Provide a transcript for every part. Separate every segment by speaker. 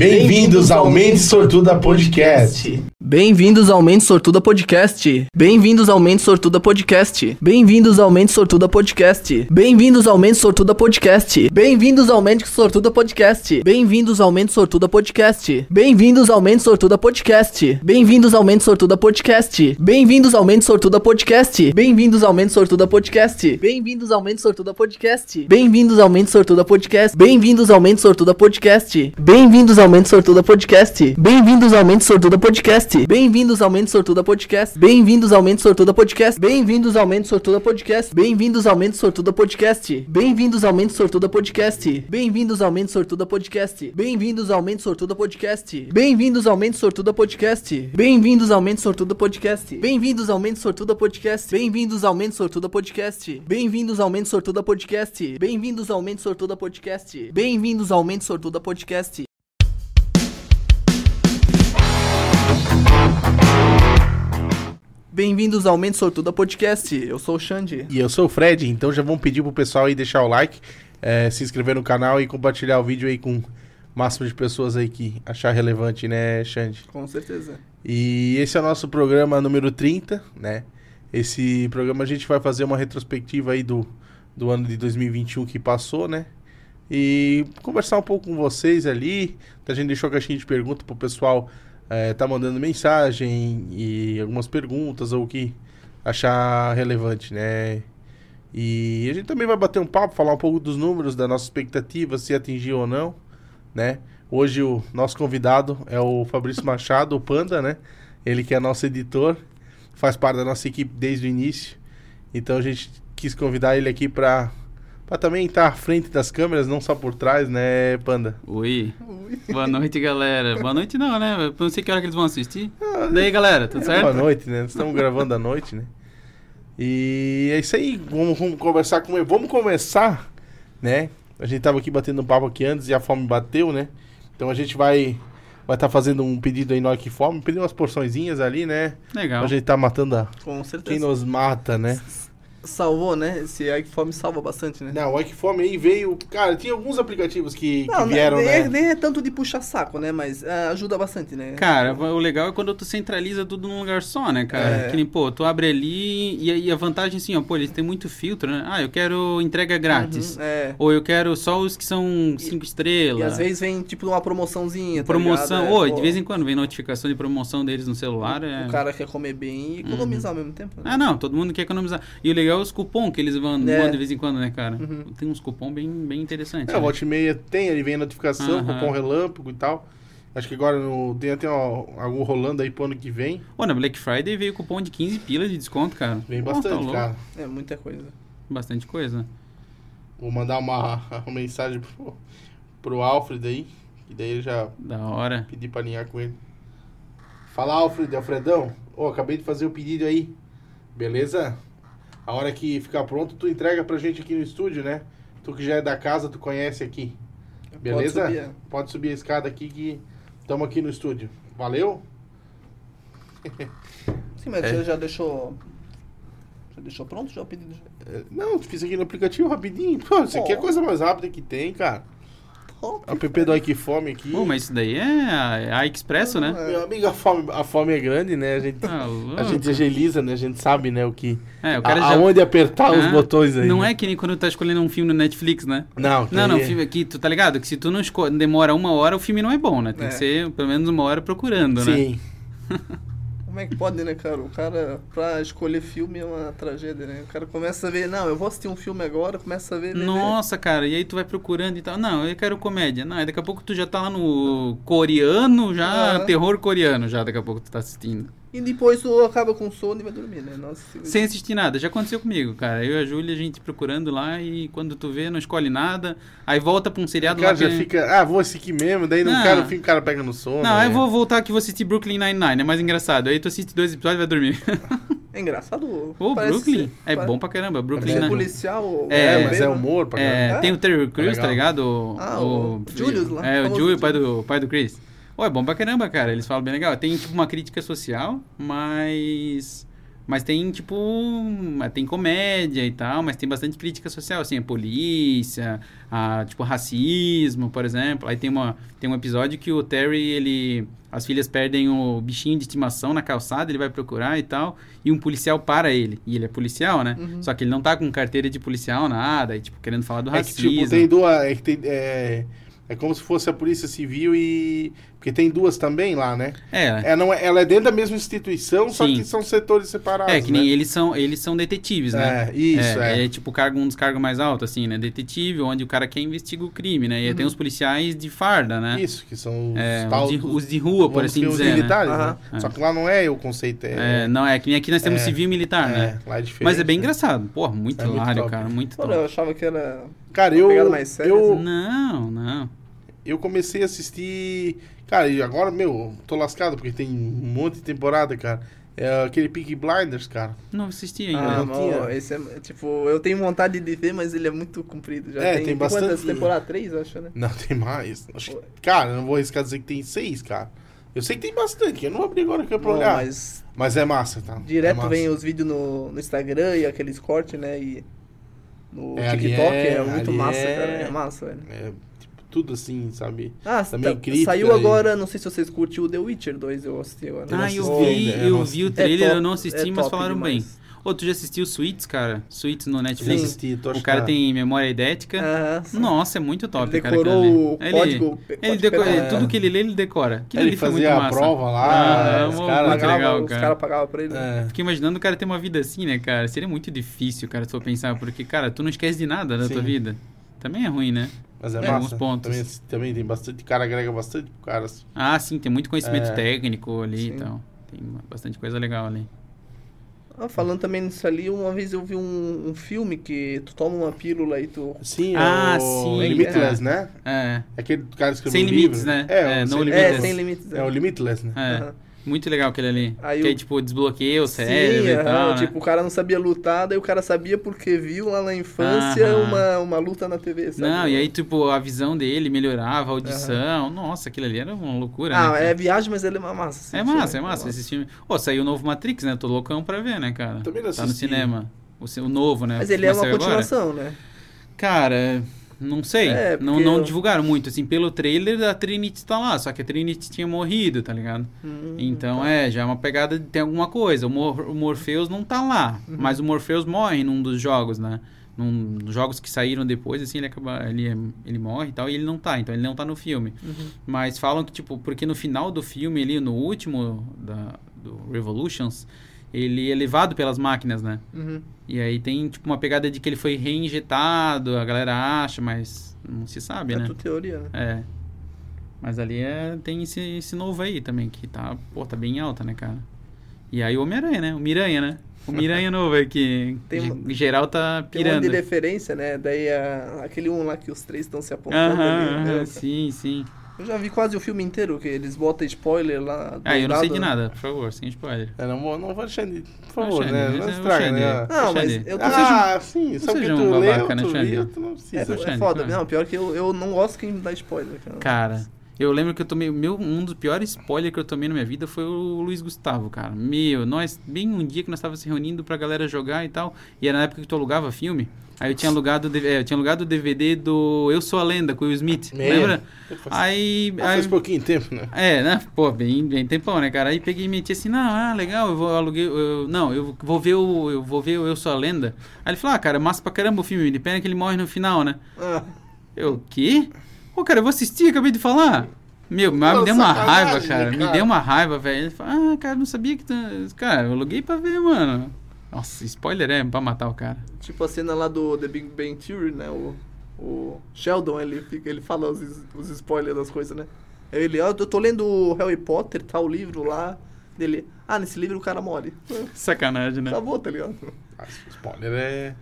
Speaker 1: Bem-vindos ao Mente Sortuda Podcast.
Speaker 2: Bem-vindos ao Mente Sortuda Podcast. Bem-vindos ao Mente Sortuda Podcast. Bem-vindos ao Mente Sortuda Podcast. Bem-vindos ao Mente Sortuda Podcast. Bem-vindos ao Mente Sortuda Podcast. Bem-vindos ao Mente Sortuda Podcast. Bem-vindos ao Mente Sortuda Podcast. Bem-vindos ao Mente Sortuda Podcast. Bem-vindos ao Mente Sortuda Podcast. Bem-vindos ao Mente Sortuda Podcast. Bem-vindos ao Mente Sortuda Podcast. Bem-vindos ao Mente Sortuda Podcast. Bem-vindos ao Mente Sortuda Podcast. Bem-vindos ao Mente Sortuda Podcast. Bem-vindos ao Mente Sortuda Podcast. Bem-vindos ao Mente Sortuda Podcast. Bem-vindos ao Mente Sortuda Podcast. Bem-vindos ao Mente Sortuda Podcast. Bem-vindos ao Mente Sortuda Podcast. Bem-vindos ao Mente Sortuda Podcast. Bem-vindos ao Mente Sortuda Podcast. Bem-vindos ao Mente Sortuda Podcast. Bem-vindos ao Mente Sortuda Podcast. Bem-vindos ao Mente Sortuda Podcast. Bem-vindos ao Mente Sortuda Podcast. Bem-vindos ao Mente Sortuda Podcast. Bem-vindos ao Mente Sortuda Podcast. Bem-vindos ao Mente Sortuda Podcast. Bem-vindos ao Mente Sortuda Podcast. Bem-vindos ao Mente Sortuda Podcast. Eu sou o Xande.
Speaker 1: E eu sou o Fred, então já vamos pedir pro pessoal aí deixar o like, eh, se inscrever no canal e compartilhar o vídeo aí com o máximo de pessoas aí que achar relevante, né, Xande?
Speaker 2: Com certeza.
Speaker 1: E esse é o nosso programa número 30, né? Esse programa a gente vai fazer uma retrospectiva aí do, do ano de 2021 que passou, né? E conversar um pouco com vocês ali. A gente deixou a caixinha de pergunta pro pessoal eh, tá mandando mensagem e algumas perguntas ou o que achar relevante, né? E a gente também vai bater um papo, falar um pouco dos números, da nossa expectativa, se atingiu ou não, né? Hoje o nosso convidado é o Fabrício Machado, o Panda, né? Ele que é nosso editor, faz parte da nossa equipe desde o início. Então a gente quis convidar ele aqui para para também estar à frente das câmeras, não só por trás, né, Panda?
Speaker 3: Oi. Boa noite, galera. Boa noite não, né? Eu não sei que hora que eles vão assistir. Daí, galera, tudo
Speaker 1: É,
Speaker 3: certo?
Speaker 1: Boa noite, né? Nós estamos gravando à noite, né? E é isso aí, vamos, vamos conversar com ele. Vamos começar, né? A gente tava aqui batendo um papo aqui antes e a fome bateu, né? Então a gente vai vai estar fazendo um pedido aí no Fome, pedir umas porçõezinhas ali, né?
Speaker 3: Legal.
Speaker 1: A gente tá matando a...
Speaker 2: Com certeza.
Speaker 1: quem nos mata, né?
Speaker 2: Salvou, né? Esse Ike Fome salva bastante, né?
Speaker 1: Não, o Ike Fome aí veio, cara, tinha alguns aplicativos que, que
Speaker 2: Não,
Speaker 1: vieram,
Speaker 2: nem,
Speaker 1: né?
Speaker 2: é, nem é tanto de puxar saco, né? Mas ah, ajuda bastante, né?
Speaker 3: Cara, o legal é quando tu centraliza tudo num lugar só, né, cara?
Speaker 2: É.
Speaker 3: Que nem, pô, tu abre ali e, aí a vantagem, assim, ó, pô, eles têm muito filtro, né? Ah, eu quero entrega grátis.
Speaker 2: Uhum, é.
Speaker 3: Ou eu quero só os que são cinco estrelas.
Speaker 2: E às vezes vem, tipo, uma promoçãozinha, tá
Speaker 3: Promoção.
Speaker 2: ligado? É,
Speaker 3: Ô,
Speaker 2: pô,
Speaker 3: de vez em quando vem notificação de promoção deles no celular. É...
Speaker 2: O cara quer comer bem e economizar ao mesmo tempo. né?
Speaker 3: Ah, não, todo mundo quer economizar. E o legal é os cupons que eles vão,
Speaker 2: É.
Speaker 3: mandam de vez em quando, né, cara?
Speaker 2: Uhum.
Speaker 3: Tem uns cupons bem, bem interessantes.
Speaker 1: É,
Speaker 3: né?
Speaker 1: volta e meia tem, ele vem a notificação,
Speaker 3: Aham.
Speaker 1: cupom relâmpago e tal. Acho que agora no, tem até ó, algum rolando aí pro ano que vem.
Speaker 3: Pô, na Black Friday veio cupom de 15 pilas de desconto, cara.
Speaker 1: Vem
Speaker 3: Pô, tá
Speaker 1: bastante,
Speaker 3: louco.
Speaker 1: cara.
Speaker 2: É muita coisa.
Speaker 3: Bastante coisa.
Speaker 1: Vou mandar uma, uma mensagem pro, pro Alfred aí. E daí eu já
Speaker 3: Da hora.
Speaker 1: pedi pra alinhar com ele. Fala, Alfred, Alfredão. Ô, acabei de fazer o pedido aí. Beleza? A hora que ficar pronto, tu entrega pra gente aqui no estúdio, né? Tu que já é da casa, tu conhece aqui. Beleza?
Speaker 2: Pode subir, é.
Speaker 1: Pode subir a escada aqui que estamos aqui no estúdio. Valeu?
Speaker 2: Sim, mas
Speaker 1: É.
Speaker 2: já, já deixou... Já deixou pronto já o pedido?
Speaker 1: É, Não, fiz aqui no aplicativo rapidinho. Pô, isso aqui é a
Speaker 2: Oh.
Speaker 1: coisa mais rápida que tem, cara. A app do Ike Fome aqui.
Speaker 3: Pô, mas isso daí é a, é a Expresso, né?
Speaker 1: Meu amigo, a fome, a fome é grande, né? A gente,
Speaker 3: Tá
Speaker 1: a gente agiliza, né? A gente sabe, né, o que...
Speaker 3: É, o cara
Speaker 1: a-
Speaker 3: já...
Speaker 1: Aonde apertar os
Speaker 3: Ah,
Speaker 1: botões aí.
Speaker 3: Não
Speaker 1: né?
Speaker 3: é que nem quando tu tá escolhendo um filme no Netflix, né?
Speaker 1: Não, que
Speaker 3: Não, não,
Speaker 1: é-
Speaker 3: filme aqui, tu tá ligado? Que se tu não esco... demora uma hora, o filme não é bom, né? Tem
Speaker 2: É.
Speaker 3: que ser pelo menos uma hora procurando, né?
Speaker 1: Sim.
Speaker 2: Como é que pode, né, cara? O cara, pra escolher filme é uma tragédia, né? O cara começa a ver, não, eu vou assistir um filme agora, começa a ver... ver, ver.
Speaker 3: Nossa, cara, e aí tu vai procurando e tal. Não, eu quero comédia. Não, daqui a pouco tu já tá lá no coreano, já, terror coreano, já daqui a pouco tu tá assistindo.
Speaker 2: E depois tu acaba com sono e vai dormir, né? Nossa, se-
Speaker 3: Sem assistir nada, já aconteceu comigo, cara. Eu e a Júlia, a gente procurando lá e quando tu vê, não escolhe nada. Aí volta pra um
Speaker 1: O
Speaker 3: seriado
Speaker 1: cara
Speaker 3: lá
Speaker 1: já
Speaker 3: que-
Speaker 1: fica... Ah, vou assistir aqui mesmo. Daí no
Speaker 3: Não.
Speaker 1: cara, o fim, o cara pega no sono.
Speaker 3: Não,
Speaker 1: né?
Speaker 3: aí vou voltar aqui e vou assistir Brooklyn Nine-Nine, é mais engraçado. Aí tu assiste dois episódios e vai dormir.
Speaker 2: É engraçado.
Speaker 3: Ô, Brooklyn
Speaker 2: ser-
Speaker 3: é
Speaker 2: pare-
Speaker 3: bom pra caramba. Brooklyn Nine-
Speaker 2: policial.
Speaker 3: É,
Speaker 1: É, mas é humor pra
Speaker 3: É,
Speaker 1: caramba.
Speaker 2: É?
Speaker 3: tem o Terry Crews,
Speaker 1: legal.
Speaker 3: tá ligado? O,
Speaker 2: Ah, o Julius lá,
Speaker 3: É, o Julius, pai do, pai do Chris. Ô, é bom pra caramba, cara. Eles falam bem legal. Tem, tipo, uma crítica social, mas... Mas tem, tipo, tem comédia e tal, mas tem bastante crítica social, assim, a polícia, a, tipo, racismo, por exemplo. Aí tem, uma, tem um episódio que o Terry, ele... As filhas perdem o bichinho de estimação na calçada, ele vai procurar e tal, e um policial para ele. E ele é policial, né?
Speaker 2: Uhum.
Speaker 3: Só que ele não tá com carteira de policial, nada, e, tipo, querendo falar do
Speaker 1: É que,
Speaker 3: racismo.
Speaker 1: tipo, tem duas. É, que tem, é, é como se fosse a Polícia Civil e. Porque tem duas também lá, né?
Speaker 3: É,
Speaker 1: É, não, é- ela é dentro da mesma instituição, só
Speaker 3: Sim.
Speaker 1: que são setores separados.
Speaker 3: É, que nem
Speaker 1: né?
Speaker 3: eles são, eles são detetives, né?
Speaker 1: É, isso, é.
Speaker 3: é. tipo cargo, um dos cargos mais altos, assim, né? Detetive, onde o cara quer investiga o crime, né? E aí tem os policiais de farda, né?
Speaker 1: Isso, que são os,
Speaker 3: É,
Speaker 1: tal-
Speaker 3: os, de, os de rua, por assim
Speaker 1: dizer, os
Speaker 3: né?
Speaker 1: militares,
Speaker 2: Aham.
Speaker 1: né? Só que lá não é o conceito, é...
Speaker 3: É, não, é que nem aqui nós temos
Speaker 1: É.
Speaker 3: civil e militar,
Speaker 1: é,
Speaker 3: né?
Speaker 1: lá é diferente.
Speaker 3: Mas é bem
Speaker 1: né?
Speaker 3: engraçado. Porra, muito
Speaker 1: É
Speaker 3: hilário, cara, muito
Speaker 2: Pô,
Speaker 3: top.
Speaker 2: eu achava que era.
Speaker 1: Cara, eu, eu,
Speaker 2: assim.
Speaker 3: Não, não.
Speaker 1: eu comecei a assistir... Cara, e agora, meu, tô lascado, porque tem um monte de temporada, cara. É aquele Peaky Blinders, cara.
Speaker 3: Não assisti ainda.
Speaker 2: Ah,
Speaker 1: não
Speaker 2: mas,
Speaker 1: tinha.
Speaker 2: ó, esse é, tipo, eu tenho vontade de ver, mas ele é muito comprido. Já
Speaker 1: É,
Speaker 2: tem,
Speaker 1: tem bastante-
Speaker 2: quantas temporadas? Três, eu acho, né?
Speaker 1: Não, tem mais. Acho que- cara, eu não vou arriscar dizer que tem seis, cara. Eu sei que tem bastante, eu não abri agora que é pra
Speaker 2: Não,
Speaker 1: olhar. Mas...
Speaker 2: mas
Speaker 1: é massa, tá?
Speaker 2: direto
Speaker 1: é massa.
Speaker 2: vem os vídeos no, no Instagram e aqueles cortes, né? E no
Speaker 1: É,
Speaker 2: TikTok
Speaker 1: é-
Speaker 2: é, muito massa,
Speaker 1: é-
Speaker 2: cara. É massa, velho.
Speaker 1: É, tudo assim, sabe?
Speaker 2: Ah,
Speaker 1: Também
Speaker 2: tá-
Speaker 1: crítica
Speaker 2: saiu
Speaker 1: e-
Speaker 2: agora, não sei se vocês curtem o The Witcher 2, eu assisti agora.
Speaker 3: Ah, eu
Speaker 1: assisti
Speaker 3: vi,
Speaker 1: ainda, eu
Speaker 3: vi o
Speaker 1: assisti.
Speaker 3: trailer,
Speaker 2: top,
Speaker 3: eu não assisti,
Speaker 2: é
Speaker 3: mas falaram
Speaker 2: demais.
Speaker 3: bem. Ô, tu já assistiu Suits, cara? Suits no Netflix?
Speaker 1: assisti, tô
Speaker 3: O cara tem memória idética.
Speaker 2: Sim.
Speaker 3: Nossa, é muito top,
Speaker 2: ele
Speaker 3: cara.
Speaker 2: decorou
Speaker 3: aquilo ali.
Speaker 2: o
Speaker 3: Ele-
Speaker 2: código.
Speaker 3: Ele decora.
Speaker 1: É.
Speaker 3: tudo que ele lê, ele decora. Aquilo
Speaker 1: Ele fazia
Speaker 3: muito
Speaker 1: a
Speaker 3: massa.
Speaker 1: prova lá,
Speaker 3: Ah,
Speaker 1: os caras-
Speaker 2: Pagava,
Speaker 3: legal,
Speaker 2: os
Speaker 3: cara.
Speaker 2: caras pagavam pra ele. né?
Speaker 1: É.
Speaker 3: Fiquei imaginando o cara ter uma vida assim, né, cara? Seria muito difícil, cara, se for pensar, porque, cara, tu não esquece de nada da tua
Speaker 1: Sim.
Speaker 3: vida. Também é ruim, né?
Speaker 1: Mas é,
Speaker 3: É,
Speaker 1: massa.
Speaker 3: pontos.
Speaker 1: Também, também tem bastante, cara agrega bastante pro cara. assim.
Speaker 3: Ah, sim, tem muito conhecimento
Speaker 1: É.
Speaker 3: técnico ali
Speaker 2: Sim.
Speaker 3: e tal. Tem bastante coisa legal ali.
Speaker 2: Ah, falando também nisso ali, uma vez eu vi um, um filme que tu toma uma pílula e tu.
Speaker 1: Sim,
Speaker 3: Ah,
Speaker 1: o
Speaker 3: sim,
Speaker 1: Limitless,
Speaker 3: é.
Speaker 1: né?
Speaker 3: É,
Speaker 1: Aquele cara que escreveu
Speaker 3: Sem
Speaker 1: um
Speaker 3: limites,
Speaker 1: livro.
Speaker 3: né?
Speaker 1: É,
Speaker 3: É,
Speaker 1: o sem
Speaker 3: limites.
Speaker 2: É, sem limites.
Speaker 1: É o Limitless, né?
Speaker 3: é.
Speaker 2: Aham.
Speaker 3: Muito legal aquele ali.
Speaker 2: Aí
Speaker 3: que
Speaker 2: o-
Speaker 3: aí, tipo, desbloqueia o
Speaker 2: Sim,
Speaker 3: cérebro e
Speaker 2: aham,
Speaker 3: tal, né?
Speaker 2: tipo, o cara não sabia lutar, daí o cara sabia porque viu lá na infância
Speaker 3: Aham.
Speaker 2: uma, uma luta na TV, sabe?
Speaker 3: Não, e aí, tipo, a visão dele melhorava, a audição. Nossa, aquilo ali era uma loucura, né?
Speaker 2: Ah,
Speaker 3: cara?
Speaker 2: é viagem, mas ele é uma massa. assim,
Speaker 3: É
Speaker 2: filme,
Speaker 3: massa, é massa esse filme. Ô, saiu o novo Matrix, né? Tô loucão pra ver, né, cara?
Speaker 1: Também não
Speaker 3: Tá no cinema. O, o novo, né?
Speaker 2: Mas ele é uma
Speaker 3: saiu agora.
Speaker 2: continuação, né?
Speaker 3: Cara, não sei.
Speaker 2: É,
Speaker 3: não, não
Speaker 2: eu-
Speaker 3: divulgaram muito. Assim, pelo trailer, a Trinity tá lá. Só que a Trinity tinha morrido, tá ligado?
Speaker 2: Hum,
Speaker 3: Então
Speaker 2: tá.
Speaker 3: é, já é uma pegada de tem alguma coisa. O, Mor o Morpheus não tá lá.
Speaker 2: Uhum.
Speaker 3: Mas o Morpheus morre num dos jogos, né? Num dos jogos que saíram depois, assim, ele acaba. Ele, é- ele morre e tal, e ele não tá. Então ele não tá no filme.
Speaker 2: Uhum.
Speaker 3: Mas falam que, tipo, porque no final do filme ali, no último da, do Revolutions, ele é levado pelas máquinas, né?
Speaker 2: Uhum.
Speaker 3: E aí tem, tipo, uma pegada de que ele foi reinjetado, a galera acha, mas não se sabe,
Speaker 2: É
Speaker 3: né?
Speaker 2: tudo teoria, né?
Speaker 3: É. Mas ali é, tem esse, esse novo aí também, que tá, pô, tá bem alta, né, cara? E aí o Homem-Aranha, né? O Miranha, né? O Miranha novo aí, que
Speaker 2: Tem
Speaker 3: geral tá
Speaker 2: Tem um
Speaker 3: pirando.
Speaker 2: de referência, né? Daí a- aquele um lá que os três estão se apontando
Speaker 3: Aham,
Speaker 2: ali.
Speaker 3: aham,
Speaker 2: né?
Speaker 3: sim, sim.
Speaker 2: Eu já vi quase o filme inteiro, que eles botam spoiler lá.
Speaker 3: Ah, eu não sei de
Speaker 2: né?
Speaker 3: nada, por favor, sem spoiler.
Speaker 1: É, não vou, não vou deixar de... Por favor,
Speaker 3: Xande,
Speaker 1: né? Não
Speaker 3: é
Speaker 1: estraga, né?
Speaker 2: Não, mas eu tô
Speaker 1: Ah, sim. Só que
Speaker 3: um
Speaker 1: tu leu,
Speaker 3: babaca, né,
Speaker 1: tu
Speaker 3: Xande?
Speaker 1: viu, tu não
Speaker 2: É,
Speaker 1: precisa.
Speaker 2: é
Speaker 3: Xande,
Speaker 2: foda.
Speaker 3: cara.
Speaker 2: Não, pior que eu, eu não gosto quem dá spoiler, cara.
Speaker 3: Cara, eu lembro que eu tomei. Meu, um dos piores spoilers que eu tomei na minha vida foi o Luiz Gustavo, cara. Meu, nós, bem um dia que nós estávamos se reunindo pra galera jogar e tal. E era na época que tu alugava filme. Aí eu tinha alugado, é, eu tinha alugado o DVD do Eu Sou a Lenda com o Will Smith. Lembra?
Speaker 1: Faz,
Speaker 3: Aí.
Speaker 1: ah,
Speaker 3: aí
Speaker 1: faz pouquinho tempo, né?
Speaker 3: é, né? Pô, bem, bem tempão, né, cara? Aí peguei e meti assim, não, ah, legal, eu vou aluguei, eu- não, eu vou ver o, eu vou ver o Eu Sou a Lenda. Aí ele falou, ah, cara, massa pra caramba o filme, de pena que ele morre no final, né?
Speaker 2: Ah,
Speaker 3: Eu, quê? Pô, cara, eu vou assistir, acabei de falar. Meu, mas me deu uma raiva, cara. Me
Speaker 1: cara.
Speaker 3: deu uma raiva, velho. Ele falou, ah, cara, não sabia que tu... Cara, eu aluguei pra ver, mano. Nossa, spoiler é pra matar o cara.
Speaker 2: tipo a cena lá do The Big Bang Theory, né? O, o Sheldon, ele, fica, ele fala os, os spoilers das coisas, né? Ele, ó, eu tô lendo o Harry Potter, tá o livro lá. Dele, ah, nesse livro o cara morre.
Speaker 3: Sacanagem, né?
Speaker 2: Acabou, tá ligado?
Speaker 1: Ah, spoiler é...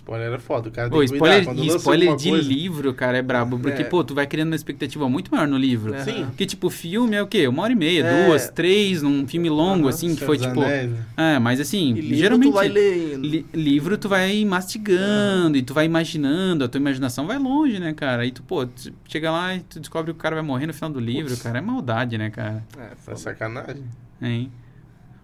Speaker 1: Spoiler é foda. O cara tem
Speaker 3: Pô,
Speaker 1: que
Speaker 3: spoiler,
Speaker 1: cuidar. Quando
Speaker 3: e spoiler de
Speaker 1: coisa-
Speaker 3: livro, cara, é brabo. Porque,
Speaker 2: É.
Speaker 3: pô, tu vai criando uma expectativa muito maior no livro.
Speaker 2: É.
Speaker 1: Sim.
Speaker 3: Porque, tipo, filme é o quê? Uma hora e meia,
Speaker 2: É.
Speaker 3: duas, três, num filme longo, assim, que foi, tipo...
Speaker 1: Anéis, né?
Speaker 3: É, mas assim,
Speaker 2: E livro
Speaker 3: geralmente...
Speaker 2: tu vai ler indo.
Speaker 3: Li- livro tu vai mastigando e tu vai imaginando, a tua imaginação vai longe, né, cara? Aí tu, pô, tu chega lá e tu descobre que o cara vai morrer no final do livro, cara. É maldade, né, cara?
Speaker 2: É,
Speaker 1: É
Speaker 2: foda.
Speaker 1: sacanagem.
Speaker 3: Hein?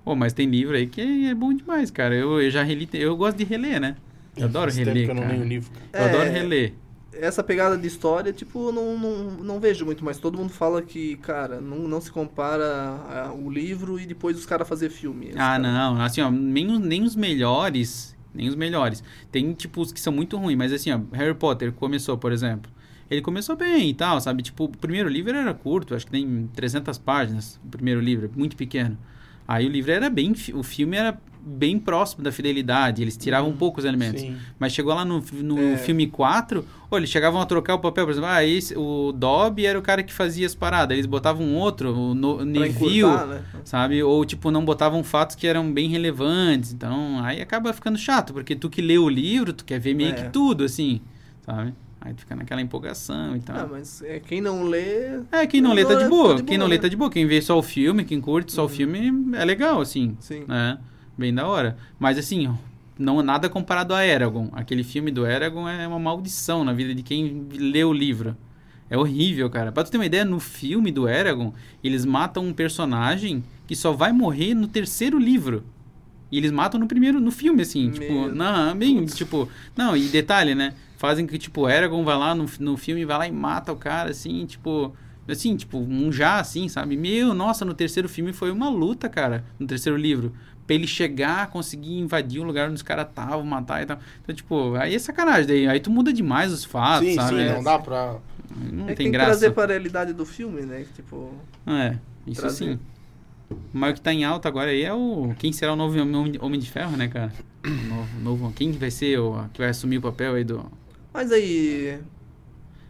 Speaker 3: Pô, mas tem livro aí que é bom demais, cara. Eu, eu já reli, eu gosto de reler, né? Eu adoro
Speaker 1: tempo
Speaker 3: reler,
Speaker 1: que eu não
Speaker 3: cara.
Speaker 1: leio livro.
Speaker 3: Eu
Speaker 4: É.
Speaker 3: adoro reler.
Speaker 4: Essa pegada de história, tipo, eu não, não, não vejo muito, mas todo mundo fala que, cara, não, não se compara a- o livro e depois os caras fazer filme. Esse
Speaker 3: Ah,
Speaker 4: cara-
Speaker 3: não. Assim, ó, nem, os- nem os melhores. Nem os melhores. Tem, tipo, os que são muito ruins, mas assim, ó, Harry Potter começou, por exemplo. Ele começou bem e tal, sabe? Tipo, o primeiro livro era curto, acho que tem 300 páginas, o primeiro livro, muito pequeno. Aí o livro era bem. O filme era bem próximo da fidelidade, eles tiravam um pouco os elementos.
Speaker 1: Sim.
Speaker 3: Mas chegou lá no, no
Speaker 4: É.
Speaker 3: filme 4, ô, eles chegavam a trocar o papel, por exemplo, ah, esse, o Dobby era o cara que fazia as paradas, eles botavam outro, o no, Neville,
Speaker 4: né?
Speaker 3: sabe? Ou, tipo, não botavam fatos que eram bem relevantes. Então, aí acaba ficando chato, porque tu que lê o livro, tu quer ver meio
Speaker 4: É.
Speaker 3: que tudo, assim, sabe? Aí tu fica naquela empolgação e tal.
Speaker 4: Ah, mas é, quem não lê.
Speaker 3: É, quem não lê tá de
Speaker 4: Tá
Speaker 3: boa.
Speaker 4: de
Speaker 3: Quem
Speaker 4: boa,
Speaker 3: não lê
Speaker 4: né?
Speaker 3: tá de boa. Quem vê só o filme, quem curte só o filme, é legal, assim.
Speaker 4: Sim.
Speaker 3: né? Bem da hora. Mas assim, não nada comparado a Eragon. Aquele filme do Eragon é uma maldição na vida de quem lê o livro. É horrível, cara. Pra tu ter uma ideia, no filme do Eragon, eles matam um personagem que só vai morrer no terceiro livro. E eles matam no primeiro, no filme, assim, tipo,
Speaker 4: Meu
Speaker 3: não, bem, tipo, não, e detalhe, né? Fazem que, tipo, o Eragon vai lá no, no filme, vai lá e mata o cara, assim, tipo, assim, tipo, um já, assim, sabe? Meu, nossa, no terceiro filme foi uma luta, cara, no terceiro livro. Pra ele chegar, conseguir invadir o lugar onde os caras estavam, matar e tal. Então, tipo, aí é sacanagem, daí, aí tu muda demais os fatos,
Speaker 1: sim,
Speaker 3: sabe?
Speaker 1: sim,
Speaker 3: É,
Speaker 1: não dá pra.
Speaker 3: Não
Speaker 4: É
Speaker 3: tem
Speaker 4: tem que
Speaker 3: graça.
Speaker 4: trazer pra realidade do filme, né? Tipo.
Speaker 3: É, isso
Speaker 4: Trazer.
Speaker 3: sim. Mas o que tá em alta agora aí é o. Quem será o novo Homem- Homem de Ferro, né, cara? O novo, novo- quem vai ser o que vai assumir o papel aí do.
Speaker 4: Mas aí.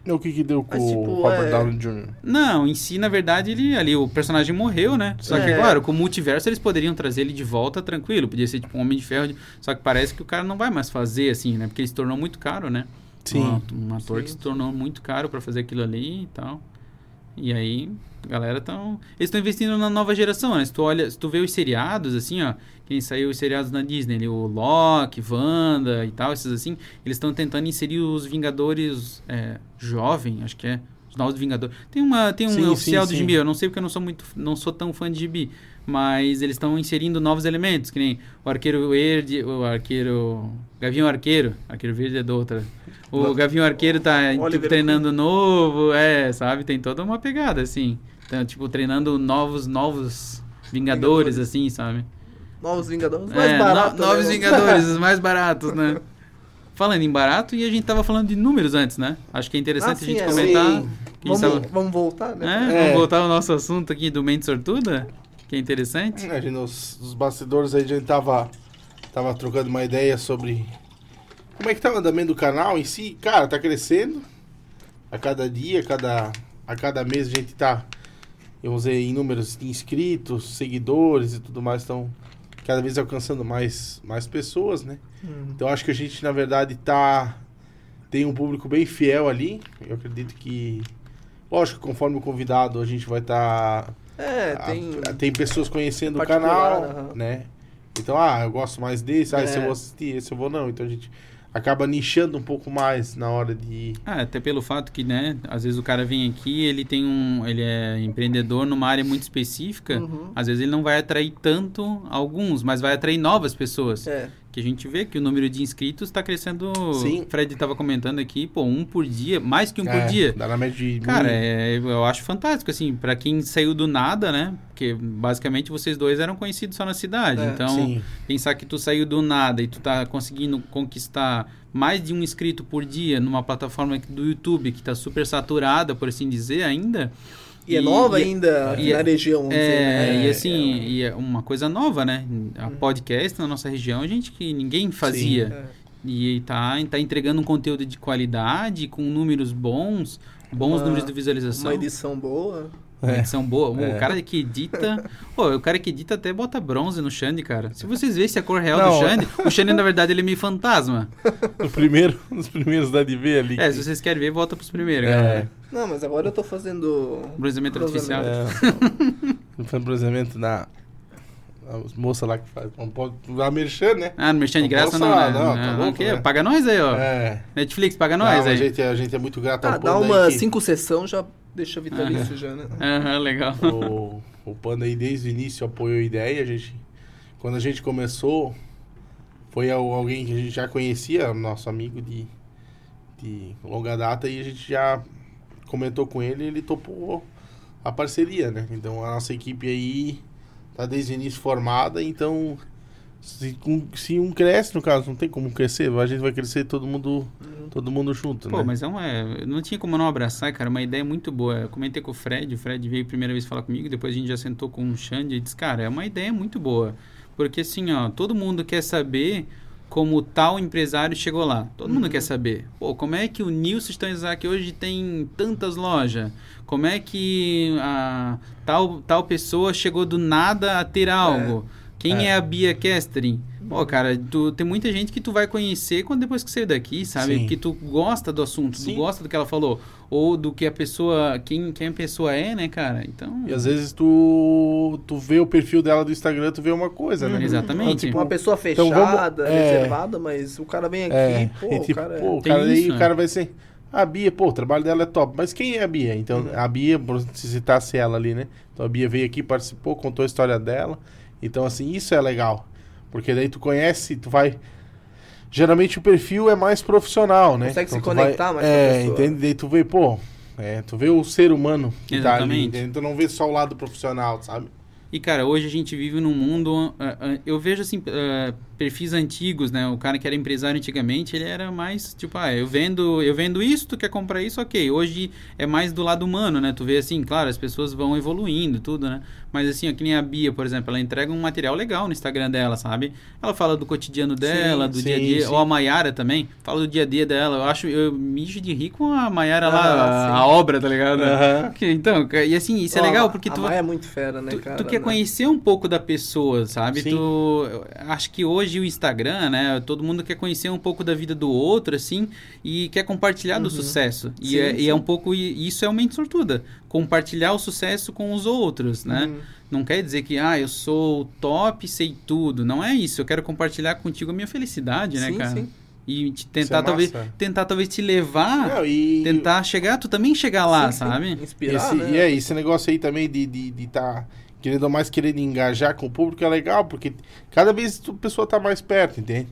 Speaker 1: O que que deu com
Speaker 4: Mas,
Speaker 1: o
Speaker 4: tipo,
Speaker 1: Robert
Speaker 4: é-
Speaker 1: Downey Jr.?
Speaker 3: Não, em si, na verdade, ele ali, o personagem morreu, né? Só que,
Speaker 4: É.
Speaker 3: claro, com o multiverso eles poderiam trazer ele de volta tranquilo. Podia ser tipo um Homem de Ferro. de- Só que parece que o cara não vai mais fazer assim, né? Porque ele se tornou muito caro, né?
Speaker 1: Sim.
Speaker 3: Um, um ator
Speaker 4: Sim,
Speaker 3: que se tornou muito caro pra fazer aquilo ali e tal. E aí, galera tão. Eles estão investindo na nova geração, né? Se tu olha, se tu vê os seriados, assim, ó, quem saiu os seriados na Disney, ali, o Loki, Wanda e tal, esses assim, eles estão tentando inserir os Vingadores é, jovem, acho que é. Os novos Vingadores. Tem uma, tem um
Speaker 1: Sim, sim,
Speaker 3: oficial do
Speaker 1: sim.
Speaker 3: gibi, eu não sei porque eu não sou muito, não sou tão fã de gibi, mas eles estão inserindo novos elementos, que nem o arqueiro verde, o arqueiro, Gavião Arqueiro, arqueiro verde é do outra. O
Speaker 1: Não.
Speaker 3: Gavião Arqueiro tá tipo, treinando novo, é, sabe? Tem toda uma pegada assim. Então, tipo, treinando novos novos Vingadores,
Speaker 4: Vingadores.
Speaker 3: assim, sabe?
Speaker 4: Novos Vingadores. Mais
Speaker 3: É,
Speaker 4: barato.
Speaker 3: no- novos
Speaker 4: né?
Speaker 3: Vingadores, os mais baratos, né? Falando em barato, e a gente tava falando de números antes, né? Acho que é interessante
Speaker 4: Ah,
Speaker 3: a
Speaker 4: sim,
Speaker 3: gente
Speaker 4: é.
Speaker 3: comentar. A
Speaker 4: Vamos,
Speaker 3: tava-
Speaker 4: vamos voltar, né?
Speaker 3: É,
Speaker 1: É.
Speaker 3: Vamos voltar ao nosso assunto aqui do Mente Sortuda, que é interessante.
Speaker 1: A gente, nos, nos bastidores aí a gente tava, tava trocando uma ideia sobre como é que tá o andamento do canal em si. Cara, tá crescendo. A cada dia, a cada, a cada mês a gente tá, vamos dizer, em números de inscritos, seguidores e tudo mais, estão cada vez alcançando mais, mais pessoas, né?
Speaker 4: Hum.
Speaker 1: Então acho que a gente, na verdade, tá. Tem um público bem fiel ali. Eu acredito que. Lógico, conforme o convidado, a gente vai estar.
Speaker 4: É,
Speaker 1: Ah,
Speaker 4: tem.
Speaker 1: tem pessoas conhecendo o canal,
Speaker 4: aham.
Speaker 1: né? Então, ah, eu gosto mais desse, ah, esse eu
Speaker 4: É.
Speaker 1: vou assistir, esse eu vou não. Então a gente acaba nichando um pouco mais na hora de.
Speaker 3: Ah, até pelo fato que, né, às vezes o cara vem aqui, ele tem um, ele é empreendedor numa área muito específica,
Speaker 4: Uhum.
Speaker 3: às vezes ele não vai atrair tanto alguns, mas vai atrair novas pessoas.
Speaker 4: É.
Speaker 3: Que a gente vê que o número de inscritos está crescendo.
Speaker 1: Sim.
Speaker 3: O Fred estava comentando aqui, pô, um por dia, mais que um
Speaker 1: É,
Speaker 3: por dia.
Speaker 1: Dá na média de.
Speaker 3: Cara, é, eu acho fantástico, assim, pra quem saiu do nada, né? Porque basicamente vocês dois eram conhecidos só na cidade.
Speaker 4: É,
Speaker 3: então,
Speaker 1: Sim.
Speaker 3: pensar que tu saiu do nada e tu tá conseguindo conquistar mais de um inscrito por dia numa plataforma do YouTube que tá super saturada, por assim dizer, ainda.
Speaker 4: E, é nova
Speaker 3: e-
Speaker 4: ainda aqui
Speaker 3: e-
Speaker 4: na região, vamos dizer,
Speaker 3: É,
Speaker 4: né?
Speaker 3: e assim, e é uma coisa nova, né? A podcast na nossa região, a gente que ninguém fazia.
Speaker 4: É.
Speaker 3: E tá, tá entregando um conteúdo de qualidade, com números bons, bons
Speaker 4: Uma-
Speaker 3: números de visualização.
Speaker 4: Uma edição boa.
Speaker 1: É.
Speaker 3: edição boa.
Speaker 1: É.
Speaker 3: O cara que edita. Pô, o cara que edita até bota bronze no Xande, cara. Se vocês vissem a cor real
Speaker 1: Não.
Speaker 3: do Xande, o Xande, na verdade, ele é meio fantasma.
Speaker 1: No primeiro, nos primeiros dá de ver ali.
Speaker 3: É, se vocês querem ver, volta pros primeiros,
Speaker 1: É.
Speaker 3: galera.
Speaker 4: Não, mas agora eu tô fazendo.
Speaker 3: Bronzeamento artificial.
Speaker 1: É. Fazendo bronzeamento na. A moça lá que faz. Não pode. A merchan, né?
Speaker 3: Ah, no Merchan de
Speaker 1: Não
Speaker 3: graça não,
Speaker 1: falar,
Speaker 3: né?
Speaker 1: não, tá
Speaker 3: Ah,
Speaker 1: louco,
Speaker 3: ok,
Speaker 1: né?
Speaker 3: Paga nós aí, ó.
Speaker 1: É.
Speaker 3: Netflix, paga
Speaker 1: Não,
Speaker 3: nós
Speaker 1: a,
Speaker 3: aí.
Speaker 1: gente, a gente é muito grato ao
Speaker 4: Ah, dá
Speaker 1: Panda
Speaker 4: uma
Speaker 1: aí que-
Speaker 4: cinco sessão já deixa vitalício já, né?
Speaker 3: Aham, legal.
Speaker 1: O, o Panda aí desde o início apoiou a ideia, a gente quando a gente começou, foi al- alguém que a gente já conhecia, nosso amigo de, de longa data, e a gente já comentou com ele e ele topou a parceria, né? Então a nossa equipe aí tá desde o início formada, então se, um- se um cresce, no caso, não tem como crescer, a gente vai crescer todo mundo, todo mundo junto,
Speaker 3: Pô,
Speaker 1: né?
Speaker 3: mas é uma, não tinha como não abraçar, cara, uma ideia muito boa. Eu comentei com o Fred, o Fred veio a primeira vez falar comigo, depois a gente já sentou com o Xande e disse, cara, é uma ideia muito boa. Porque assim, ó, todo mundo quer saber como tal empresário chegou lá. Todo mundo quer saber. Pô, como é que o Nilson Stanzak hoje tem tantas lojas? Como é que a tal, tal pessoa chegou do nada a ter algo? Quem
Speaker 1: É.
Speaker 3: é a Bia Kestrin? Pô, cara, tu, tem muita gente que tu vai conhecer quando depois que sair daqui, sabe?
Speaker 1: Sim.
Speaker 3: Que tu gosta do assunto,
Speaker 1: Sim.
Speaker 3: tu gosta do que ela falou. Ou do que a pessoa, quem, quem a pessoa é, né, cara? Então...
Speaker 1: E às vezes tu, tu vê o perfil dela do Instagram, tu vê uma coisa, né?
Speaker 3: Exatamente.
Speaker 1: Então, tipo,
Speaker 2: Uma pessoa
Speaker 1: Então, vamos-
Speaker 2: fechada,
Speaker 1: é.
Speaker 2: reservada, mas o cara vem aqui,
Speaker 1: É,
Speaker 2: pô,
Speaker 1: e tipo,
Speaker 2: o cara é-
Speaker 1: pô, o cara, aí
Speaker 3: isso,
Speaker 1: o cara
Speaker 3: é.
Speaker 1: vai ser. A Bia, pô, o trabalho dela é top. Mas quem é a Bia? Então,
Speaker 2: Uhum.
Speaker 1: a Bia, por se citasse ela ali, né? Então a Bia veio aqui, participou, contou a história dela. Então, assim, isso é legal. Porque daí tu conhece, tu vai. Geralmente o perfil é mais profissional, né?
Speaker 2: Consegue se
Speaker 1: tu
Speaker 2: conectar
Speaker 1: vai...
Speaker 2: mais
Speaker 1: É, entende? Daí tu vê, pô. É, tu vê o ser humano que tá ali,
Speaker 3: Exatamente.
Speaker 1: Tu não vê só o lado profissional, sabe?
Speaker 3: E, cara, hoje a gente vive num mundo. ah, ah, eu vejo, assim, ah, perfis antigos, né? O cara que era empresário antigamente, ele era mais tipo, ah, eu vendo, eu vendo isso, tu quer comprar isso, ok. Hoje é mais do lado humano, né? Tu vê assim, claro, as pessoas vão evoluindo, tudo, né? Mas assim, ó, que nem a Bia, por exemplo, ela entrega um material legal no Instagram dela, sabe? Ela fala do cotidiano dela, do
Speaker 1: sim,
Speaker 3: dia a dia.
Speaker 1: sim.
Speaker 3: Ou a Maiara também, fala do dia a dia dela. Eu acho, eu mijo de rir com a Maiara
Speaker 2: Ah,
Speaker 3: lá, a,
Speaker 2: sim.
Speaker 3: a obra, tá ligado? Que- Então, e assim, isso é legal
Speaker 2: a-
Speaker 3: porque
Speaker 2: a
Speaker 3: tu.
Speaker 2: Maia é muito fera, né,
Speaker 3: Tu,
Speaker 2: cara?
Speaker 3: tu quer
Speaker 2: né?
Speaker 3: conhecer um pouco da pessoa, sabe?
Speaker 1: Sim.
Speaker 3: Tu acho que hoje o Instagram, né? Todo mundo quer conhecer um pouco da vida do outro, assim, e quer compartilhar do sucesso. E,
Speaker 2: Uhum. Sim,
Speaker 3: é, e é um pouco isso é uma mente sortuda, compartilhar o sucesso com os outros, né?
Speaker 2: Uhum.
Speaker 3: Não quer dizer que ah, eu sou o top, sei tudo. Não é isso. Eu quero compartilhar contigo a minha felicidade, né,
Speaker 2: Sim,
Speaker 3: cara?
Speaker 2: sim.
Speaker 3: E te
Speaker 1: Isso
Speaker 3: tentar
Speaker 1: é
Speaker 3: talvez tentar talvez te levar,
Speaker 1: Não, e-
Speaker 3: tentar chegar, tu também chegar lá,
Speaker 2: Sim, sim.
Speaker 3: sabe?
Speaker 2: Inspirar,
Speaker 1: Esse,
Speaker 2: né?
Speaker 1: E é, esse negócio aí também de estar, de, de tá, querendo ou mais querendo engajar com o público é legal, porque cada vez a pessoa tá mais perto, entende?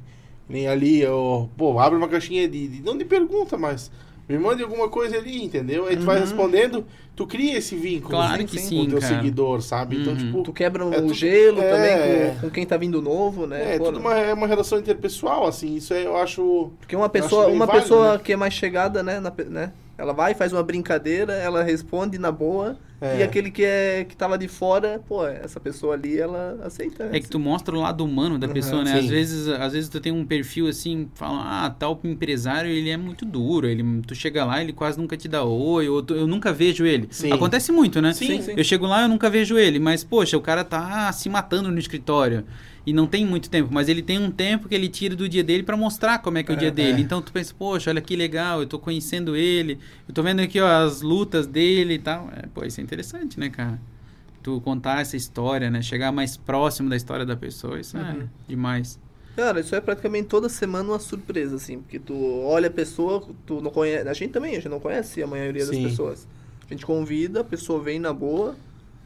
Speaker 1: Nem ali, eu, pô, abre uma caixinha de, de- não de pergunta, mas me mande alguma coisa ali, entendeu? Aí tu vai respondendo, tu cria esse vínculo
Speaker 3: Claro
Speaker 1: assim,
Speaker 3: que
Speaker 1: com
Speaker 3: sim,
Speaker 1: o teu
Speaker 3: cara.
Speaker 1: seguidor, sabe? Então,
Speaker 3: Uhum.
Speaker 1: tipo,
Speaker 2: Tu quebra
Speaker 1: É
Speaker 2: o
Speaker 1: tudo-
Speaker 2: gelo
Speaker 1: é.
Speaker 2: também com, com quem tá vindo novo, né?
Speaker 1: é,
Speaker 2: Pô,
Speaker 1: tudo uma, é uma relação interpessoal, assim, isso é, eu acho...
Speaker 2: Porque uma pessoa, uma
Speaker 1: válido,
Speaker 2: pessoa
Speaker 1: né?
Speaker 2: que é mais chegada, né, na né? Ela vai, faz uma brincadeira, ela responde na boa,
Speaker 1: É.
Speaker 2: e aquele que é que tava de fora, pô, essa pessoa ali, ela aceita. né?
Speaker 3: É que tu mostra o lado humano da
Speaker 2: Uhum,
Speaker 3: pessoa, né? Às vezes, às vezes tu tem um perfil assim, fala, ah, tal empresário, ele é muito duro, ele, tu chega lá, ele quase nunca te dá oi, ou tu- eu nunca vejo ele.
Speaker 1: Sim.
Speaker 3: Acontece muito, né?
Speaker 1: Sim, sim.
Speaker 3: Eu chego lá, eu nunca vejo ele, mas poxa, o cara tá se matando no escritório e não tem muito tempo, mas ele tem um tempo que ele tira do dia dele pra mostrar como é que é o dia dele. Então tu pensa, poxa, olha que legal, eu tô conhecendo ele, eu tô vendo aqui ó, as lutas dele e tal. É, pô, isso é interessante, né, cara? Tu contar essa história, né? Chegar mais próximo da história da pessoa, isso é
Speaker 2: Uhum.
Speaker 3: demais.
Speaker 2: Cara, isso é praticamente toda semana uma surpresa, assim, porque tu olha a pessoa, tu não conhece. A gente também, a gente não conhece a maioria das
Speaker 1: Sim.
Speaker 2: pessoas. A gente convida, a pessoa vem na boa,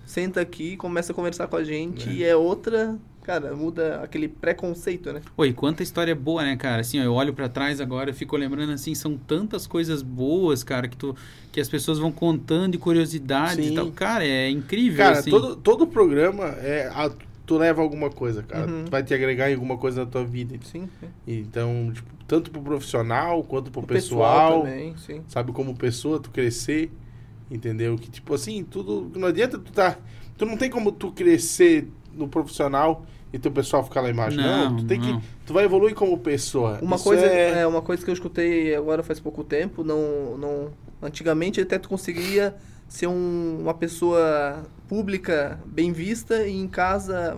Speaker 2: senta aqui, começa a conversar com a gente e é outra. Cara, muda aquele preconceito, né?
Speaker 3: Oi, quanta história boa, né, cara? Assim, ó, eu olho pra trás agora, eu fico lembrando assim, são tantas coisas boas, cara, que tu que as pessoas vão contando de curiosidades
Speaker 1: Sim.
Speaker 3: e tal. Cara, é incrível
Speaker 1: Cara,
Speaker 3: assim.
Speaker 1: todo, todo programa, é, a- tu leva alguma coisa, cara,
Speaker 2: Uhum.
Speaker 1: vai te agregar em alguma coisa na tua vida.
Speaker 2: Sim. sim.
Speaker 1: Então, tipo, tanto pro profissional quanto pro
Speaker 2: O
Speaker 1: pessoal,
Speaker 2: também, sim.
Speaker 1: sabe, como pessoa, tu crescer, entendeu? Que, tipo assim, tudo, não adianta tu tá, tu não tem como tu crescer no profissional e teu pessoal ficar lá embaixo, não,
Speaker 3: Não,
Speaker 1: tu tem
Speaker 3: não.
Speaker 1: que, tu vai evoluir como pessoa.
Speaker 2: Uma
Speaker 1: Isso
Speaker 2: coisa,
Speaker 1: é...
Speaker 2: é... uma coisa que eu escutei agora faz pouco tempo, não, não, antigamente até tu conseguia ser um- uma pessoa pública bem vista e em casa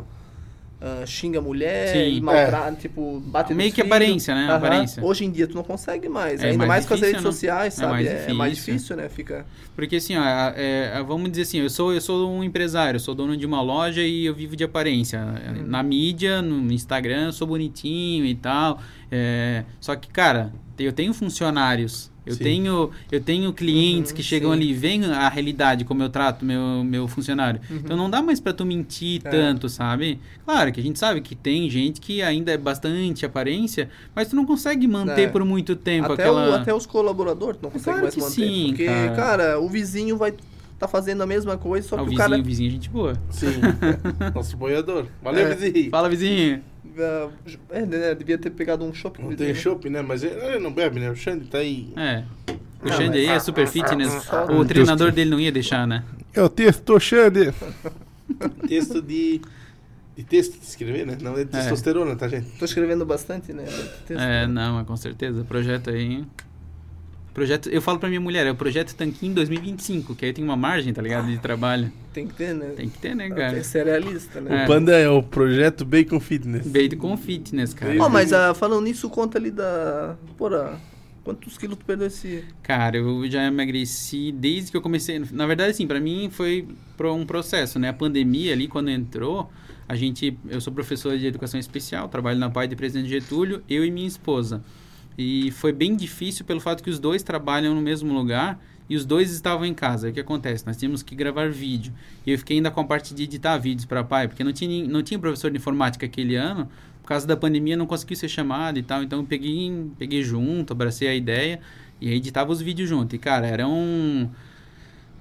Speaker 2: ah, xinga a mulher
Speaker 3: Sim.
Speaker 2: e maltrata, tipo, bate
Speaker 3: Meio que
Speaker 2: filhos.
Speaker 3: aparência, né?
Speaker 2: Aham.
Speaker 3: Aparência.
Speaker 2: Hoje em dia tu não consegue mais,
Speaker 3: É
Speaker 2: ainda
Speaker 3: mais
Speaker 2: mais, com as
Speaker 3: difícil,
Speaker 2: redes
Speaker 3: né?
Speaker 2: sociais,
Speaker 3: É
Speaker 2: sabe?
Speaker 3: mais
Speaker 2: É, mais
Speaker 3: difícil.
Speaker 2: difícil, né? Fica
Speaker 3: Porque assim, ó, é, é, vamos dizer assim, eu sou, eu sou um empresário, eu sou dono de uma loja e eu vivo de aparência. Na mídia, no Instagram, eu sou bonitinho e tal. É, só que, cara, eu tenho funcionários, eu
Speaker 1: Sim.
Speaker 3: tenho, eu tenho clientes
Speaker 4: Uhum,
Speaker 3: que chegam
Speaker 4: sim.
Speaker 3: ali e veem a realidade como eu trato meu, meu funcionário. Então não dá mais pra tu mentir
Speaker 4: É.
Speaker 3: tanto, sabe? Claro que a gente sabe que tem gente que ainda é bastante aparência, mas tu não consegue manter
Speaker 4: É.
Speaker 3: por muito tempo
Speaker 4: Até,
Speaker 3: aquela...
Speaker 4: o- até os colaboradores não conseguem
Speaker 3: Claro
Speaker 4: mais
Speaker 3: que
Speaker 4: manter.
Speaker 3: sim,
Speaker 4: porque,
Speaker 3: cara.
Speaker 4: cara. o vizinho vai tá fazendo a mesma coisa, só
Speaker 3: Ah,
Speaker 4: que
Speaker 3: o
Speaker 4: o
Speaker 3: vizinho,
Speaker 4: cara.
Speaker 3: o vizinho é gente boa.
Speaker 1: Sim. Nosso boiador. Valeu,
Speaker 4: É.
Speaker 1: vizinho.
Speaker 3: Fala, vizinho.
Speaker 4: Ah, É, né, devia ter pegado um shopping.
Speaker 1: Não tem chopp, né? Mas ele, ele não bebe, né? O Xande tá aí.
Speaker 3: É. O
Speaker 4: Não,
Speaker 3: Xande aí é super fitness.
Speaker 4: Só-
Speaker 3: O treinador dele não ia deixar, né?
Speaker 1: É o texto, Xande. texto de. De texto de escrever, né? Não é de testosterona, tá, gente?
Speaker 4: Tô escrevendo bastante, né? Texto.
Speaker 3: É, não, mas com certeza. Projeto aí. Projeto, eu falo pra minha mulher, é o projeto Tanquinho 2025, que aí tem uma margem, tá ligado? De trabalho.
Speaker 4: Tem que ter, né?
Speaker 3: Tem que ter, né,
Speaker 4: Tem
Speaker 3: cara?
Speaker 4: que ser realista, né?
Speaker 3: É.
Speaker 1: O Panda é o projeto Bacon Fitness.
Speaker 3: Com fitness, cara.
Speaker 4: Ó, mas ah, falando nisso, conta ali da. Porra, quantos quilos tu perdeu esse.
Speaker 3: Cara, eu já emagreci desde que eu comecei. Na verdade, assim, pra mim foi um processo, né? A pandemia ali, quando entrou, a gente. Eu sou professor de educação especial, trabalho na PAI de Presidente Getúlio, eu e minha esposa. E foi bem difícil pelo fato que os dois trabalham no mesmo lugar e os dois estavam em casa. O que acontece? Nós tínhamos que gravar vídeo. E eu fiquei ainda com a parte de editar vídeos para pai, porque não tinha, não tinha professor de informática aquele ano. Por causa da pandemia, não consegui ser chamado e tal. Então, eu peguei, peguei junto, abracei a ideia e editava os vídeos junto. E, cara, eram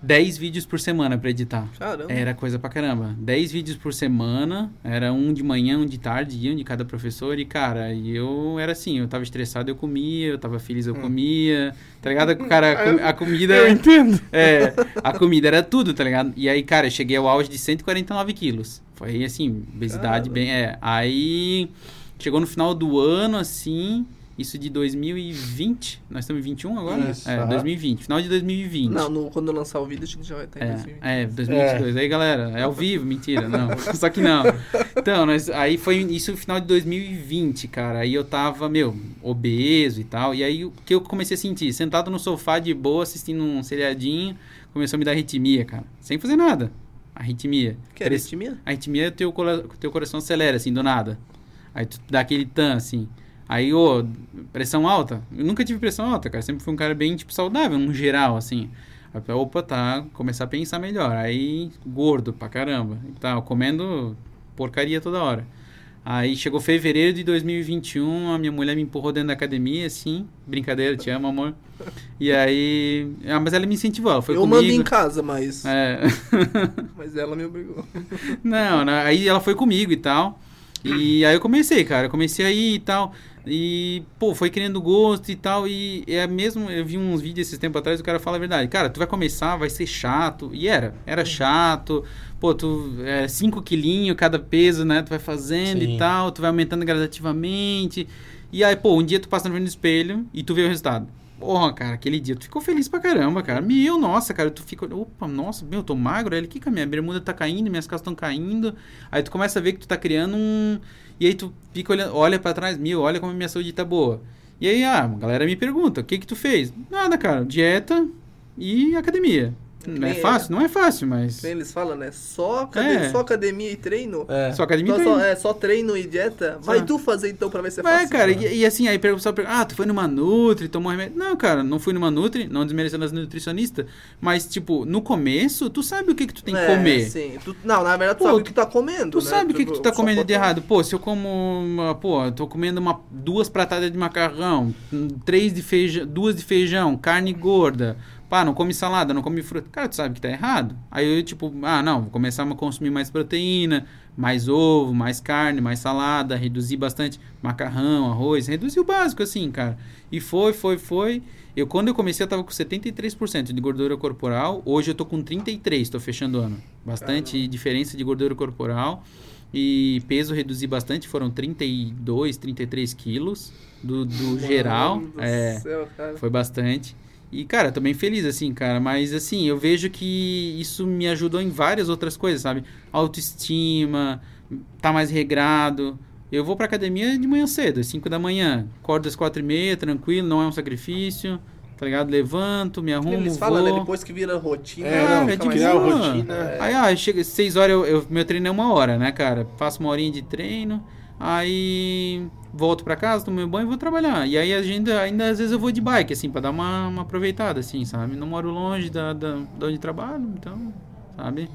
Speaker 3: 10 vídeos por semana para editar.
Speaker 4: Caramba.
Speaker 3: Era coisa pra caramba. 10 vídeos por semana, era um de manhã, um de tarde, um de cada professor. E, cara, eu era assim, eu tava estressado, eu comia, eu tava feliz, eu comia. Tá ligado? Cara, a, a comida.
Speaker 1: Eu entendo.
Speaker 3: É, a comida era tudo, tá ligado? E aí, cara, eu cheguei ao auge de 149 quilos. Foi assim, obesidade
Speaker 4: Caramba.
Speaker 3: bem. É. Aí chegou no final do ano, assim. Isso de 2020. Nós estamos em 21 agora?
Speaker 1: Isso,
Speaker 3: é,
Speaker 1: aham.
Speaker 3: 2020. Final de 2020.
Speaker 4: Não, no- quando eu lançar o vídeo, acho que já vai estar em 2020.
Speaker 3: É, é, 2022. Aí, galera, é ao vivo, mentira, não. Só que não. Então, nós, aí foi isso no final de 2020, cara. Aí eu tava, meu, obeso e tal. E aí o que eu comecei a sentir? Sentado no sofá de boa, assistindo um seriadinho, começou a me dar arritmia, cara. Sem fazer nada. Arritmia.
Speaker 4: Que é arritmia?
Speaker 3: a arritmia é teu, teu coração acelera, assim, do nada. Aí tu dá aquele tan, assim. Aí, ô, pressão alta. Eu nunca tive pressão alta, cara. Sempre fui um cara bem, tipo, saudável, no geral, assim. Aí, opa, tá, começar a pensar melhor. Aí, gordo pra caramba. E tal, comendo porcaria toda hora. Aí chegou fevereiro de 2021, a minha mulher me empurrou dentro da academia, assim. Brincadeira, te amo, amor. E aí. Ah, mas ela me incentivou, ela foi
Speaker 4: eu
Speaker 3: comigo.
Speaker 4: mando em casa, mas.
Speaker 3: É.
Speaker 4: Mas ela me obrigou.
Speaker 3: Não, né, aí ela foi comigo e tal. E aí eu comecei, cara. Eu comecei aí e tal. E, pô, foi criando gosto e tal. E é mesmo, eu vi uns vídeos esses tempos atrás, o cara fala a verdade. Cara, tu vai começar, vai ser chato. E era, era chato. Pô, tu, é 5 quilinhos cada peso, né? Tu vai fazendo
Speaker 1: Sim.
Speaker 3: e tal, tu vai aumentando gradativamente. E aí, pô, um dia tu passa do espelho e tu vê o resultado. Porra, cara, aquele dia tu ficou feliz pra caramba, cara. Meu, nossa, cara, tu fica. Opa, nossa, meu, eu tô magro. Ele, que que a minha bermuda tá caindo, minhas calças estão caindo. Aí tu começa a ver que tu tá criando um. E aí tu fica olhando, olha pra trás, meu, olha como a minha saúde tá boa. E aí, ah, a galera me pergunta, o que que tu fez? Nada, cara, dieta e academia. Não é fácil? Não é fácil, mas.
Speaker 4: Eles falam, né? Só, academia,
Speaker 3: É.
Speaker 4: só academia e treino.
Speaker 1: É.
Speaker 3: Só academia
Speaker 4: Só,
Speaker 3: e
Speaker 4: só-
Speaker 3: treino.
Speaker 4: é, só treino e dieta. Vai tu fazer então pra ver se é
Speaker 3: Vai,
Speaker 4: fácil.
Speaker 3: cara, e, e assim, aí o pessoal pergunta, ah, tu foi numa Nutri, tomou remédio. Não, cara, não fui numa Nutri, não desmerecendo as nutricionistas, mas, tipo, no começo, tu sabe o que que tu tem que
Speaker 4: É,
Speaker 3: comer.
Speaker 4: Sim. Tu- não, na verdade, tu
Speaker 3: Pô,
Speaker 4: sabe o que tu tá comendo.
Speaker 3: Tu
Speaker 4: né?
Speaker 3: sabe o que, que tu tá
Speaker 4: só
Speaker 3: comendo de errado? Pô, se eu como, uma, pô, eu tô comendo uma, duas pratadas de macarrão, três de feijão, duas de feijão, carne gorda, pá, não come salada, não come fruta. Cara, tu sabe que tá errado. Aí eu, tipo, ah, não, vou começar a consumir mais proteína, mais ovo, mais carne, mais salada, reduzir bastante macarrão, arroz, reduzir o básico, assim, cara. E foi, foi, foi. Eu, quando eu comecei, eu tava com 73% de gordura corporal. Hoje eu tô com 33%, tô fechando o ano. Bastante diferença de gordura corporal. E peso reduzi bastante, foram 32, 33 quilos do, do geral.
Speaker 4: Do
Speaker 3: É,
Speaker 4: céu, cara.
Speaker 3: foi bastante. E, cara, tô bem feliz, assim, cara. Mas, assim, eu vejo que isso me ajudou em várias outras coisas, sabe? Autoestima, tá mais regrado. Eu vou pra academia de manhã cedo, às 5 da manhã. Acordo às 4 e meia, tranquilo, não é um sacrifício. Tá ligado? Levanto, me arrumo,
Speaker 4: Eles falam, né?
Speaker 3: vou.
Speaker 4: Depois que vira rotina.
Speaker 1: É,
Speaker 3: Ah,
Speaker 1: não,
Speaker 3: é de
Speaker 4: mais
Speaker 1: criar rotina.
Speaker 4: É.
Speaker 3: Aí, ah, chega 6 horas, eu, eu- meu treino é uma hora, né, cara? Faço uma horinha de treino, Aí volto pra casa, tomo meu banho e vou trabalhar. E aí a gente, ainda às vezes eu vou de bike, assim, pra dar uma, uma aproveitada, assim, sabe? Não moro longe da, da, da onde trabalho, então, sabe?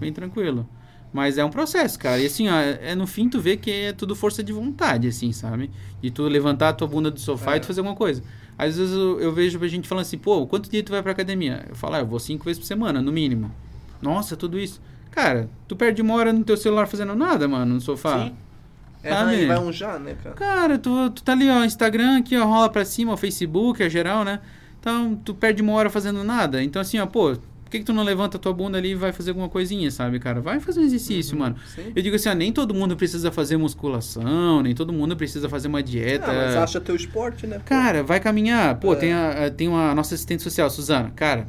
Speaker 3: Bem tranquilo. Mas é um processo, cara. E assim, ó, é no fim tu vê que é tudo força de vontade, assim, sabe? De tu levantar a tua bunda do sofá
Speaker 1: É.
Speaker 3: e tu fazer alguma coisa. Às vezes eu, eu vejo a gente falando assim, pô, quanto dia tu vai pra academia? Eu falo, ah, eu vou cinco vezes por semana, no mínimo. Nossa, tudo isso. Cara, tu perde uma hora no teu celular fazendo nada, mano, no sofá.
Speaker 1: Sim.
Speaker 2: É,
Speaker 3: Sabe?
Speaker 2: vai, vai um já, né, cara?
Speaker 3: Cara, tu, tu tá ali, ó, Instagram aqui, ó, rola pra cima, o Facebook, é geral, né? Então, tu perde uma hora fazendo nada. Então, assim, ó, pô, por que, que tu não levanta a tua bunda ali e vai fazer alguma coisinha, sabe, cara? Vai fazer um exercício, mano.
Speaker 2: Sim.
Speaker 3: Eu digo assim, ó, nem todo mundo precisa fazer musculação, nem todo mundo precisa fazer uma dieta.
Speaker 2: Ah, mas acha teu esporte, né? pô?
Speaker 3: Cara, vai caminhar. Pô,
Speaker 2: É.
Speaker 3: tem, a, a- tem uma nossa assistente social, Suzana. Cara,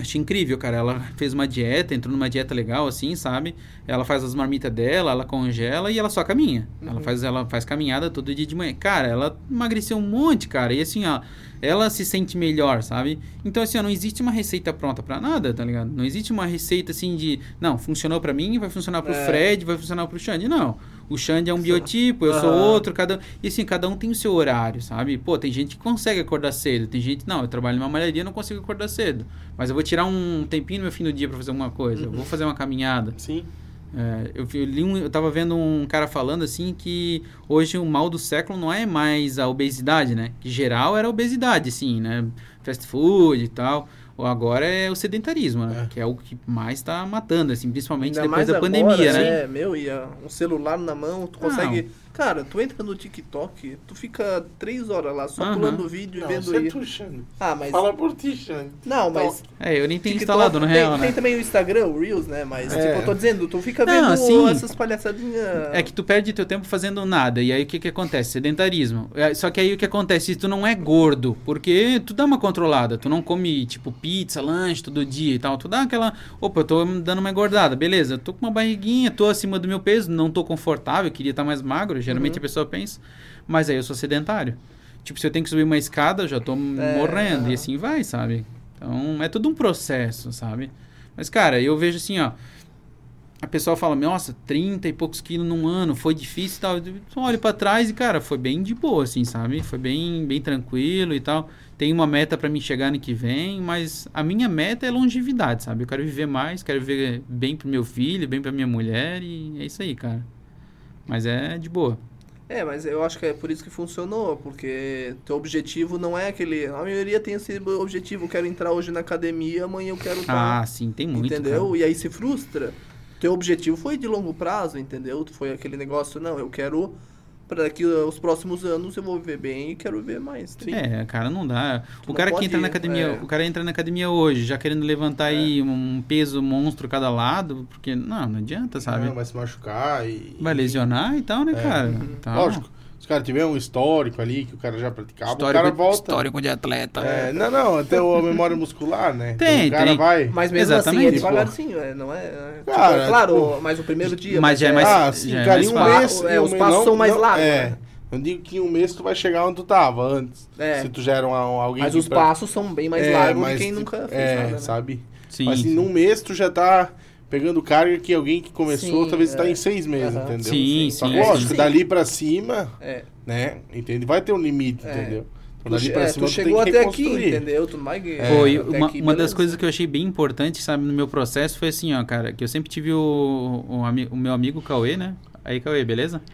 Speaker 3: achei incrível, cara. Ela fez uma dieta, entrou numa dieta legal, assim, sabe? Ela faz as marmitas dela, ela congela e ela só caminha. Ela, faz, ela faz caminhada todo dia de manhã. Cara, ela emagreceu um monte, cara. E assim, ó, ela se sente melhor, sabe? Então, assim, ó, não existe uma receita pronta pra nada, tá ligado? Não existe uma receita assim de, não, funcionou pra mim, vai funcionar pro
Speaker 2: É.
Speaker 3: Fred, vai funcionar pro Xande. Não. O Xande é um biotipo, eu sou
Speaker 2: Aham.
Speaker 3: outro, cada E assim, cada um tem o seu horário, sabe? Pô, tem gente que consegue acordar cedo, tem gente, não, eu trabalho numa malharia, não consigo acordar cedo. Mas eu vou tirar um tempinho no meu fim do dia pra fazer alguma coisa. Eu vou fazer uma caminhada.
Speaker 1: Sim.
Speaker 3: É, eu, eu li um, eu tava vendo um cara falando assim que hoje o mal do século não é mais a obesidade, né? Que geral era a obesidade, assim, né? Fast food e tal. Agora é o sedentarismo, né?
Speaker 1: É.
Speaker 3: Que é o que mais tá matando, assim, principalmente
Speaker 2: Ainda
Speaker 3: depois da
Speaker 2: agora,
Speaker 3: pandemia, né?
Speaker 2: É, meu, e ah, um celular na mão, tu
Speaker 3: Não.
Speaker 2: consegue. Cara, tu entra no TikTok, tu fica três horas lá só
Speaker 3: Aham.
Speaker 2: pulando vídeo e
Speaker 1: Não,
Speaker 2: vendo
Speaker 1: você é
Speaker 2: isso.
Speaker 1: tu, Xande.
Speaker 2: Ah, mas.
Speaker 1: Fala por ti, Xande.
Speaker 2: Não, mas.
Speaker 3: É, eu nem tenho
Speaker 2: TikTok
Speaker 3: instalado no
Speaker 2: tem,
Speaker 3: real,
Speaker 2: tem
Speaker 3: né?
Speaker 2: também o Instagram, o Reels, né? Mas,
Speaker 1: É.
Speaker 2: tipo, eu tô dizendo, tu fica
Speaker 3: Não,
Speaker 2: vendo
Speaker 3: assim,
Speaker 2: essas palhaçadinhas.
Speaker 3: É que tu perde teu tempo fazendo nada. E aí o que que acontece? Sedentarismo. É, Só que aí o que acontece? Tu não é gordo, porque tu dá uma controlada. Tu não come, tipo, pizza, lanche todo dia e tal. Tu dá aquela... Opa, eu tô dando uma engordada. Beleza, eu tô com uma barriguinha, tô acima do meu peso, não tô confortável, queria estar mais magro. Geralmente
Speaker 2: Uhum.
Speaker 3: a pessoa pensa. Mas aí eu sou sedentário. Tipo, se eu tenho que subir uma escada, eu já tô morrendo.
Speaker 2: aham.
Speaker 3: E assim vai, sabe? Então, é tudo um processo, sabe? Mas, cara, eu vejo assim, ó a pessoa fala, nossa, 30 e poucos quilos num ano, foi difícil e tal. Eu olho pra trás e, cara, foi bem de boa, assim, sabe? Foi bem, bem tranquilo e tal. Tem uma meta pra mim chegar ano que vem, mas a minha meta é longevidade, sabe? Eu quero viver mais, quero viver bem pro meu filho, bem pra minha mulher e é isso aí, cara. Mas é de boa.
Speaker 2: É, mas eu acho que é por isso que funcionou, porque teu objetivo não é aquele. A maioria tem esse objetivo, eu quero entrar hoje na academia, amanhã eu quero estar.
Speaker 3: Ah, sim, tem muito,
Speaker 2: entendeu?
Speaker 3: cara.
Speaker 2: E aí se frustra. Teu objetivo foi de longo prazo, entendeu? Foi aquele negócio, não, eu quero para daqui os próximos anos eu vou viver bem e quero viver mais.
Speaker 1: Sim.
Speaker 3: É, cara, não dá.
Speaker 2: Tu
Speaker 3: O cara que entra na academia,
Speaker 2: é.
Speaker 3: o cara entra na academia hoje, já querendo levantar aí um peso monstro cada lado, porque não, não adianta, sabe?
Speaker 1: Não, vai se machucar e...
Speaker 3: Vai lesionar e tal, né,
Speaker 1: É.
Speaker 3: cara?
Speaker 2: Uhum.
Speaker 3: Tal.
Speaker 1: Lógico, se o cara tiver um histórico ali, que o cara já praticava,
Speaker 3: Histórico,
Speaker 1: o cara volta...
Speaker 3: histórico de atleta.
Speaker 1: É, não, não, até a memória muscular, né?
Speaker 3: Tem,
Speaker 1: Então o cara
Speaker 3: tem.
Speaker 1: vai...
Speaker 2: Mas mesmo assim,
Speaker 3: Exatamente,
Speaker 2: é
Speaker 1: pô.
Speaker 2: devagarzinho, é, não é. é, tipo,
Speaker 1: Cara,
Speaker 2: é claro,
Speaker 1: tipo,
Speaker 2: mas o primeiro dia.
Speaker 3: mas já é mais-
Speaker 1: ah, sim,
Speaker 3: já é
Speaker 1: cara,
Speaker 3: mais
Speaker 1: em um mês...
Speaker 2: É,
Speaker 1: um
Speaker 2: os passos são mais largos,
Speaker 1: É,
Speaker 2: né?
Speaker 1: eu digo que em um mês tu vai chegar onde tu tava antes.
Speaker 2: É.
Speaker 1: Se tu já era um, alguém
Speaker 2: Mas os
Speaker 1: pra-
Speaker 2: passos são bem mais
Speaker 1: É,
Speaker 2: largos
Speaker 1: mas,
Speaker 2: de quem
Speaker 1: tipo,
Speaker 2: nunca fez
Speaker 1: É,
Speaker 2: nada. Né?
Speaker 1: sabe?
Speaker 3: Sim.
Speaker 1: Mas em um mês tu já tá pegando carga que alguém que começou,
Speaker 2: Sim,
Speaker 1: talvez tá
Speaker 2: é.
Speaker 1: em seis meses,
Speaker 2: Aham.
Speaker 1: entendeu?
Speaker 3: Sim, sim,
Speaker 1: que, lógico,
Speaker 2: sim.
Speaker 1: dali pra cima,
Speaker 2: É.
Speaker 1: né? Entende? Vai ter um limite,
Speaker 2: É.
Speaker 1: entendeu? Então
Speaker 2: Tu,
Speaker 1: dali pra
Speaker 2: é,
Speaker 1: cima
Speaker 2: tu
Speaker 1: tu tem
Speaker 2: chegou
Speaker 1: que
Speaker 2: até aqui, entendeu? Tu não vai.
Speaker 3: Pô, e
Speaker 2: até
Speaker 3: uma,
Speaker 2: aqui,
Speaker 3: uma das coisas que eu achei bem importante, sabe, no meu processo foi assim, ó, cara, que eu sempre tive o, o, o meu amigo Cauê, né? Aí, Cauê, beleza?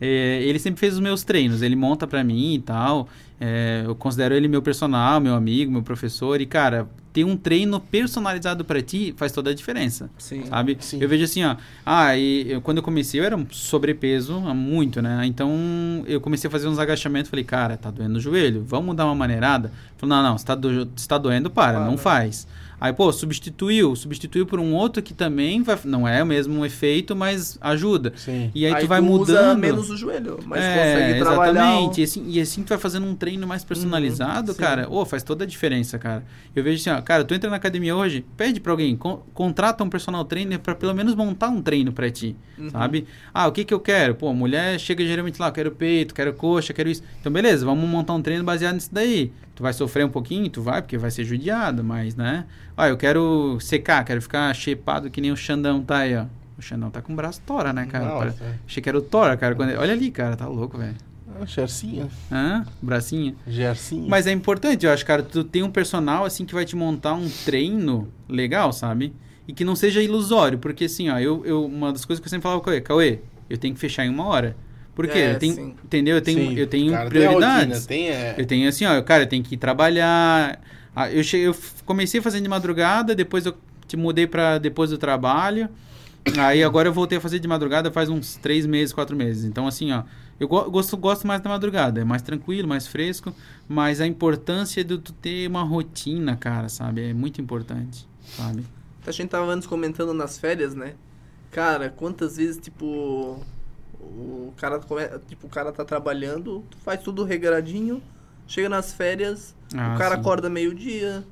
Speaker 3: É, ele sempre fez os meus treinos, ele monta pra mim e tal. É, eu considero ele meu personal, meu amigo, meu professor. E, cara, ter um treino personalizado pra ti faz toda a diferença.
Speaker 2: Sim.
Speaker 3: Sabe?
Speaker 1: Sim.
Speaker 3: Eu vejo assim, ó. Ah, e eu- quando eu comecei, eu era um sobrepeso, muito, né? Então eu comecei a fazer uns agachamentos. Falei, cara, tá doendo o joelho, vamos dar uma maneirada? Falei, não, não, se tá, do, se tá doendo, para,
Speaker 2: Para.
Speaker 3: não faz. Aí, pô, substituiu, substituiu por um outro que também vai, não é o mesmo efeito, mas ajuda.
Speaker 1: Sim.
Speaker 3: E aí, tu vai
Speaker 2: usa
Speaker 3: mudando.
Speaker 2: menos o joelho, mas
Speaker 3: é,
Speaker 2: consegue trabalhar.
Speaker 3: exatamente. E assim, e assim tu vai fazendo um treino mais personalizado,
Speaker 2: sim.
Speaker 3: cara. Ô, faz toda a diferença, cara. Eu vejo assim, ó, cara, tu entra na academia hoje, pede pra alguém, con- contrata um personal trainer pra pelo menos montar um treino pra ti,
Speaker 2: Uhum.
Speaker 3: sabe? Ah, o que que eu quero? Pô, mulher chega geralmente lá, quero peito, quero coxa, quero isso. Então, beleza, vamos montar um treino baseado nisso daí. Tu vai sofrer um pouquinho, tu vai, porque vai ser judiado, mas, né? Ah, eu quero secar, quero ficar shapeado que nem o Xandão tá aí, ó. O Xandão tá com o braço tora, né, cara?
Speaker 1: Nossa.
Speaker 3: Achei que era o Thor, cara. quando ele- Olha ali, cara, tá louco, velho.
Speaker 1: Ah, Gercinha.
Speaker 3: Hã? Bracinho.
Speaker 1: Gercinha.
Speaker 3: Mas é importante, eu acho, cara, tu tem um personal, assim, que vai te montar um treino legal, sabe? E que não seja ilusório, porque, assim, ó, eu, eu uma das coisas que eu sempre falava com o Cauê, Cauê, eu tenho que fechar em uma hora. Por quê?
Speaker 2: É,
Speaker 3: eu tenho,
Speaker 2: sim.
Speaker 3: entendeu? Eu tenho,
Speaker 1: Sim,
Speaker 3: eu tenho
Speaker 1: cara, tem
Speaker 3: prioridades.
Speaker 1: rotina, tem, é...
Speaker 3: Eu tenho assim, ó, cara, eu tenho que ir trabalhar. Ah, Eu, cheguei, eu comecei fazendo de madrugada, depois eu te mudei para depois do trabalho. Aí agora eu voltei a fazer de madrugada faz uns três meses, quatro meses. Então, assim, ó, eu go- gosto, gosto mais da madrugada. É mais tranquilo, mais fresco. Mas a importância de tu ter uma rotina, cara, sabe? É muito importante, sabe?
Speaker 2: A gente tava antes comentando nas férias, né? Cara, quantas vezes, tipo, o cara, tipo, o cara tá trabalhando, faz tudo regradinho, chega nas férias,
Speaker 3: Ah,
Speaker 2: o cara
Speaker 3: sim.
Speaker 2: acorda meio-dia,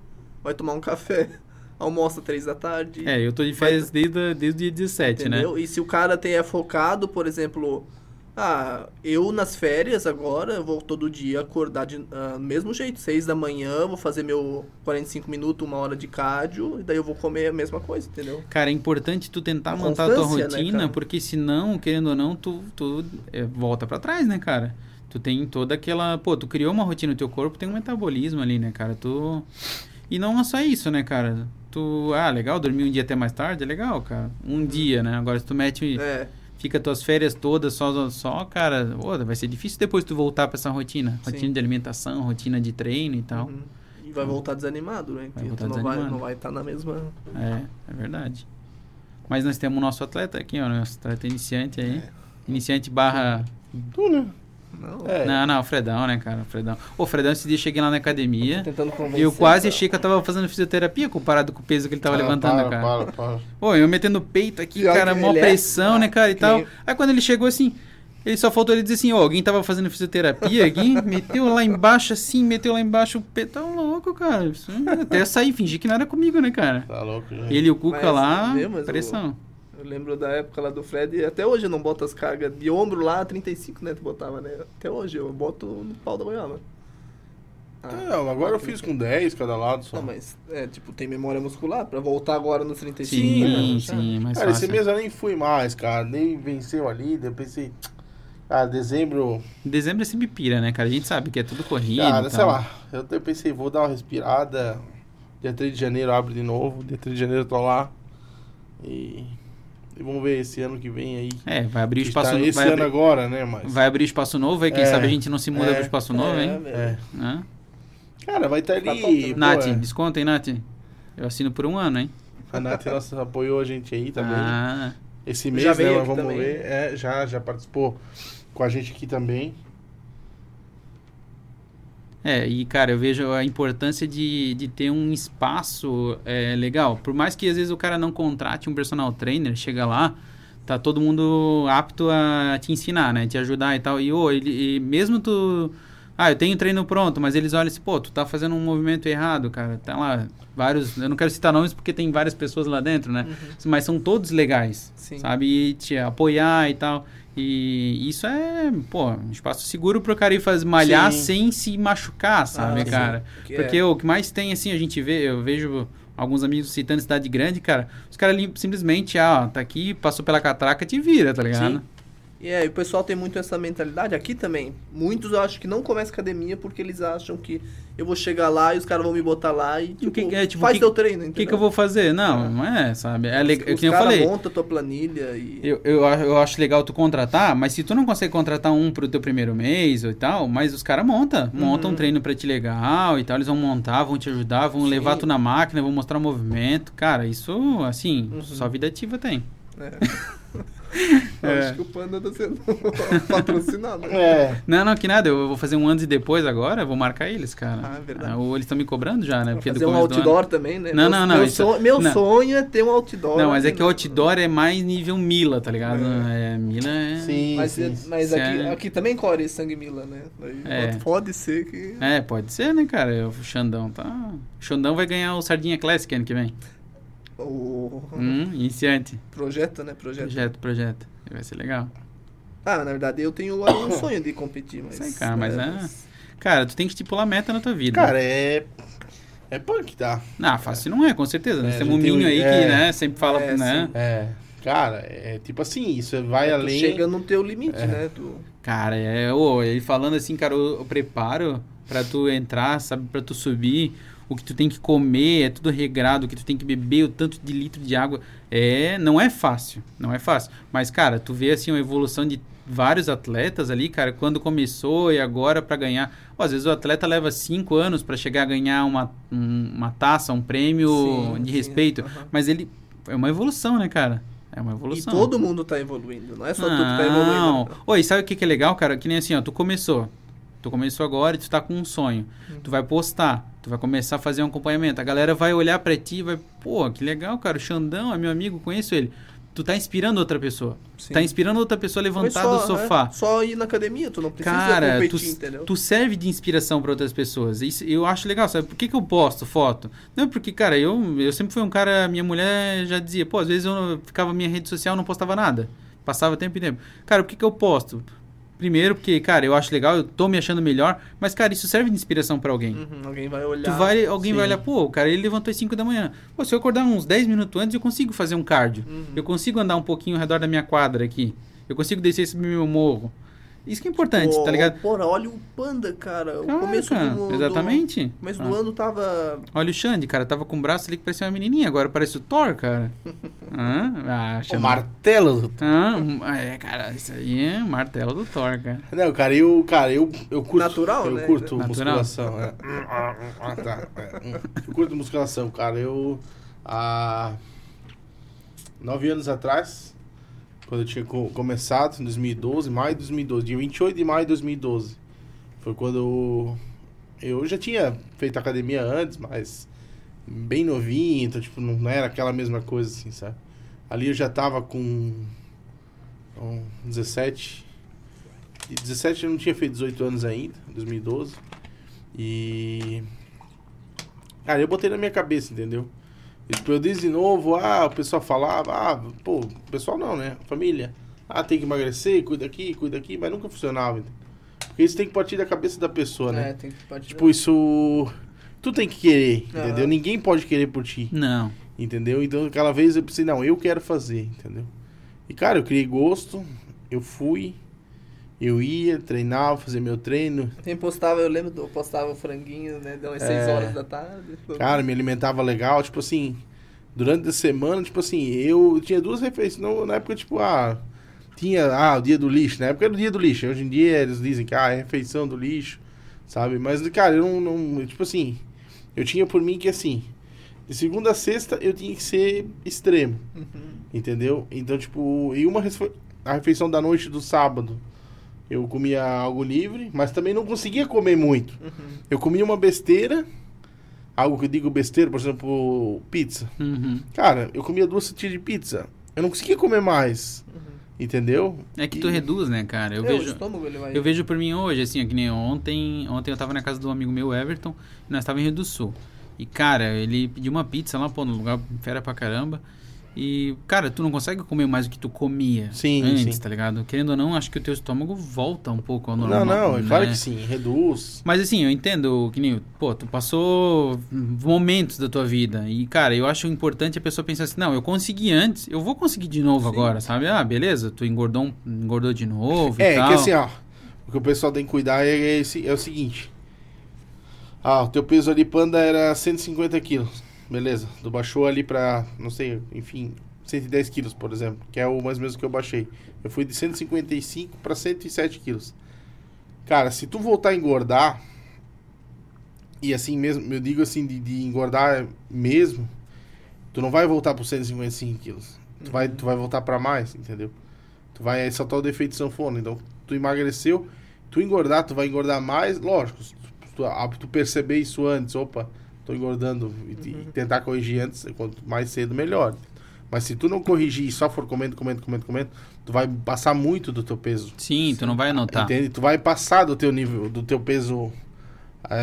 Speaker 2: vai tomar um café, almoça três da tarde.
Speaker 3: É, eu tô de férias desde, a- desde o dia 17, né?
Speaker 2: Entendeu? E se o cara tem é focado, por exemplo, ah, eu nas férias agora, eu vou todo dia acordar de, ah, do mesmo jeito, seis da manhã, vou fazer meu 45 minutos, uma hora de cardio, e daí eu vou comer a mesma coisa, entendeu?
Speaker 3: Cara, é importante tu tentar
Speaker 2: A
Speaker 3: montar a tua
Speaker 2: né,
Speaker 3: rotina,
Speaker 2: cara?
Speaker 3: porque senão, querendo ou não, tu, tu é, volta pra trás, né, cara? Tu tem toda aquela. Pô, tu criou uma rotina no teu corpo, tem um metabolismo ali, né, cara? Tu. E não é só isso, né, cara? Tu. Ah, legal, dormir um dia até mais tarde, é legal, cara. Um dia, né? Agora, se tu mete.
Speaker 2: É,
Speaker 3: Fica tuas férias todas só, só cara, pô, vai ser difícil depois tu voltar pra essa rotina.
Speaker 2: Sim.
Speaker 3: Rotina de alimentação, rotina de treino e tal.
Speaker 2: uhum. E vai voltar desanimado, né?
Speaker 3: Vai voltar
Speaker 2: tu não vai,
Speaker 3: desanimado.
Speaker 2: não vai estar na mesma...
Speaker 3: É, é verdade. Mas nós temos o nosso atleta aqui, ó, nosso atleta iniciante aí. Iniciante barra.
Speaker 1: Tu, né?
Speaker 2: Não,
Speaker 1: É.
Speaker 3: Não, não, o Fredão, né, cara? O Fredão. Ô, o Fredão, esse dia eu cheguei lá na academia.
Speaker 2: tentando convencer.
Speaker 3: Eu quase achei que eu tava fazendo fisioterapia comparado com o peso que ele tava
Speaker 1: Ah,
Speaker 3: levantando,
Speaker 1: para,
Speaker 3: cara.
Speaker 1: Para, para.
Speaker 3: Pô, eu metendo o peito aqui,
Speaker 2: Pior
Speaker 3: cara, mó
Speaker 2: é.
Speaker 3: pressão, né, cara, e
Speaker 2: Que
Speaker 3: tal. Aí quando ele chegou assim, ele só faltou ele dizer assim, ó, alguém tava fazendo fisioterapia aqui, meteu lá embaixo assim, meteu lá embaixo o peito. Tá louco, cara. Isso- Até eu saí, fingi que não era comigo, né, cara?
Speaker 1: Tá louco, já.
Speaker 3: Ele e o Cuca
Speaker 2: Mas,
Speaker 3: lá, pressão.
Speaker 2: Eu lembro da época lá do Fred, e até hoje eu não boto as cargas de ombro lá, 35, né? Tu botava, né? Até hoje eu boto no pau da goiaba. Ah,
Speaker 1: Não, agora eu fiz com 10 cada lado só.
Speaker 2: Não, mas, é, tipo, tem memória muscular pra voltar agora nos 35.
Speaker 3: Sim,
Speaker 2: né?
Speaker 3: sim, mais
Speaker 1: Cara, esse
Speaker 3: fácil.
Speaker 1: mês eu nem fui mais, cara. Nem venceu ali. daí Eu pensei, ah, dezembro.
Speaker 3: Dezembro é sempre pira, né, cara? A gente sabe que é tudo corrido.
Speaker 1: Cara, sei lá. Eu até pensei, vou dar uma respirada. Dia 3 de janeiro abre de novo. Dia 3 de janeiro eu tô lá. E. E vamos ver esse ano que vem aí.
Speaker 3: É, vai abrir o espaço novo.
Speaker 1: esse
Speaker 3: Vai,
Speaker 1: ano
Speaker 3: abrir-
Speaker 1: agora, né? Mas.
Speaker 3: vai abrir espaço novo, aí quem
Speaker 1: É,
Speaker 3: sabe a gente não se muda
Speaker 1: é,
Speaker 3: pro espaço novo,
Speaker 2: É,
Speaker 3: hein?
Speaker 1: É.
Speaker 3: Hã?
Speaker 1: Cara, vai estar
Speaker 2: Tá
Speaker 1: ali.
Speaker 2: top, né?
Speaker 1: pô,
Speaker 3: Nath,
Speaker 1: é.
Speaker 3: desconta aí, Nath. Eu assino por um ano, hein?
Speaker 1: A Nath nossa, apoiou a gente aí também.
Speaker 3: Ah,
Speaker 1: Esse mês,
Speaker 2: Já
Speaker 1: né? Vamos
Speaker 2: também.
Speaker 1: ver. É, já, já participou com a gente aqui também.
Speaker 3: É, e cara, eu vejo a importância de, de ter um espaço é, legal. Por mais que às vezes o cara não contrate um personal trainer, chega lá, tá todo mundo apto a te ensinar, né? Te ajudar e tal. E, ô, ele, e mesmo tu. Ah, eu tenho treino pronto, mas eles olham assim, pô, tu tá fazendo um movimento errado, cara. Tá lá vários. Eu não quero citar nomes porque tem várias pessoas lá dentro, né? Mas são todos legais,
Speaker 2: Sim.
Speaker 3: sabe? E te apoiar e tal. E isso é, pô, um espaço seguro pro cara ir fazer, malhar
Speaker 1: Sim.
Speaker 3: sem se machucar, sabe,
Speaker 2: Ah,
Speaker 3: cara?
Speaker 2: Que
Speaker 3: Porque
Speaker 2: é.
Speaker 3: o que mais tem, assim, a gente vê, eu vejo alguns amigos citando cidade grande, cara, os caras simplesmente, ah, tá aqui, passou pela catraca, te vira, tá ligado?
Speaker 2: Sim. E é, e o pessoal tem muito essa mentalidade aqui também. Muitos eu acho que não começam academia porque eles acham que eu vou chegar lá e os caras vão me botar lá e tipo,
Speaker 3: que- é, tipo,
Speaker 2: faz
Speaker 3: que-
Speaker 2: teu treino,
Speaker 3: O que, que eu vou fazer? Não, não é, sabe? É legal,
Speaker 2: Os
Speaker 3: que nem eu
Speaker 2: caras
Speaker 3: falei.
Speaker 2: montam tua planilha e...
Speaker 3: Eu, eu, eu acho legal tu contratar, mas se tu não consegue contratar um pro teu primeiro mês ou e tal, mas os caras montam. Montam um treino pra ti legal e tal. Eles vão montar, vão te ajudar, vão
Speaker 2: Sim.
Speaker 3: levar tu na máquina, vão mostrar o movimento. Cara, isso, assim, só vida ativa tem.
Speaker 2: Eu
Speaker 3: É.
Speaker 2: Acho que o Panda tá sendo patrocinado.
Speaker 1: É.
Speaker 3: Não, não, que nada. Eu vou fazer um antes e depois agora, vou marcar eles, cara.
Speaker 2: Ah, é verdade.
Speaker 3: Ah, ou eles estão me cobrando já, né? Porque do
Speaker 2: Fazer um outdoor também, né?
Speaker 3: Não,
Speaker 2: Meu-
Speaker 3: não, não,
Speaker 2: Meu,
Speaker 3: isso-
Speaker 2: sonho, meu
Speaker 3: não.
Speaker 2: sonho é ter um outdoor.
Speaker 3: Não, mas é que o
Speaker 2: no-
Speaker 3: outdoor é mais nível Mila, tá ligado? É, Mila é...
Speaker 1: Sim,
Speaker 2: Mas,
Speaker 1: sim.
Speaker 2: mas
Speaker 3: Isso
Speaker 2: aqui,
Speaker 3: é-
Speaker 2: aqui também corre sangue Mila, né? Daí
Speaker 3: É.
Speaker 2: Pode ser que...
Speaker 3: É, pode ser, né, cara? O Xandão tá... O Xandão vai ganhar o Sardinha Classic ano que vem.
Speaker 2: O
Speaker 3: Hum, iniciante.
Speaker 2: projeto, né? Projeto.
Speaker 3: Projeto, projeto. Vai ser legal.
Speaker 2: Ah, na verdade eu tenho um sonho de competir, mas...
Speaker 3: Sei, cara, mas é- Cara, tu tem que estipular meta na tua vida.
Speaker 1: Cara, é. É punk, tá?
Speaker 3: Ah, fácil não é, com certeza. Nós
Speaker 1: É,
Speaker 3: temos um
Speaker 1: gente tem
Speaker 3: Minho
Speaker 1: um-
Speaker 3: aí
Speaker 1: é.
Speaker 3: que, né, sempre fala,
Speaker 2: É,
Speaker 3: né?
Speaker 2: sim.
Speaker 1: É. Cara, é tipo assim, isso vai
Speaker 2: Tu
Speaker 1: além.
Speaker 2: chega no teu limite, né? Tu...
Speaker 3: Cara, é, ô, ele falando assim, cara, o, o preparo pra tu entrar, sabe, pra tu subir, o que tu tem que comer, é tudo regrado, o que tu tem que beber, o tanto de litro de água, é, não é fácil, não é fácil. Mas, cara, tu vê assim uma evolução de vários atletas ali, cara, quando começou e agora pra ganhar. Ó, às vezes o atleta leva cinco anos pra chegar a ganhar uma, um- uma taça, um prêmio
Speaker 2: Sim,
Speaker 3: de
Speaker 2: sim,
Speaker 3: respeito, mas ele é uma evolução, né, cara? É uma
Speaker 2: E
Speaker 3: evolução.
Speaker 2: todo mundo tá evoluindo, não é só tu que tá evoluindo.
Speaker 3: Oi, sabe o que, que é legal, cara? Que nem assim, ó, tu começou. Tu começou agora e tu tá com um sonho.
Speaker 2: Uhum.
Speaker 3: Tu vai postar, tu vai começar a fazer um acompanhamento. A galera vai olhar pra ti e vai, pô, que legal, cara, o Xandão é meu amigo, conheço ele. Tu tá inspirando outra pessoa.
Speaker 2: Sim.
Speaker 3: Tá inspirando outra pessoa a levantar
Speaker 2: só,
Speaker 3: do sofá.
Speaker 2: é, só ir na academia, tu não precisa
Speaker 3: Cara, tu,
Speaker 2: competir, entendeu?
Speaker 3: tu serve de inspiração para outras pessoas. Isso eu acho legal, sabe? Por que, que eu posto foto? Não, porque, cara, eu, eu sempre fui um cara. Minha mulher já dizia, pô, às vezes eu ficava na minha rede social não postava nada. Passava tempo e tempo. Cara, por que, que eu posto? Primeiro, porque, cara, eu acho legal, eu tô me achando melhor, mas, cara, isso serve de inspiração para alguém.
Speaker 2: Uhum, alguém vai olhar.
Speaker 3: Tu vai, alguém vai
Speaker 1: Sim.
Speaker 3: olhar, pô, cara, ele levantou às 5 da manhã. Pô, se eu acordar uns 10 minutos antes, eu consigo fazer um cardio.
Speaker 2: Uhum.
Speaker 3: Eu consigo andar um pouquinho ao redor da minha quadra aqui. Eu consigo descer esse meu morro. Isso que é importante,
Speaker 2: Pô,
Speaker 3: tá ligado?
Speaker 2: Porra, olha o Panda, cara. O
Speaker 3: Caraca,
Speaker 2: começo do, do
Speaker 3: Exatamente.
Speaker 2: começo
Speaker 3: Ah.
Speaker 2: do ano tava.
Speaker 3: Olha o Xande, cara, tava com o braço ali que parecia uma menininha, agora parece o Thor, cara. Ah,
Speaker 1: O martelo.
Speaker 3: Hã? Um- é, cara, isso aí é martelo do Thor, cara.
Speaker 1: Não, cara, eu, cara, eu, eu curto.
Speaker 2: Natural,
Speaker 1: eu
Speaker 2: né?
Speaker 1: curto
Speaker 3: Natural.
Speaker 1: musculação. É. Ah, tá. É. Eu curto musculação, cara. Eu. Há nove anos atrás, quando eu tinha co- começado, em 2012, maio de 2012, dia 28 de maio de 2012, foi quando eu, eu já tinha feito academia antes, mas bem novinho, então, tipo, não era aquela mesma coisa, assim, sabe? Ali eu já tava com com 17, e 17 eu não tinha feito 18 anos ainda, 2012. E. Cara, eu botei na minha cabeça, entendeu? E, tipo, eu desde novo, ah, o pessoal falava, ah, pô, o pessoal não, né? Família. Ah, tem que emagrecer, cuida aqui, cuida aqui, mas nunca funcionava. Porque isso tem que partir da cabeça da pessoa, né?
Speaker 2: É, tem que partir.
Speaker 1: Tipo, isso. Tu tem que querer, entendeu? Ninguém pode querer por ti.
Speaker 3: Não.
Speaker 1: Entendeu? Então, aquela vez eu pensei, não, eu quero fazer, entendeu? E, cara, eu criei gosto, eu fui, eu ia, treinava, fazia meu treino.
Speaker 2: Quem postava, eu lembro, eu postava o franguinho, né? Deu umas 6
Speaker 1: É.
Speaker 2: horas da tarde.
Speaker 1: Cara, me alimentava legal, tipo assim, durante a semana, tipo assim, eu tinha duas refeições, não, na época, tipo, ah, tinha, ah, o dia do lixo, na época era o dia do lixo, hoje em dia eles dizem que, ah, é refeição do lixo, sabe? Mas, cara, eu não, não tipo assim, eu tinha por mim que, assim, de segunda a sexta eu tinha que ser extremo.
Speaker 2: Uhum.
Speaker 1: Entendeu? Então, tipo, e uma a refeição da noite do sábado, eu comia algo livre, mas também não conseguia comer muito.
Speaker 2: Uhum.
Speaker 1: Eu comia uma besteira, algo que eu digo besteira, por exemplo, pizza.
Speaker 3: Uhum.
Speaker 1: Cara, eu comia duas fatias de pizza. Eu não conseguia comer mais. Entendeu?
Speaker 3: É que tu
Speaker 1: E-
Speaker 3: reduz, né, cara? Eu
Speaker 2: É, o
Speaker 3: vejo.
Speaker 2: estômago, ele vai...
Speaker 3: Eu vejo por mim hoje, assim, ó, que nem ontem. Ontem eu tava na casa do amigo meu, Everton, e nós tava em Rio do Sul. E, cara, ele pediu uma pizza lá, pô, no lugar fera pra caramba. E, cara, tu não consegue comer mais do que tu comia
Speaker 1: Sim,
Speaker 3: antes,
Speaker 1: sim.
Speaker 3: tá ligado? Querendo ou não, acho que o teu estômago volta um pouco ao normal.
Speaker 1: Não, não, é
Speaker 3: né?
Speaker 1: claro que sim, reduz.
Speaker 3: Mas assim, eu entendo que nem, pô, tu passou momentos da tua vida e, cara, eu acho importante a pessoa pensar assim, não, eu consegui antes, eu vou conseguir de novo
Speaker 2: Sim.
Speaker 3: agora, sabe? Ah, beleza, tu engordou, engordou de novo e
Speaker 1: É,
Speaker 3: tal.
Speaker 1: que assim, ó, o que o pessoal tem que cuidar é, esse, é o seguinte. Ah, o teu peso ali, panda, era 150 quilos. Beleza. Tu baixou ali pra, não sei, enfim, 110 quilos, por exemplo. Que é o mais ou menos que eu baixei. Eu fui de 155 pra 107 quilos. Cara, se tu voltar a engordar, e assim mesmo, eu digo assim, de, de engordar mesmo, tu não vai voltar pro 155 quilos. Tu, vai, tu vai voltar pra mais, entendeu? Tu vai soltar o defeito sanfona. Então, tu emagreceu, tu engordar, tu vai engordar mais. Lógico, tu, ah, tu perceber isso antes, opa, tô engordando, e, e tentar corrigir antes, quanto mais cedo, melhor. Mas se tu não corrigir e só for comendo, comendo, comendo, comendo, tu vai passar muito do teu peso.
Speaker 3: Sim, tu não vai anotar.
Speaker 1: Entende? Tu vai passar do teu nível, do teu peso,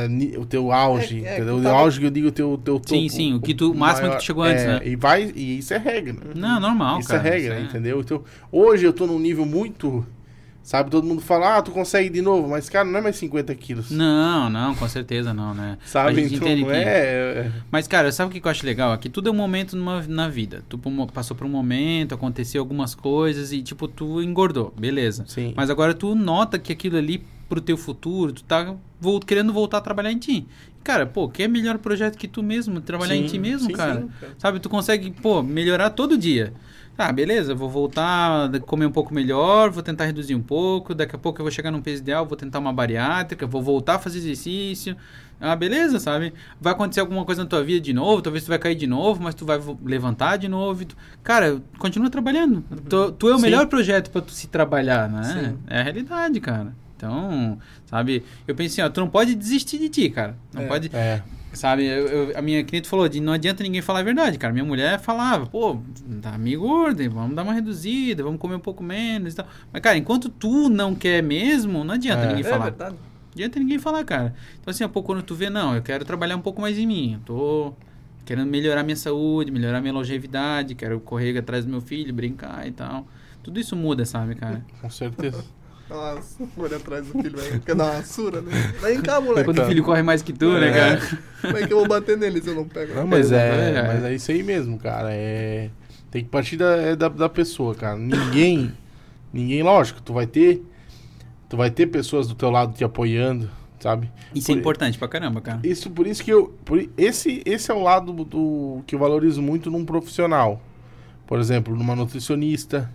Speaker 1: ni- o teu auge,
Speaker 2: É, é,
Speaker 1: entendeu?
Speaker 2: que
Speaker 1: O
Speaker 2: tava-
Speaker 1: auge que eu digo, o teu, teu
Speaker 3: Sim,
Speaker 1: topo,
Speaker 3: sim, o que tu- o máximo que tu chegou antes,
Speaker 1: é,
Speaker 3: né?
Speaker 1: E vai, e isso é regra.
Speaker 3: Não, normal,
Speaker 1: Isso
Speaker 3: cara.
Speaker 1: é regra,
Speaker 3: isso é-
Speaker 1: entendeu? Então, hoje eu tô num nível muito Sabe, todo mundo fala, ah, tu consegue de novo, mas, cara, não é mais 50 quilos.
Speaker 3: Não, não, com certeza não, né?
Speaker 1: Sabe, então não
Speaker 3: que-
Speaker 1: é...
Speaker 3: Mas, cara, sabe o que eu acho legal? Aqui tudo é um momento numa, na vida. Tu passou por um momento, aconteceu algumas coisas e, tipo, tu engordou, beleza.
Speaker 1: Sim.
Speaker 3: Mas agora tu nota que aquilo ali pro teu futuro, tu tá vol- querendo voltar a trabalhar em ti. Cara, pô, que é melhor projeto que tu mesmo, trabalhar em
Speaker 1: Sim,
Speaker 3: ti mesmo,
Speaker 1: sim,
Speaker 3: cara.
Speaker 2: sim, cara.
Speaker 3: Sabe, tu consegue, pô, melhorar todo dia. Ah, beleza, vou voltar a comer um pouco melhor, vou tentar reduzir um pouco, daqui a pouco eu vou chegar num peso ideal, vou tentar uma bariátrica, vou voltar a fazer exercício. Ah, beleza, sabe? Vai acontecer alguma coisa na tua vida de novo, talvez tu vai cair de novo, mas tu vai levantar de novo. tu- Cara, continua trabalhando. Tu, tu é o
Speaker 1: Sim.
Speaker 3: melhor projeto pra tu se trabalhar, né?
Speaker 2: Sim.
Speaker 3: É a realidade, cara. Então, sabe? Eu pensei, ó, tu não pode desistir de ti, cara. Não
Speaker 2: É.
Speaker 3: pode,
Speaker 1: É,
Speaker 3: Sabe, eu, eu- a minha cliente falou de não adianta ninguém falar a verdade, cara. Minha mulher falava, pô, tá meio gorda, vamos dar uma reduzida, vamos comer um pouco menos e tal. Mas, cara, enquanto tu não quer mesmo, não adianta
Speaker 1: É.
Speaker 3: ninguém
Speaker 2: É
Speaker 3: falar.
Speaker 2: verdade.
Speaker 3: Não adianta ninguém falar, cara. Então, assim, a pouco quando tu vê, não, eu quero trabalhar um pouco mais em mim. Eu tô querendo melhorar minha saúde, melhorar minha longevidade, quero correr atrás do meu filho, brincar e tal. Tudo isso muda, sabe, cara?
Speaker 1: com certeza.
Speaker 2: Nossa, olha atrás do filho, velho. Quer dar uma surra, né? Vem cá, moleque.
Speaker 3: Quando o filho corre mais que tu, né,
Speaker 1: É.
Speaker 3: cara?
Speaker 2: Como é que eu vou bater nele se eu não pego?
Speaker 1: Não, mas é,
Speaker 3: É.
Speaker 1: mas é isso aí mesmo, cara. É, tem que partir da, é da, da pessoa, cara. Ninguém, ninguém, lógico, tu vai ter, tu vai ter pessoas do teu lado te apoiando, sabe?
Speaker 3: Isso é
Speaker 1: Por-
Speaker 3: importante pra caramba, cara.
Speaker 1: Isso, por isso que eu, por, esse, esse é o lado do que eu valorizo muito num profissional. Por exemplo, numa nutricionista,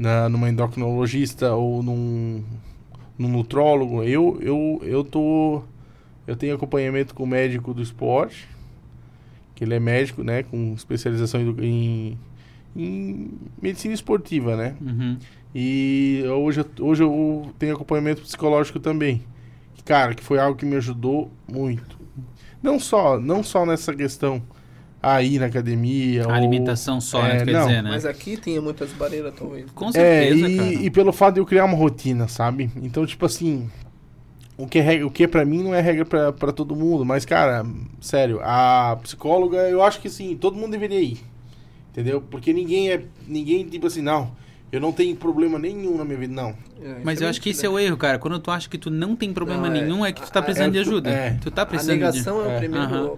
Speaker 1: na, numa endocrinologista ou num, num nutrólogo. Eu, eu, eu tô, eu tenho acompanhamento com o médico do esporte, que ele é médico, né, com especialização em, em, medicina esportiva, né?
Speaker 3: Uhum.
Speaker 1: E hoje, hoje eu tenho acompanhamento psicológico também. Cara, que foi algo que me ajudou muito. Não só, não só nessa questão aí na academia.
Speaker 3: A
Speaker 1: ou-
Speaker 3: alimentação só, né?
Speaker 1: É,
Speaker 3: tu quer
Speaker 1: não.
Speaker 3: dizer, né?
Speaker 2: Mas aqui tinha muitas barreiras, talvez.
Speaker 3: Com
Speaker 1: É,
Speaker 3: certeza,
Speaker 1: e,
Speaker 3: cara.
Speaker 1: e pelo fato de eu criar uma rotina, sabe? Então, tipo assim, o que é, regra, o que é pra mim não é regra pra, pra todo mundo. Mas, cara, sério, a psicóloga, eu acho que sim, todo mundo deveria ir. Entendeu? Porque ninguém é. Ninguém, tipo assim, não, eu não tenho problema nenhum na minha vida, não.
Speaker 2: É,
Speaker 3: Mas
Speaker 2: isso
Speaker 3: eu
Speaker 2: é
Speaker 3: acho que esse é o erro, cara. Quando tu acha que tu não tem problema
Speaker 2: Não, é-
Speaker 3: nenhum, é que tu tá
Speaker 2: a-
Speaker 3: precisando de
Speaker 1: é-
Speaker 3: ajuda.
Speaker 1: é.
Speaker 3: Tu tá
Speaker 2: A
Speaker 3: precisando de...
Speaker 2: negação é,
Speaker 1: É.
Speaker 2: o primeiro.
Speaker 3: Aham.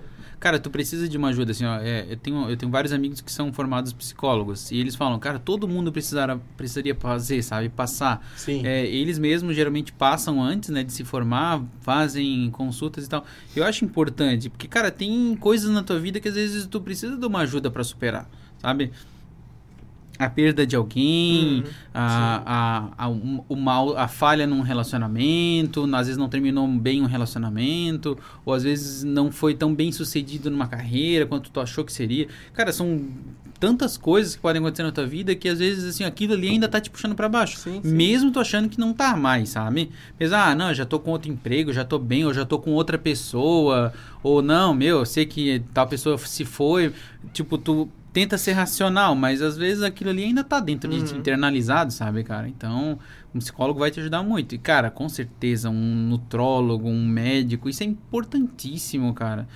Speaker 3: Cara, tu precisa de uma ajuda, assim, ó. é, eu, tenho, eu tenho vários amigos que são formados psicólogos. E eles falam, cara, todo mundo precisara, precisaria fazer, sabe? Passar.
Speaker 1: Sim.
Speaker 3: É, eles mesmos geralmente passam antes, né, de se formar, fazem consultas e tal. Eu acho importante, porque, cara, tem coisas na tua vida que às vezes tu precisa de uma ajuda pra superar, sabe? A perda de alguém,
Speaker 2: Uhum,
Speaker 3: a, a, a, o mal, a falha num relacionamento, às vezes não terminou bem um relacionamento, ou às vezes não foi tão bem sucedido numa carreira quanto tu achou que seria. Cara, são tantas coisas que podem acontecer na tua vida que às vezes assim aquilo ali ainda tá te puxando pra baixo.
Speaker 2: Sim, sim.
Speaker 3: Mesmo tu achando que não tá mais, sabe? Mas, ah, não, já tô com outro emprego, já tô bem, ou já tô com outra pessoa, ou não, meu, eu sei que tal pessoa se foi, tipo, tu tenta ser racional, mas às vezes aquilo ali ainda tá dentro de ti,
Speaker 2: Uhum.
Speaker 3: internalizado, sabe, cara? Então, um psicólogo vai te ajudar muito. E, cara, com certeza, um nutrólogo, um médico, isso é importantíssimo, cara.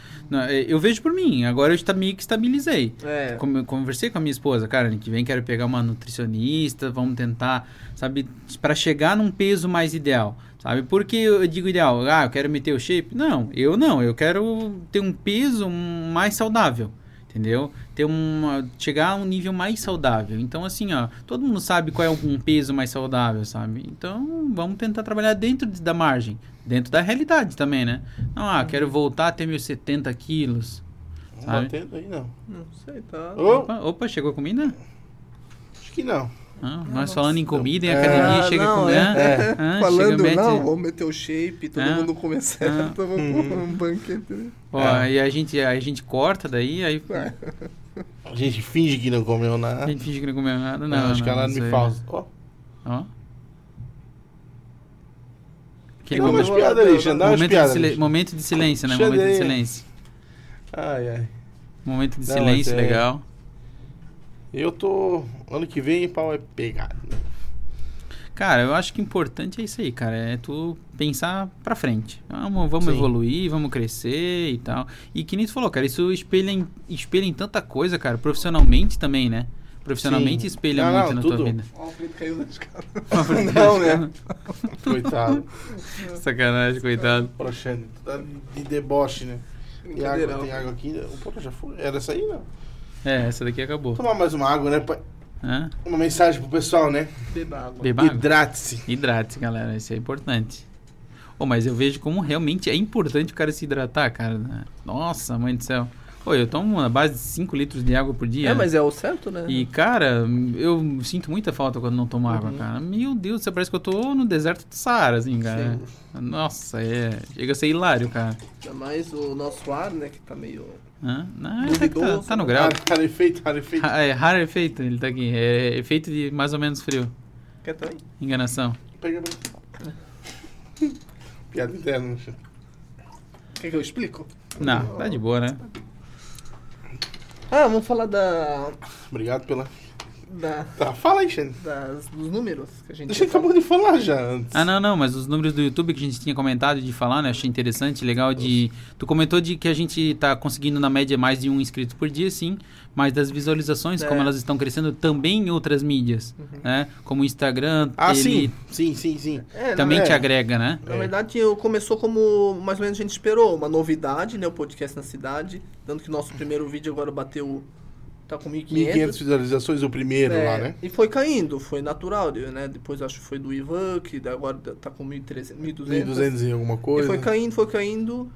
Speaker 3: É, Eu vejo por mim, agora eu meio que estabilizei.
Speaker 2: É.
Speaker 3: Como eu conversei com a minha esposa, cara, ano que vem quero pegar uma nutricionista, vamos tentar, sabe, para chegar num peso mais ideal, sabe? Porque eu digo ideal, ah, eu quero meter o shape? Não, eu não, eu quero ter um peso mais saudável. Entendeu? Ter uma, chegar a um nível mais saudável. Então, assim, ó, todo mundo sabe qual é um peso mais saudável, sabe? Então, vamos tentar trabalhar dentro de- da margem, dentro da realidade também, né? Não, ah, quero voltar a ter meus 70 quilos.
Speaker 1: Não batendo aí, não.
Speaker 2: Não sei, tá.
Speaker 3: Opa, opa, chegou a comida?
Speaker 1: acho que não.
Speaker 3: Ah, nós falando em comida, em
Speaker 1: É,
Speaker 3: academia,
Speaker 2: Ah,
Speaker 3: chega
Speaker 2: não,
Speaker 3: a comer.
Speaker 2: é.
Speaker 3: Ah, chega,
Speaker 2: Falando,
Speaker 3: mete-
Speaker 2: não, vamos meter o shape, todo
Speaker 3: Ah.
Speaker 2: mundo come certo, vamos
Speaker 1: Hum.
Speaker 2: pôr um banquete. né?
Speaker 3: Ó,
Speaker 1: É.
Speaker 3: aí a gente, a gente corta daí, aí
Speaker 2: É.
Speaker 1: A gente finge que não comeu
Speaker 3: a
Speaker 1: nada.
Speaker 3: gente finge que não comeu nada.
Speaker 1: Não,
Speaker 3: Não,
Speaker 1: acho que ela
Speaker 3: isso
Speaker 1: me
Speaker 3: aí-
Speaker 1: fala. Ó,
Speaker 3: Ó. Aquele
Speaker 1: dá umas
Speaker 3: momento,
Speaker 1: ali, dá umas
Speaker 3: momento, de silen-
Speaker 1: ali.
Speaker 3: momento de silêncio, né? Momento de
Speaker 1: aí.
Speaker 3: silêncio.
Speaker 1: Ai, ai.
Speaker 3: Momento de
Speaker 1: Não,
Speaker 3: silêncio,
Speaker 1: é-
Speaker 3: legal.
Speaker 1: Eu tô. Ano que vem, pau é pegado.
Speaker 3: Cara, eu acho que o importante é isso aí, cara. É tu pensar pra frente. Vamos, vamos
Speaker 1: Sim.
Speaker 3: evoluir, vamos crescer e tal. E que nem tu falou, cara, isso espelha em, espelha em tanta coisa, cara, profissionalmente também, né? profissionalmente
Speaker 1: Sim.
Speaker 3: espelha
Speaker 1: Não,
Speaker 3: muito
Speaker 1: não,
Speaker 3: na
Speaker 1: tudo.
Speaker 3: tua vida.
Speaker 2: Ó, o Felipe caiu na escada.
Speaker 1: Não, né? Coitado.
Speaker 3: Sacanagem, coitado.
Speaker 1: Alexandre, tá de deboche, né? Tem água, tem água aqui. O porra já foi. Era essa aí, não?
Speaker 3: É, essa daqui acabou.
Speaker 1: Tomar mais uma água, né? pai?
Speaker 3: Hã?
Speaker 1: Uma mensagem pro pessoal, né?
Speaker 2: Beba água.
Speaker 3: Beba água.
Speaker 1: Hidrate-se.
Speaker 3: Hidrate-se, galera. Isso é importante. Ô, mas eu vejo como realmente é importante o cara se hidratar, cara. Nossa, mãe do céu. Pô, eu tomo na base de 5 litros de água por dia.
Speaker 2: É, mas é o certo, né?
Speaker 3: E, cara, eu sinto muita falta quando não tomo água, cara. Meu Deus, você parece que eu tô no deserto do Saara, assim, cara. Nossa, é. Chega a ser hilário, cara.
Speaker 2: Ainda mais o nosso ar, né? Que tá meio.
Speaker 3: Não, ele tá, tá, tá no grau.
Speaker 1: Raro efeito, raro efeito.
Speaker 3: Ra- É raro efeito, ele tá aqui. É efeito de mais ou menos frio.
Speaker 2: Quer também?
Speaker 3: Enganação.
Speaker 1: Pega pra Piada interna, né?
Speaker 2: Quer que eu explico?
Speaker 3: Não, tá de boa, né?
Speaker 2: Ah, vamos falar da.
Speaker 1: Obrigado pela.
Speaker 2: Da
Speaker 1: Tá, fala aí, Xande.
Speaker 2: das, dos números que a gente.
Speaker 1: A gente acabou de falar já antes.
Speaker 3: Ah, não, não, mas os números do YouTube que a gente tinha comentado de falar, né? Achei interessante, legal de... Tu comentou de que a gente tá conseguindo, na média, mais de um inscrito por dia, sim. Mas das visualizações,
Speaker 2: É.
Speaker 3: como elas estão crescendo também em outras mídias, né? Como o Instagram,
Speaker 1: Ah,
Speaker 3: ele
Speaker 1: sim. Sim, sim, sim.
Speaker 2: É,
Speaker 3: também
Speaker 1: é.
Speaker 3: te agrega, né?
Speaker 2: Na verdade, eu- começou como mais ou menos a gente esperou, uma novidade, né? O podcast na cidade. Tanto que nosso primeiro vídeo agora bateu. Tá com
Speaker 1: 1.500
Speaker 2: 1.500.
Speaker 1: visualizações o primeiro
Speaker 2: É,
Speaker 1: lá, né?
Speaker 2: E foi caindo, foi natural, né? Depois acho que foi do Ivan, que agora tá com 1.300, 1.200.
Speaker 1: 1.200 e alguma
Speaker 2: E
Speaker 1: coisa.
Speaker 2: foi caindo, foi caindo.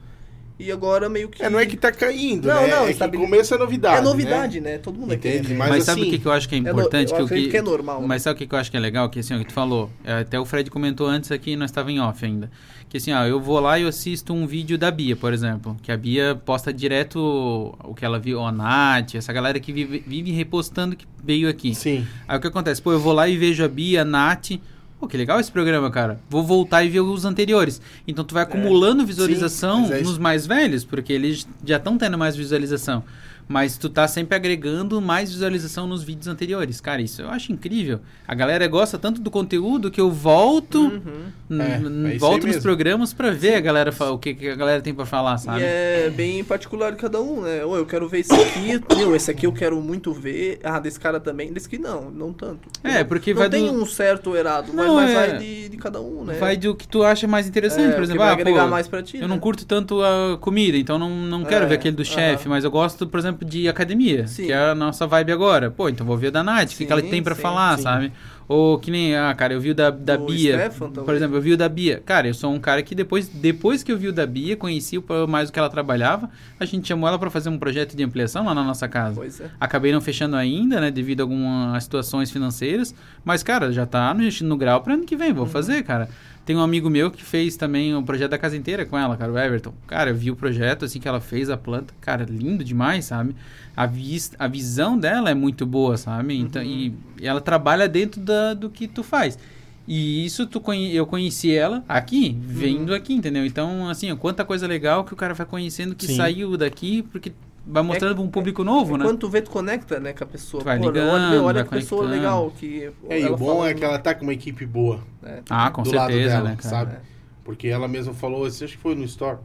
Speaker 2: E agora meio que.
Speaker 1: É, não é que tá caindo,
Speaker 2: Não,
Speaker 1: né?
Speaker 2: não,
Speaker 1: é que
Speaker 2: estabil-
Speaker 1: começo é novidade,
Speaker 2: É novidade, né? Todo mundo
Speaker 1: Entende?
Speaker 2: aqui.
Speaker 1: Mas
Speaker 3: Mas, sabe o
Speaker 1: assim,
Speaker 3: que, que eu acho que é
Speaker 2: no-
Speaker 3: importante?
Speaker 2: eu
Speaker 3: que o
Speaker 2: acredito que é normal, né?
Speaker 3: Mas sabe o que, que eu acho que é legal? Que assim, ó, que tu falou, é, até o Fred comentou antes aqui, nós estava em off ainda. Que assim, ó, eu vou lá e eu assisto um vídeo da Bia, por exemplo. Que a Bia posta direto o que ela viu, a Nath, essa galera que vive, vive repostando que veio aqui.
Speaker 1: Sim.
Speaker 3: Aí o que acontece? Pô, eu vou lá e vejo a Bia, a Nath. Pô, que legal esse programa, cara. Vou voltar e ver os anteriores. Então tu vai acumulando visualização
Speaker 1: É. Sim, mas é isso.
Speaker 3: nos mais velhos, porque eles já estão tendo mais visualização. Mas tu tá sempre agregando mais visualização nos vídeos anteriores. Cara, isso eu acho incrível. A galera gosta tanto do conteúdo que eu volto,
Speaker 2: Uhum.
Speaker 1: É, é
Speaker 3: volto nos
Speaker 1: mesmo.
Speaker 3: programas pra ver a galera o que, que a galera tem pra falar, sabe?
Speaker 2: E é bem particular de cada um, né? Ou eu quero ver esse aqui, meu, esse aqui eu quero muito ver. Ah, desse cara também. Desse aqui não, não tanto.
Speaker 3: É, porque
Speaker 2: não
Speaker 3: vai
Speaker 2: tem
Speaker 3: do-
Speaker 2: um certo ou errado, mas,
Speaker 3: Não,
Speaker 2: mas
Speaker 3: é-
Speaker 2: vai de, de cada um, né?
Speaker 3: Vai do que tu acha mais interessante,
Speaker 2: É,
Speaker 3: por
Speaker 2: que
Speaker 3: exemplo.
Speaker 2: vai
Speaker 3: ah,
Speaker 2: agregar
Speaker 3: pô,
Speaker 2: mais pra ti,
Speaker 3: Eu
Speaker 2: né?
Speaker 3: não curto tanto a comida, então não, não quero
Speaker 2: É,
Speaker 3: ver aquele do chefe, mas eu gosto, por exemplo, de academia,
Speaker 2: Sim.
Speaker 3: que é a nossa vibe agora. Pô, então vou ver o da Nath, o que, que ela tem
Speaker 2: sim,
Speaker 3: falar,
Speaker 1: sim.
Speaker 3: sabe? Ou que nem, ah, cara, eu vi o da, da
Speaker 2: O
Speaker 3: Bia.
Speaker 2: Stefan
Speaker 3: por exemplo, eu vi o da Bia. Cara, eu sou um cara que depois, depois que eu vi o da Bia, conheci o- mais o que ela trabalhava, a gente chamou ela pra fazer um projeto de ampliação lá na nossa casa.
Speaker 2: Pois é.
Speaker 3: Acabei não fechando ainda, né? Devido a algumas situações financeiras. Mas, cara, já tá no, no grau pra ano que vem. Vou
Speaker 2: Uhum.
Speaker 3: fazer, cara. Tem um amigo meu que fez também o projeto da casa inteira com ela, cara, o Everton. Cara, eu vi o projeto, assim, que ela fez, a planta. Cara, lindo demais, sabe? A, vis a visão dela é muito boa, sabe? Então, e, e ela trabalha dentro da, do que tu faz. E isso tu conhe eu conheci ela aqui, vindo aqui, entendeu? Então, assim, ó, quanta coisa legal que o cara vai conhecendo que
Speaker 1: Sim.
Speaker 3: saiu daqui, porque vai mostrando pra um público novo, né?
Speaker 2: Quando tu vê, tu conecta, né, com a pessoa.
Speaker 3: Vai
Speaker 2: Pô,
Speaker 3: ligando,
Speaker 2: olha, meu, olha
Speaker 3: vai
Speaker 2: que pessoa legal que.
Speaker 1: É, e o bom é que ela tá com uma equipe boa
Speaker 2: né?
Speaker 3: Ah, com
Speaker 1: do lado
Speaker 3: certeza,
Speaker 1: dela,
Speaker 3: né, cara?
Speaker 1: sabe? Porque ela mesma falou, assim, acho que foi no Store.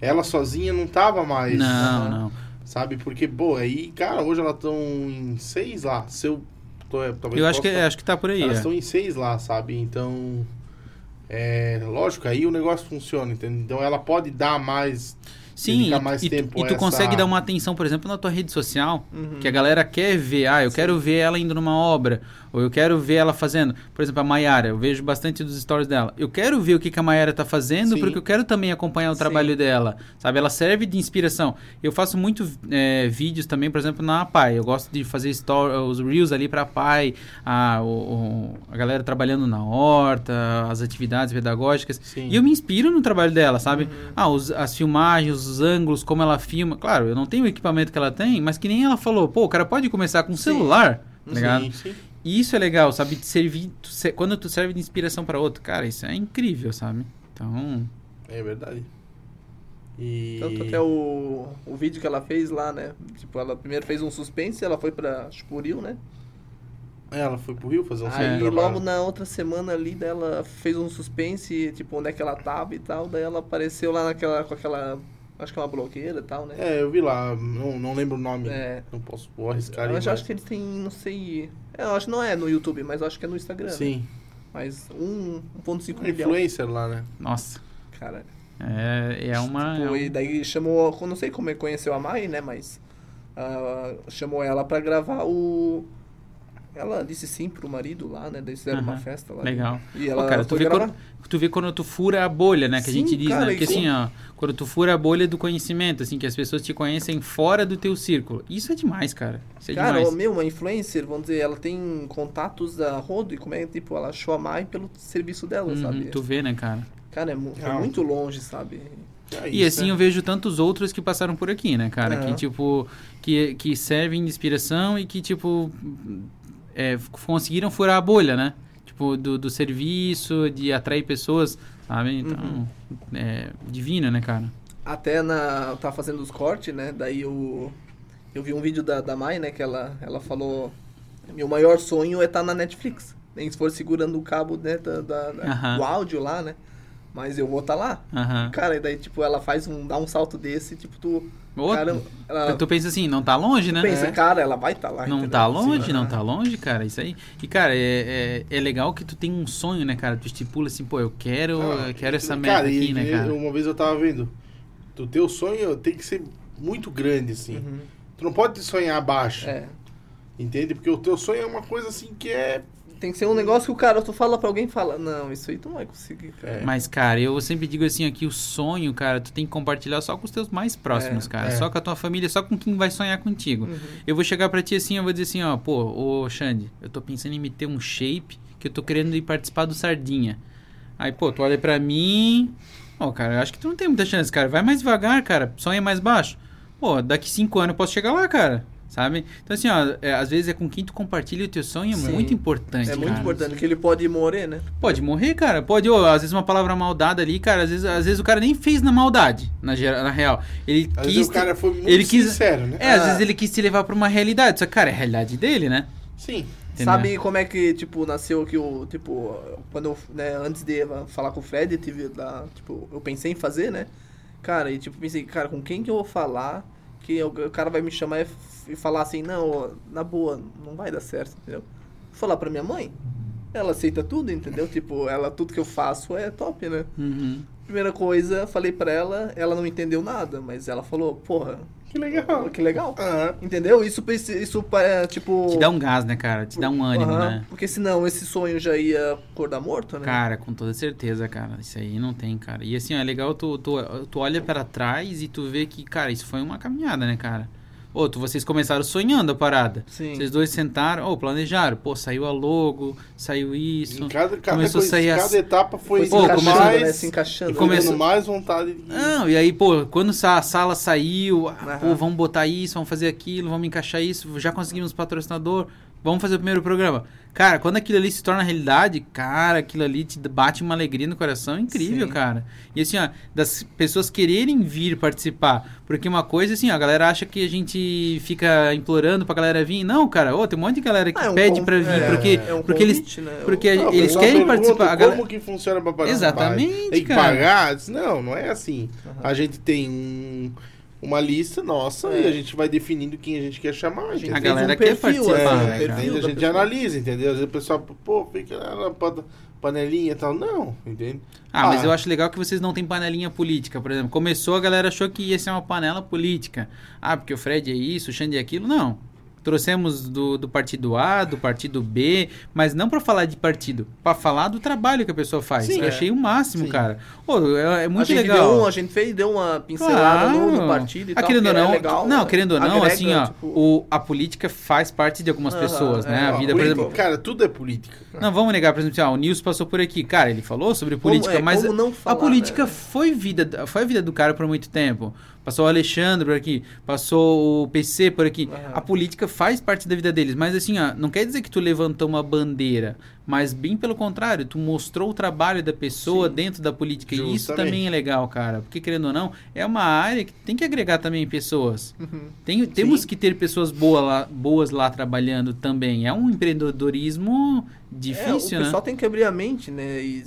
Speaker 1: Ela sozinha não tava mais.
Speaker 3: Não,
Speaker 2: Aham.
Speaker 3: não.
Speaker 1: Sabe? Porque, pô, aí, cara, hoje elas estão em seis lá. Se eu. Tô, é, talvez
Speaker 3: Eu acho que, acho que tá por aí.
Speaker 1: Elas
Speaker 3: é.
Speaker 1: estão em seis lá, sabe? Então. É, lógico, aí o negócio funciona, entendeu? Então ela pode dar mais.
Speaker 3: Sim, e,
Speaker 1: mais
Speaker 3: e tu-
Speaker 1: tempo
Speaker 3: e tu
Speaker 1: essa-
Speaker 3: consegue dar uma atenção, por exemplo, na tua rede social,
Speaker 2: Uhum.
Speaker 3: que a galera quer ver. Ah, eu quero ver ela indo numa obra, ou eu quero ver ela fazendo. Por exemplo, a Maiara, eu vejo bastante dos stories dela. Eu quero ver o que, que a Maiara tá fazendo,
Speaker 1: Sim.
Speaker 3: porque eu quero também acompanhar o
Speaker 2: Sim.
Speaker 3: trabalho dela, sabe? Ela serve de inspiração. Eu faço muito é, vídeos também, por exemplo, na Pai. Eu gosto de fazer story, os reels ali pra Pai, a, o- o- a galera trabalhando na horta, as atividades pedagógicas.
Speaker 1: Sim.
Speaker 3: E eu me inspiro no trabalho dela, sabe?
Speaker 2: Uhum.
Speaker 3: Ah, os- as filmagens, os ângulos, como ela filma. Claro, eu não tenho o equipamento que ela tem, mas que nem ela falou, pô, o cara pode começar com um
Speaker 2: Sim.
Speaker 3: celular, tá ligado?
Speaker 1: Sim, sim.
Speaker 3: E isso é legal, sabe? De servir, tu quando tu serve de inspiração pra outro, cara, isso é incrível, sabe? Então,
Speaker 1: É verdade. E.
Speaker 2: Tanto até o, o vídeo que ela fez lá, né? Tipo, ela primeiro fez um suspense, ela foi pra Chupuril, né?
Speaker 1: É, Ela foi pro Rio fazer um
Speaker 2: Aí
Speaker 1: trabalho.
Speaker 2: logo na outra semana ali dela fez um suspense, tipo, onde é que ela tava e tal. Daí ela apareceu lá naquela, com aquela Acho que é uma blogueira e tal, né?
Speaker 1: É, eu vi lá, não, não lembro o nome.
Speaker 2: É.
Speaker 1: Não posso vou arriscar
Speaker 2: Eu acho, acho que eles têm, não sei. é, Eu acho que não é no YouTube, mas eu acho que é no Instagram. né?
Speaker 1: Sim,
Speaker 2: Mas 1,5
Speaker 1: um
Speaker 2: milhão.
Speaker 1: influencer lá, né?
Speaker 3: Nossa.
Speaker 2: Cara.
Speaker 3: É, é uma.
Speaker 2: Tipo,
Speaker 3: é um-
Speaker 2: E daí chamou. eu Não sei como ele conheceu a Mai, né? Mas. ah, chamou ela pra gravar o. Ela disse sim pro marido lá, né? Daí fizeram uma festa lá.
Speaker 3: Legal.
Speaker 2: E
Speaker 3: Pô,
Speaker 2: ela
Speaker 3: cara, tu vê, quando, tu vê quando tu fura a bolha, né? Que a
Speaker 2: Sim,
Speaker 3: gente diz,
Speaker 2: cara,
Speaker 3: né? Porque
Speaker 2: e
Speaker 3: assim, ó, quando tu fura a bolha do conhecimento, assim, que as pessoas te conhecem fora do teu círculo. Isso é demais, cara. Isso é
Speaker 2: Cara,
Speaker 3: demais.
Speaker 2: o meu, uma influencer, vamos dizer, ela tem contatos da Rodo e como é, tipo, ela achou a Mai pelo serviço dela,
Speaker 3: Uhum,
Speaker 2: sabe?
Speaker 3: tu vê, né, cara?
Speaker 2: Cara, é, mu-
Speaker 1: Não.
Speaker 2: muito longe, sabe?
Speaker 1: É
Speaker 3: E
Speaker 1: isso,
Speaker 3: assim
Speaker 1: né?
Speaker 3: eu vejo tantos outros que passaram por aqui, né, cara?
Speaker 2: Aham.
Speaker 3: Que, tipo, que, que servem de inspiração e que, tipo, é, conseguiram furar a bolha, né? Tipo, do, do serviço, de atrair pessoas, sabe? Então,
Speaker 2: Uhum.
Speaker 3: é divino, né, cara?
Speaker 2: Até na. Eu tava fazendo os cortes, né? Daí eu. Eu vi um vídeo da, da Mai, né? Que ela, ela falou. Meu maior sonho é estar na Netflix. Nem se for segurando o cabo né, da, da-
Speaker 3: Aham.
Speaker 2: do áudio lá, né? Mas eu vou estar lá.
Speaker 3: Aham.
Speaker 2: Cara, e daí, tipo, ela faz um. dá um salto desse, tipo, tu. Cara, ela
Speaker 3: Tu pensa assim, não tá longe, né?
Speaker 2: pensa,
Speaker 1: É.
Speaker 2: cara, ela vai estar lá.
Speaker 3: Não
Speaker 2: entendeu?
Speaker 3: tá longe,
Speaker 2: Sim,
Speaker 3: não tá longe, cara, isso aí. E, cara, é, é, é legal que tu tem um sonho, né, cara? Tu estipula assim, pô, eu quero,
Speaker 1: Ah,
Speaker 3: eu quero essa meta
Speaker 1: cara, e-
Speaker 3: aqui, né,
Speaker 1: e
Speaker 3: cara?
Speaker 1: Uma vez eu tava vendo, o teu sonho tem que ser muito grande, assim.
Speaker 2: Uhum.
Speaker 1: Tu não pode sonhar baixo,
Speaker 2: É.
Speaker 1: entende? Porque o teu sonho é uma coisa assim que é...
Speaker 2: Tem que ser um negócio que o cara, tu fala pra alguém e fala, não, isso aí tu não vai conseguir, cara.
Speaker 1: É.
Speaker 3: Mas, cara, eu sempre digo assim, aqui o sonho, cara, tu tem que compartilhar só com os teus mais próximos,
Speaker 2: É,
Speaker 3: cara.
Speaker 1: é.
Speaker 3: Só com a tua família, só com quem vai sonhar contigo.
Speaker 2: Uhum.
Speaker 3: Eu vou chegar pra ti assim, eu vou dizer assim, ó, pô, ô Xande, eu tô pensando em me ter um shape que eu tô querendo ir participar do Sardinha. Aí, pô, tu olha pra mim, ó, cara, eu acho que tu não tem muita chance, cara. Vai mais devagar, cara, sonha mais baixo. Pô, daqui cinco anos eu posso chegar lá, cara. Sabe? Então, assim, ó, é, às vezes é com quem tu compartilha o teu sonho, é
Speaker 2: Sim.
Speaker 3: muito importante.
Speaker 2: É muito
Speaker 3: cara.
Speaker 2: importante, que ele pode morrer, né?
Speaker 3: Pode morrer, cara. Pode, ô, às vezes uma palavra maldada ali, cara. Às vezes, às vezes o cara nem fez na maldade, na, na real. Ele
Speaker 1: Às
Speaker 3: quis.
Speaker 1: vezes o cara foi muito
Speaker 3: ele quis-
Speaker 1: sincero, né?
Speaker 3: É, às
Speaker 2: Ah.
Speaker 3: vezes ele quis te levar pra uma realidade. Só que, cara, é a realidade dele, né?
Speaker 1: Sim.
Speaker 3: Entendeu?
Speaker 2: Sabe como é que, tipo, nasceu que o, tipo, quando eu, né, antes de falar com o Fred, eu tive, da, tipo, eu pensei em fazer, né? Cara, e tipo, pensei, cara, com quem que eu vou falar que o, cara vai me chamar e, f- e falar assim, não, na boa, não vai dar certo, entendeu? Vou falar pra minha mãe, ela aceita tudo, entendeu? Tipo, ela, tudo que eu faço é top, né?
Speaker 3: Uhum.
Speaker 2: Primeira coisa, falei pra ela, ela não entendeu nada, mas ela falou, porra,
Speaker 1: Que legal.
Speaker 2: que legal.
Speaker 1: Aham.
Speaker 2: Entendeu? Isso, isso é, tipo...
Speaker 3: Te dá um gás, né, cara? Te dá um ânimo,
Speaker 2: Aham,
Speaker 3: né?
Speaker 2: Porque senão esse sonho já ia acordar morto, né?
Speaker 3: Cara, com toda certeza, cara. Isso aí não tem, cara. E assim, ó, é legal tu, tu, tu olha pra trás e tu vê que, cara, isso foi uma caminhada, né, cara? Ô, tu, vocês começaram sonhando a parada.
Speaker 2: Sim.
Speaker 3: Vocês dois sentaram, ô, planejaram. Pô, saiu a logo, saiu isso.
Speaker 1: Em cada, cada,
Speaker 3: Começou a
Speaker 1: coisa,
Speaker 3: sair
Speaker 1: cada
Speaker 3: as-
Speaker 1: etapa foi
Speaker 2: Foi se encaixando,
Speaker 1: mais,
Speaker 2: né? Se encaixando.
Speaker 3: começou-
Speaker 1: começando mais vontade de...
Speaker 3: Não, e aí, pô, quando a sala saiu, ah, pô, vamos botar isso, vamos fazer aquilo, vamos encaixar isso, já conseguimos patrocinador, vamos fazer o primeiro programa. Cara, quando aquilo ali se torna realidade, cara, aquilo ali te bate uma alegria no coração incrível,
Speaker 2: Sim.
Speaker 3: cara. E assim, ó, das pessoas quererem vir participar. Porque uma coisa, assim, ó, a galera acha que a gente fica implorando pra galera vir. Não, cara, ô, tem um monte de galera que
Speaker 2: Ah, é um
Speaker 3: pede
Speaker 2: con-
Speaker 3: pra vir,
Speaker 2: é,
Speaker 3: porque,
Speaker 2: é um
Speaker 3: porque eles...
Speaker 2: né?
Speaker 3: porque
Speaker 1: Não,
Speaker 3: eles querem participar. A
Speaker 1: Como
Speaker 3: galera-
Speaker 1: que funciona pra participar?
Speaker 3: Exatamente,
Speaker 1: Tem que
Speaker 3: cara.
Speaker 1: pagar? Não, não é assim.
Speaker 2: Aham.
Speaker 1: A gente tem um- uma lista nossa
Speaker 2: É.
Speaker 1: e a gente vai definindo quem a gente quer chamar.
Speaker 2: A gente
Speaker 3: A galera
Speaker 2: um
Speaker 3: quer
Speaker 2: perfil,
Speaker 3: participar,
Speaker 2: assim,
Speaker 3: né,
Speaker 2: um?
Speaker 1: A gente
Speaker 2: pessoa.
Speaker 1: analisa, entendeu? Às vezes o pessoal, pô, fica na pa- panelinha e tal. Não, entende?
Speaker 3: Ah, mas
Speaker 1: Ah.
Speaker 3: eu acho legal que vocês não têm panelinha política, por exemplo. Começou, a galera achou que ia ser uma panela política. Ah, porque o Fred é isso, o Xande é aquilo. Não. Trouxemos do, do partido A, do partido B, mas não pra falar de partido, pra falar do trabalho que a pessoa faz.
Speaker 1: Sim,
Speaker 3: eu
Speaker 1: é.
Speaker 3: achei o máximo,
Speaker 1: Sim.
Speaker 3: cara. Pô, é, é
Speaker 2: a
Speaker 3: muito
Speaker 2: gente
Speaker 3: legal.
Speaker 2: Deu, a gente fez, deu uma pincelada no, no partido e
Speaker 3: Ah,
Speaker 2: tal.
Speaker 3: querendo ou
Speaker 2: é
Speaker 3: não,
Speaker 2: legal,
Speaker 3: não,
Speaker 2: né?
Speaker 3: querendo ou não,
Speaker 2: Agrega,
Speaker 3: assim, ó,
Speaker 2: tipo,
Speaker 3: o, a política faz parte de algumas pessoas, né?
Speaker 2: é.
Speaker 3: A vida, por exemplo.
Speaker 1: Cara, tudo é política.
Speaker 3: Não, vamos negar, por exemplo, assim, ó, o Nilson passou por aqui. Cara, ele falou sobre política,
Speaker 2: é,
Speaker 3: mas
Speaker 2: como não
Speaker 3: a
Speaker 2: falar,
Speaker 3: política
Speaker 2: né?
Speaker 3: foi, vida, foi a vida do cara por muito tempo. Passou o Alexandre por aqui, passou o PC por aqui.
Speaker 2: Aham.
Speaker 3: A política faz parte da vida deles, mas assim, ó, não quer dizer que tu levantou uma bandeira, mas bem pelo contrário, tu mostrou o trabalho da pessoa
Speaker 2: Sim.
Speaker 3: dentro da política. E isso
Speaker 1: Justamente.
Speaker 3: também é legal, cara. Porque, querendo ou não, é uma área que tem que agregar também pessoas.
Speaker 2: Uhum.
Speaker 3: Tem, temos
Speaker 1: Sim.
Speaker 3: que ter pessoas boa lá- boas lá trabalhando também. É um empreendedorismo difícil,
Speaker 2: é, o
Speaker 3: né?
Speaker 2: pessoal tem que abrir a mente, né? E,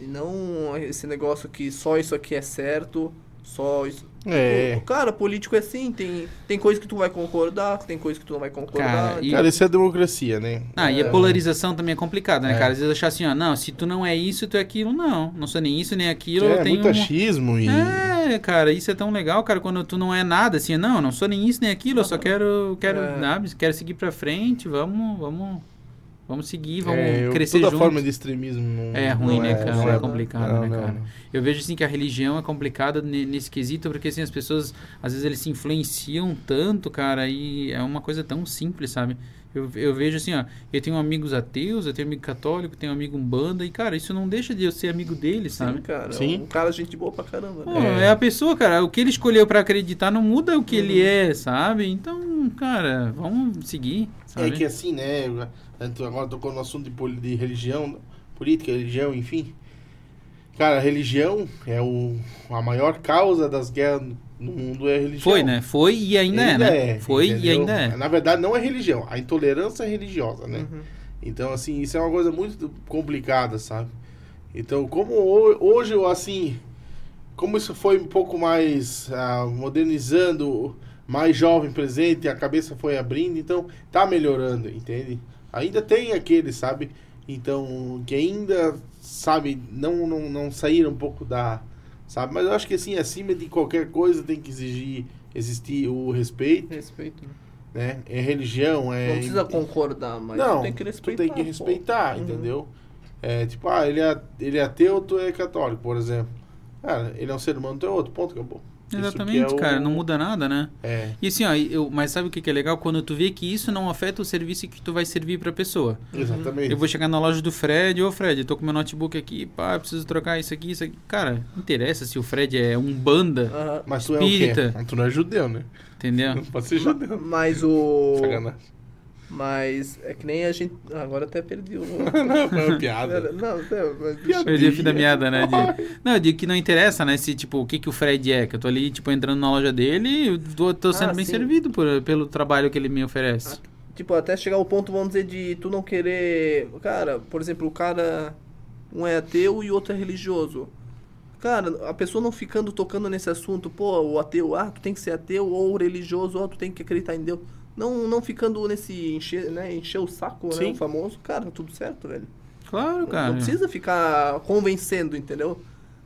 Speaker 2: e não esse negócio que só isso aqui é certo, só isso.
Speaker 1: É.
Speaker 2: Cara, político é assim, tem, tem coisa que tu vai concordar, tem coisa que tu não vai concordar.
Speaker 3: Cara, e-
Speaker 1: Cara, isso é democracia, né?
Speaker 3: Ah, e a
Speaker 1: É.
Speaker 3: polarização também é complicada, né,
Speaker 1: É.
Speaker 3: cara? Às vezes achar assim, ó, não, se tu não é isso, tu é aquilo, não. Não sou nem isso, nem aquilo.
Speaker 1: É, muito
Speaker 3: um-
Speaker 1: achismo e...
Speaker 3: É, cara, isso é tão legal, cara, quando tu não é nada, assim, não, não sou nem isso, nem aquilo, eu só quero, quero,
Speaker 2: É.
Speaker 3: sabe, quero seguir pra frente, vamos, vamos, vamos seguir, vamos
Speaker 1: É, eu-
Speaker 3: crescer
Speaker 1: toda
Speaker 3: juntos.
Speaker 1: forma de extremismo não,
Speaker 3: É ruim,
Speaker 1: não
Speaker 3: né, cara?
Speaker 1: não
Speaker 3: É complicado,
Speaker 1: não,
Speaker 3: né, cara?
Speaker 1: não.
Speaker 3: Eu vejo, assim, que a religião é complicada ne- nesse quesito, porque, assim, as pessoas, às vezes, eles se influenciam tanto, cara, e é uma coisa tão simples, sabe? Eu, eu vejo assim, ó, eu tenho amigos ateus, eu tenho amigo católico, tenho amigo umbanda, e, cara, isso não deixa de eu ser amigo deles,
Speaker 2: Sim,
Speaker 3: sabe?
Speaker 2: cara.
Speaker 1: Sim.
Speaker 2: Um cara gente boa pra caramba.
Speaker 3: Pô,
Speaker 2: né?
Speaker 1: É.
Speaker 3: é. a pessoa, cara. O que ele escolheu pra acreditar não muda o que
Speaker 1: Uhum.
Speaker 3: ele é, sabe? Então, cara, vamos seguir, sabe?
Speaker 1: É que assim, né? eu- Agora tocou no assunto de, de religião, política, religião, enfim. Cara, a religião é o, a maior causa das guerras no mundo é a religião.
Speaker 3: Foi, né? Foi e ainda, é, né? Foi e
Speaker 1: entendeu?
Speaker 3: ainda é.
Speaker 1: Na verdade, não é religião, a intolerância é religiosa, né?
Speaker 2: Uhum.
Speaker 1: Então, assim, isso é uma coisa muito complicada, sabe? Então, como ho- hoje, assim, como isso foi um pouco mais ah, modernizando, mais jovem presente, a cabeça foi abrindo, então tá melhorando, entende? Ainda tem aqueles, sabe? Então, que ainda, sabe, não, não, não saíram um pouco da. Sabe? Mas eu acho que, assim, acima de qualquer coisa tem que exigir, existir o respeito,
Speaker 2: Respeito. né?
Speaker 1: né? É religião, é.
Speaker 2: Não precisa concordar, mas
Speaker 1: Não,
Speaker 2: tem que respeitar.
Speaker 1: Tu tem que
Speaker 2: pô.
Speaker 1: respeitar,
Speaker 2: Uhum.
Speaker 1: entendeu? É tipo, ah, ele é, ele é ateu, tu é católico, por exemplo. Cara, ele é um ser humano, tu é outro, ponto, acabou. Isso que
Speaker 3: Exatamente,
Speaker 1: é o-
Speaker 3: cara, não muda nada, né?
Speaker 1: É,
Speaker 3: E assim, ó, eu, mas sabe o que, que é legal? Quando tu vê que isso não afeta o serviço que tu vai servir pra pessoa.
Speaker 1: exatamente.
Speaker 3: Eu vou chegar na loja do Fred, ô Fred, eu tô com meu notebook aqui, pá, preciso trocar isso aqui, isso aqui. Cara, não interessa se o Fred é um banda,
Speaker 2: Aham.
Speaker 1: Mas tu é o
Speaker 3: espírita.
Speaker 1: quê? Tu não é judeu, né?
Speaker 3: entendeu?
Speaker 1: Não pode ser judeu.
Speaker 2: Mas o.
Speaker 1: Sacanagem.
Speaker 2: Mas é que nem a gente. Agora até perdi o.
Speaker 1: não, foi uma piada.
Speaker 2: Não, não, mas.
Speaker 1: Piada.
Speaker 3: Perdi o fio da meada, né? de- Não, eu digo que não interessa, né? Se, tipo, o que, que o Fred é. Que eu tô ali, tipo, entrando na loja dele e eu tô, tô sendo
Speaker 2: Ah,
Speaker 3: bem
Speaker 2: sim.
Speaker 3: servido por, pelo trabalho que ele me oferece.
Speaker 2: Tipo, até chegar ao ponto, vamos dizer, de tu não querer. Cara, por exemplo, o cara. Um é ateu e o outro é religioso. Cara, a pessoa não ficando tocando nesse assunto, pô, o ateu, ah, tu tem que ser ateu, ou religioso, ó, tu tem que acreditar em Deus. Não, não ficando nesse encher, né, encher o saco, né,
Speaker 1: Sim.
Speaker 2: o famoso. Cara, tudo certo, velho.
Speaker 3: Claro, cara.
Speaker 2: Não precisa ficar convencendo, entendeu?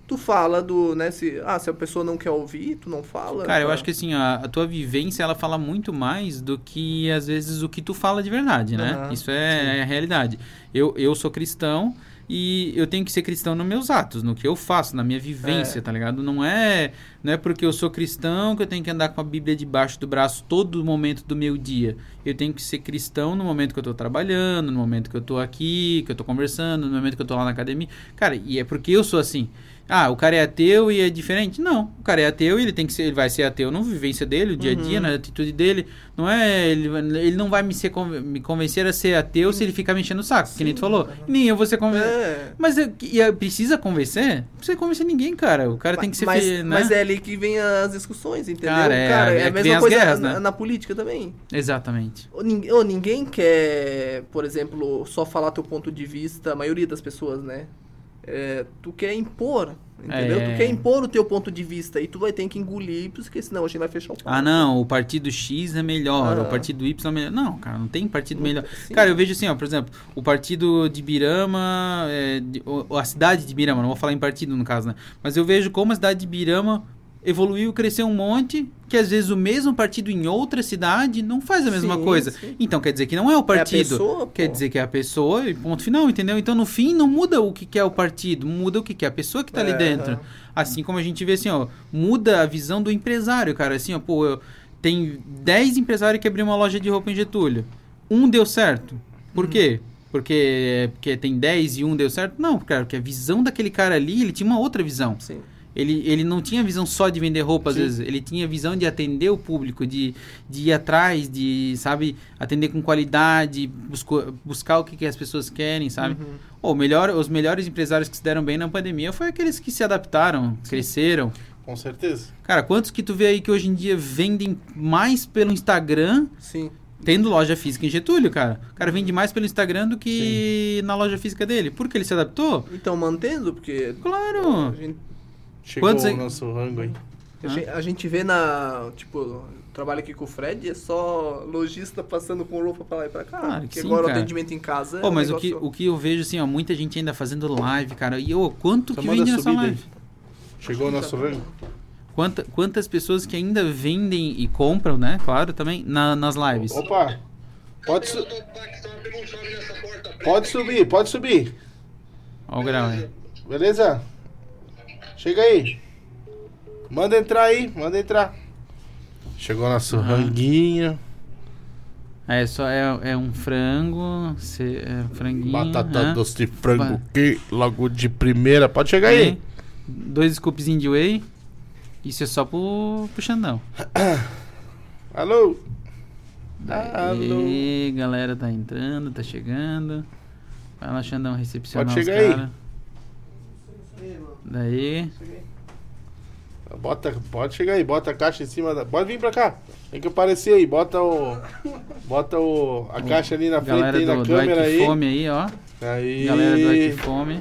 Speaker 2: Tu fala do, né, se, ah, se a pessoa não quer ouvir, tu não fala.
Speaker 3: Cara, eu
Speaker 2: tá?
Speaker 3: acho que assim, a, a tua vivência, ela fala muito mais do que, às vezes, o que tu fala de verdade, né?
Speaker 2: Aham,
Speaker 3: Isso é, é a realidade. Eu, eu sou cristão e eu tenho que ser cristão nos meus atos, no que eu faço, na minha vivência,
Speaker 2: É.
Speaker 3: tá ligado? Não é, não é porque eu sou cristão que eu tenho que andar com a Bíblia debaixo do braço todo momento do meu dia. Eu tenho que ser cristão no momento que eu tô trabalhando, no momento que eu tô aqui, que eu tô conversando, no momento que eu tô lá na academia. Cara, e é porque eu sou assim. Ah, o cara é ateu e é diferente? Não, o cara é ateu e ele tem que ser, ele vai ser ateu na vivência dele, o dia a dia,
Speaker 2: Uhum.
Speaker 3: na atitude dele. Não é, ele, ele não vai me, ser, me convencer a ser ateu se ele ficar me enchendo o saco, que nem tu falou. E nem eu vou ser convencer.
Speaker 2: É.
Speaker 3: Mas é, e é- precisa convencer? Não precisa convencer ninguém, cara. O cara tem que ser
Speaker 2: mas,
Speaker 3: né?
Speaker 2: mas é ali que vem as discussões, entendeu?
Speaker 3: Cara, é, é
Speaker 2: a
Speaker 3: que vem
Speaker 2: mesma coisa
Speaker 3: guerras,
Speaker 2: na,
Speaker 3: né?
Speaker 2: na política também.
Speaker 3: Exatamente.
Speaker 2: Ou ninguém, ou ninguém quer, por exemplo, só falar teu ponto de vista, a maioria das pessoas, né? É, tu quer impor, entendeu?
Speaker 3: É.
Speaker 2: Tu quer impor o teu ponto de vista e tu vai ter que engolir, porque senão a gente vai fechar o papo.
Speaker 3: Ah, não, o partido X é melhor,
Speaker 2: Ah.
Speaker 3: o partido Y é melhor. Não, cara, não tem partido
Speaker 2: Não
Speaker 3: melhor.
Speaker 2: sim.
Speaker 3: Cara, eu vejo assim, ó, por exemplo, o partido de Birama, é, de- o- a cidade de Birama, não vou falar em partido no caso, né? Mas eu vejo como a cidade de Birama evoluiu, cresceu um monte, que às vezes o mesmo partido em outra cidade não faz a mesma
Speaker 2: Sim,
Speaker 3: coisa.
Speaker 2: sim.
Speaker 3: Então quer dizer que não é o partido.
Speaker 2: pessoa,
Speaker 3: quer
Speaker 2: pô.
Speaker 3: dizer que é a pessoa e ponto final, entendeu? Então no fim não muda o que que é o partido, muda o que que é a pessoa que tá ali
Speaker 2: É,
Speaker 3: dentro.
Speaker 2: aham.
Speaker 3: Assim como a gente vê assim, ó, muda a visão do empresário, cara. Assim, ó, pô, eu, tem 10 empresários que abriram uma loja de roupa em Getúlio. Um deu certo. Por quê? Porque, porque tem 10 e um deu certo? Não, cara, porque a visão daquele cara ali, ele tinha uma outra visão.
Speaker 2: Sim.
Speaker 3: Ele, ele não tinha visão só de vender roupa, às
Speaker 1: Sim.
Speaker 3: vezes. Ele tinha visão de atender o público, de, de ir atrás, de, sabe, atender com qualidade, busco, buscar o que, que as pessoas querem, sabe?
Speaker 2: Uhum.
Speaker 3: Pô, o melhor, os melhores empresários que se deram bem na pandemia foi aqueles que se adaptaram, cresceram.
Speaker 1: Com certeza.
Speaker 3: Cara, quantos que tu vê aí que hoje em dia vendem mais pelo Instagram,
Speaker 2: Sim.
Speaker 3: tendo loja física em Getúlio, cara? O cara vende mais pelo Instagram do que na loja física dele. Porque ele se adaptou?
Speaker 2: Então mantendo, porque a
Speaker 3: Claro.
Speaker 2: gente
Speaker 1: Chegou
Speaker 3: Quantos
Speaker 1: o nosso rango aí.
Speaker 2: A gen- A gente vê na. Tipo, trabalho aqui com o Fred é só lojista passando com roupa pra lá e pra cá.
Speaker 3: Claro que sim,
Speaker 2: agora
Speaker 3: cara.
Speaker 2: o atendimento em casa é.
Speaker 3: Pô,
Speaker 2: um
Speaker 3: mas o que, o que eu vejo, assim, ó, muita gente ainda fazendo live, cara. E, ô, quanto
Speaker 1: Só
Speaker 3: que vende nessa
Speaker 1: subida aí.
Speaker 3: live?
Speaker 1: Chegou o nosso rango.
Speaker 3: Quanta, quantas pessoas que ainda vendem e compram, né? Claro, também, na- nas lives.
Speaker 1: Opa! Pode, su- pode subir, pode subir.
Speaker 3: Olha o grau aí.
Speaker 1: Beleza? Chega aí. Manda entrar aí, manda entrar. Chegou nosso
Speaker 3: Aham.
Speaker 1: ranguinho.
Speaker 3: É, só é, é um frango, é, franguinho.
Speaker 1: Batata
Speaker 3: aham.
Speaker 1: doce de frango
Speaker 3: Ba-
Speaker 1: que logo de primeira. Pode chegar aí.
Speaker 3: Tem Dois scoopzinhos de whey. Isso é só pro, pro Xandão.
Speaker 1: Alô?
Speaker 3: Daí, galera tá entrando, tá chegando. Vai lá, Xandão, recepcionar
Speaker 1: Pode chegar aí.
Speaker 3: cara. Daí.
Speaker 1: Bota, pode chegar aí, bota a caixa em cima da. Pode vir pra cá. Tem que aparecer aí, bota o. Bota o. A caixa ali na frente aí na
Speaker 3: do, do
Speaker 1: câmera
Speaker 3: Ike
Speaker 1: aí.
Speaker 3: Fome aí, ó.
Speaker 1: Aí.
Speaker 3: Galera do Ike Fome.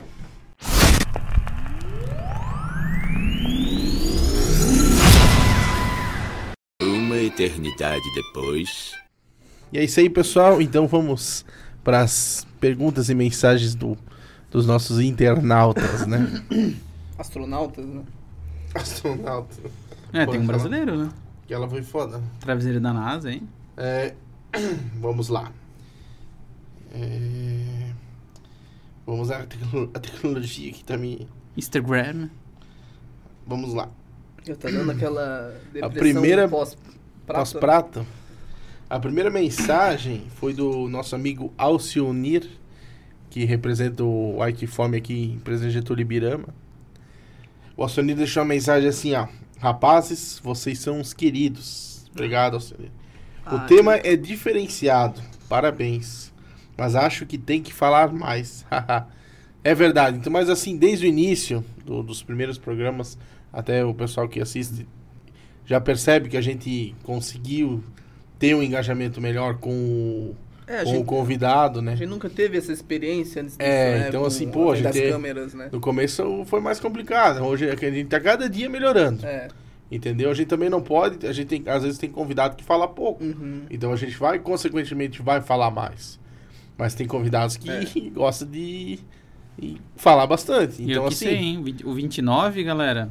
Speaker 5: Uma eternidade depois.
Speaker 1: E é isso aí, pessoal. Então vamos para as perguntas e mensagens do, dos nossos internautas, né?
Speaker 2: Astronautas, né?
Speaker 1: Astronauta.
Speaker 3: É,
Speaker 1: Pode
Speaker 3: tem um
Speaker 1: falar.
Speaker 3: brasileiro, né?
Speaker 1: Que ela foi foda.
Speaker 3: Traviseiro da NASA, hein?
Speaker 1: É, vamos lá. É, vamos lá, a, tecno- a tecnologia que tá me.
Speaker 3: Instagram.
Speaker 1: Vamos lá.
Speaker 2: Já tá dando aquela depressão
Speaker 1: primeira-
Speaker 2: pós-prata.
Speaker 1: Pós-prata. A primeira mensagem foi do nosso amigo Alcionir, que representa o Ike Fome aqui em Presidente Getúlio Ibirama. O Alcionir deixou uma mensagem assim, ó. Rapazes, vocês são uns queridos. Obrigado, Alcionir. O
Speaker 2: Ah,
Speaker 1: tema é diferenciado. Parabéns. Mas acho que tem que falar mais. é verdade. Então, mas assim, desde o início do- dos primeiros programas, até o pessoal que assiste já percebe que a gente conseguiu ter um engajamento melhor com o,
Speaker 2: É, a gente,
Speaker 1: convidado,
Speaker 2: a
Speaker 1: né?
Speaker 2: gente nunca teve essa experiência antes disso,
Speaker 1: É,
Speaker 2: né?
Speaker 1: então, assim, pô, a gente
Speaker 2: das câmeras, né?
Speaker 1: No começo foi mais complicado. Hoje é que a gente tá cada dia melhorando.
Speaker 2: É.
Speaker 1: Entendeu? A gente também não pode, a gente tem, às vezes tem convidado que fala pouco.
Speaker 2: Uhum.
Speaker 1: Então a gente vai, consequentemente, vai falar mais. Mas tem convidados que
Speaker 2: É.
Speaker 1: gostam de, de falar bastante.
Speaker 3: E
Speaker 1: Então,
Speaker 3: eu que
Speaker 1: assim.
Speaker 3: sei, hein? O 20 O 29, galera,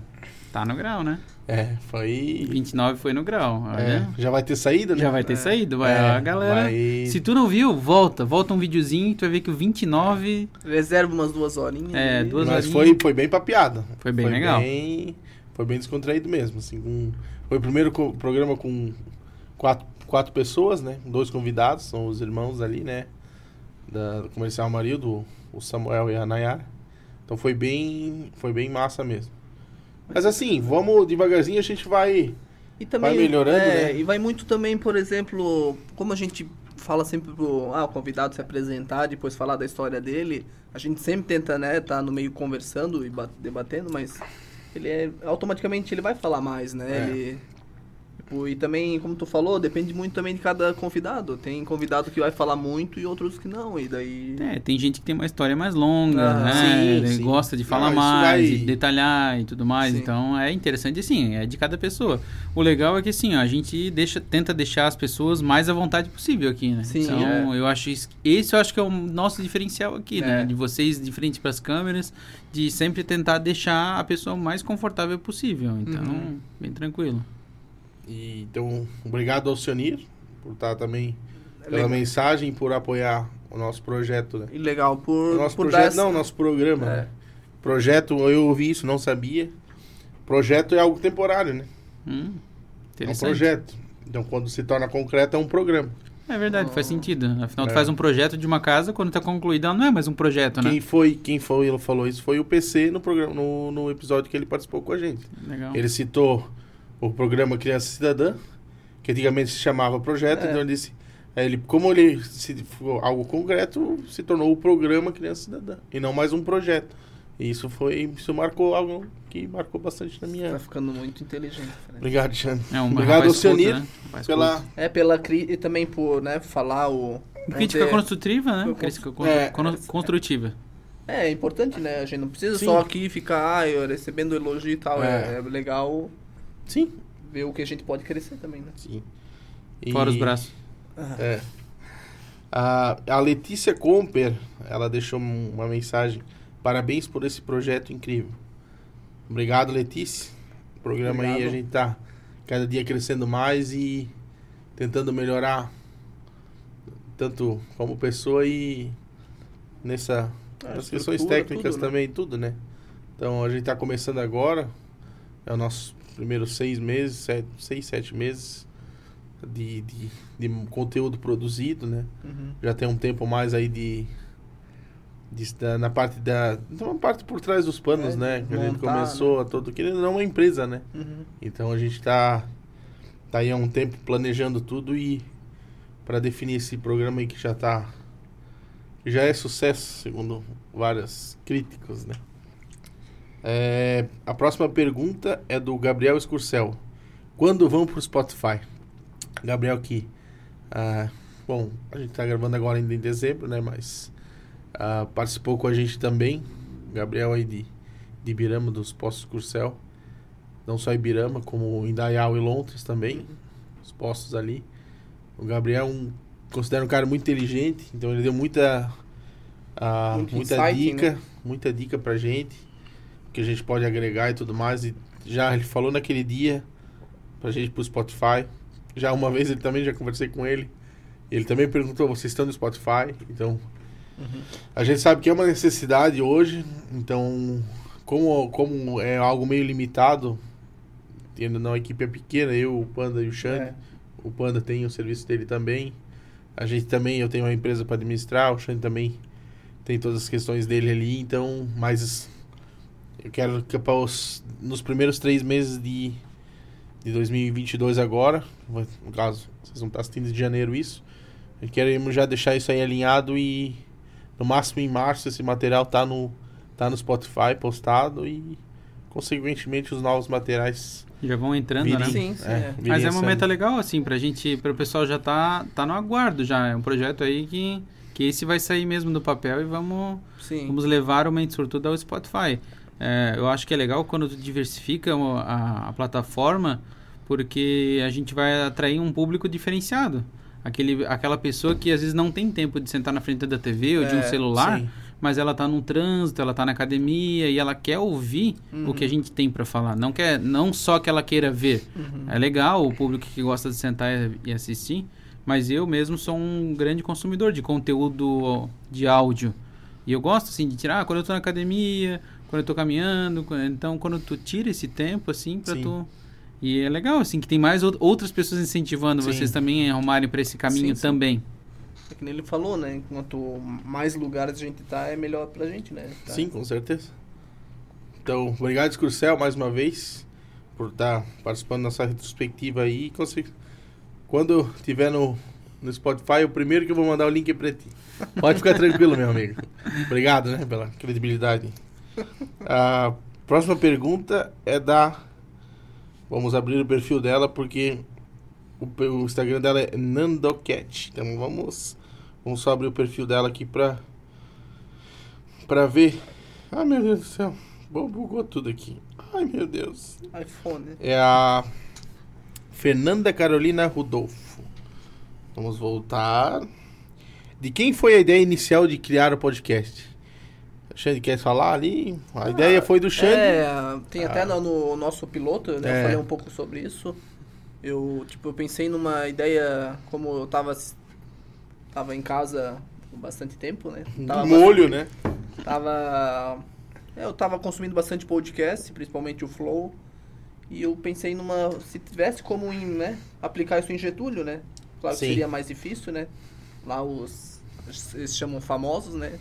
Speaker 3: tá no grau, né?
Speaker 1: É, foi.
Speaker 3: 29 foi no grau.
Speaker 1: é, já vai ter saído, né?
Speaker 3: Já vai ter
Speaker 2: É.
Speaker 3: saído. Vai,
Speaker 1: É,
Speaker 3: a galera.
Speaker 1: vai-
Speaker 3: Se tu não viu, volta. Volta um videozinho, tu vai ver que o 29
Speaker 2: Reserva umas duas horinhas.
Speaker 3: É,
Speaker 2: ali.
Speaker 3: duas
Speaker 1: Mas
Speaker 3: horinhas.
Speaker 1: foi, foi bem papiada.
Speaker 3: Foi bem legal.
Speaker 1: bem- foi bem descontraído mesmo. Assim, com- foi o primeiro co- programa com quatro, quatro pessoas, né? Dois convidados, são os irmãos ali, né? Da, do comercial Amarildo, o Samuel e a Nayara. Então foi bem, foi bem massa mesmo. Mas assim, vamos devagarzinho, a gente vai.
Speaker 2: E também,
Speaker 1: Vai melhorando,
Speaker 2: é,
Speaker 1: né?
Speaker 2: E vai muito também, por exemplo, como a gente fala sempre pro ah, o convidado se apresentar, depois falar da história dele, a gente sempre tenta, né, tá no meio conversando e ba- debatendo, mas ele é automaticamente ele vai falar mais, né?
Speaker 1: É.
Speaker 2: Ele, tipo, e também, como tu falou, depende muito também de cada convidado. Tem convidado que vai falar muito e outros que não, e daí
Speaker 3: É, tem gente que tem uma história mais longa,
Speaker 2: Ah,
Speaker 3: né?
Speaker 1: sim, sim.
Speaker 3: gosta de falar
Speaker 1: Não,
Speaker 3: mais, de detalhar e tudo mais.
Speaker 2: Sim.
Speaker 3: Então é interessante assim, é de cada pessoa. O legal é que assim, ó, a gente deixa, tenta deixar as pessoas mais à vontade possível aqui, né?
Speaker 2: Sim,
Speaker 3: então
Speaker 2: é.
Speaker 3: eu acho isso, esse eu acho que é o nosso diferencial aqui, né?
Speaker 2: É.
Speaker 3: De vocês de frente para as câmeras, de sempre tentar deixar a pessoa o mais confortável possível. Então,
Speaker 2: Uhum.
Speaker 3: bem tranquilo.
Speaker 1: E, então, obrigado ao Sionir por estar também
Speaker 2: é
Speaker 1: pela
Speaker 2: legal.
Speaker 1: mensagem, por apoiar o nosso projeto, né?
Speaker 2: E legal por,
Speaker 1: O nosso
Speaker 2: por
Speaker 1: projeto,
Speaker 2: essa-
Speaker 1: não, nosso programa.
Speaker 2: É.
Speaker 1: né? Projeto, eu ouvi isso, não sabia. Projeto é algo temporário, né?
Speaker 3: Hum,
Speaker 1: É um projeto. Então, quando se torna concreto, é um programa.
Speaker 3: É verdade, faz sentido. Afinal, tu
Speaker 1: É.
Speaker 3: faz um projeto de uma casa, quando tá concluída, ela não é mais um projeto, né?
Speaker 1: Quem foi, quem foi, ele falou isso, foi o PC no, programa, no, no episódio que ele participou com a gente.
Speaker 3: Legal.
Speaker 1: Ele citou o programa Criança Cidadã, que antigamente se chamava Projeto,
Speaker 2: É.
Speaker 1: então ele disse. aí Ele, como ele se for algo concreto, se tornou o programa Criança Cidadã, e não mais um projeto. E isso foi. Isso marcou algo que marcou bastante na minha.
Speaker 2: Tá ficando muito inteligente. Fred.
Speaker 1: Obrigado, Xande.
Speaker 3: É um
Speaker 1: Obrigado
Speaker 3: rapaz
Speaker 1: ao Sionir
Speaker 3: culto, né?
Speaker 1: Pela.
Speaker 3: culto.
Speaker 2: É pela cri e também por, né, falar o
Speaker 3: Crítica
Speaker 2: ter-
Speaker 3: construtiva, né? Crítica con-
Speaker 1: É.
Speaker 3: con- construtiva.
Speaker 2: É, é importante, né? A gente não precisa
Speaker 1: Sim.
Speaker 2: só aqui ficar ai, recebendo elogio e tal.
Speaker 1: É.
Speaker 2: É, é legal
Speaker 1: Sim,
Speaker 2: ver o que a gente pode crescer também, né?
Speaker 1: sim. E-
Speaker 3: Fora os braços.
Speaker 1: É. A, a Letícia Comper, ela deixou um- uma mensagem. Parabéns por esse projeto incrível. Obrigado, Letícia. O programa aí a
Speaker 2: Obrigado.
Speaker 1: gente tá cada dia crescendo mais e tentando melhorar tanto como pessoa e nessa
Speaker 2: Ah,
Speaker 1: nas questões técnicas
Speaker 2: tudo, né?
Speaker 1: também, tudo, né? Então a gente tá começando agora. É o nosso primeiro seis meses, sete, seis, sete meses de, de, de conteúdo produzido, né?
Speaker 2: Uhum.
Speaker 1: Já tem um tempo mais aí de, de da- na parte da uma parte por trás dos panos,
Speaker 2: É,
Speaker 1: né? Que a gente
Speaker 2: montar,
Speaker 1: começou a todo querendo não uma empresa, né?
Speaker 2: Uhum.
Speaker 1: Então a gente tá tá aí há um tempo planejando tudo e para definir esse programa aí que já tá já é sucesso segundo várias críticos, né? É, a próxima pergunta é do Gabriel Escurcel. Quando vão pro Spotify? Gabriel que ah, bom, a gente tá gravando agora ainda em dezembro, né, mas ah, participou com a gente também. Gabriel aí de de Ibirama dos Postos Curcel. Não só Ibirama, como Indaial e Londres também. Os postos ali. O Gabriel é um, considero um cara muito inteligente, então ele deu muita ah, muita
Speaker 2: insight,
Speaker 1: dica,
Speaker 2: né?
Speaker 1: muita dica pra gente, que a gente pode agregar e tudo mais. E já ele falou naquele dia pra gente ir pro Spotify. Já uma vez ele também já conversei com ele. Ele também perguntou, vocês estão no Spotify? Então, a gente sabe que é uma necessidade hoje, então, como, como é algo meio limitado, tendo não a equipe é pequena, eu, o Panda e o Xande,
Speaker 2: É.
Speaker 1: o Panda tem o serviço dele também, a gente também, eu tenho uma empresa para administrar, o Xande também tem todas as questões dele ali, então, mas eu quero que para os, nos primeiros três meses de, de 2022 agora, no caso, vocês vão estar assistindo de janeiro isso, queremos já deixar isso aí alinhado e no máximo em março esse material tá no tá no Spotify postado e consequentemente os novos materiais
Speaker 3: Já vão entrando, né?
Speaker 1: virem,
Speaker 2: Sim, sim, é.
Speaker 1: virem
Speaker 3: Mas é uma meta legal, assim, pra gente, para o pessoal já tá, tá no aguardo já. É um projeto aí que, que esse vai sair mesmo do papel e vamos,
Speaker 2: Sim.
Speaker 3: vamos levar o Mente Sortuda ao Spotify. É, eu acho que é legal quando tu diversifica a, a plataforma, porque a gente vai atrair um público diferenciado. Aquele, aquela pessoa que às vezes não tem tempo de sentar na frente da TV ou de um
Speaker 2: É,
Speaker 3: celular,
Speaker 1: sim.
Speaker 3: mas ela tá num trânsito, ela tá na academia e ela quer ouvir o que a gente tem para falar. Não quer, não só que ela queira ver. É legal o público que gosta de sentar e- assistir, mas eu mesmo sou um grande consumidor de conteúdo de áudio. E eu gosto assim de tirar ah, quando eu tô na academia, quando eu tô caminhando, quando- então quando tu tira esse tempo assim para
Speaker 1: Sim.
Speaker 3: tu e é legal assim que tem mais ou- outras pessoas incentivando
Speaker 1: Sim.
Speaker 3: vocês também a arrumarem para esse caminho
Speaker 2: Sim, sim.
Speaker 3: também.
Speaker 2: É que nem ele falou, né? Quanto mais lugares a gente tá, é melhor pra gente, né? Tá.
Speaker 1: Sim, com certeza. Então, obrigado, Escurcel, mais uma vez, por estar participando dessa retrospectiva aí. Quando tiver no, no Spotify, o primeiro que eu vou mandar o link é pra ti. Pode ficar tranquilo, meu amigo. Obrigado, né, pela credibilidade. A próxima pergunta é da. Vamos abrir o perfil dela porque o, Instagram dela é Nandocat. Então vamos, vamos só abrir o perfil dela aqui pra, pra ver. Ai meu Deus do céu, bugou tudo aqui. Ai meu Deus.
Speaker 2: iPhone?
Speaker 1: É a Fernanda Carolina Rudolfo. Vamos voltar. De quem foi a ideia inicial de criar o podcast? Xande quer falar ali? A ideia foi do Xande.
Speaker 2: É, tem até
Speaker 1: Ah.
Speaker 2: no, no nosso piloto, né?
Speaker 1: É.
Speaker 2: Eu falei um pouco sobre isso. Eu, tipo, eu pensei numa ideia, como eu tava, tava em casa bastante tempo, né? Tava
Speaker 1: molho, né?
Speaker 2: Tava. é, Eu tava consumindo bastante podcast, principalmente o Flow. E eu pensei numa. Se tivesse como em, né, aplicar isso em Getúlio, né? Claro que
Speaker 1: Sim.
Speaker 2: seria mais difícil, né? Lá os. Eles chamam famosos, né?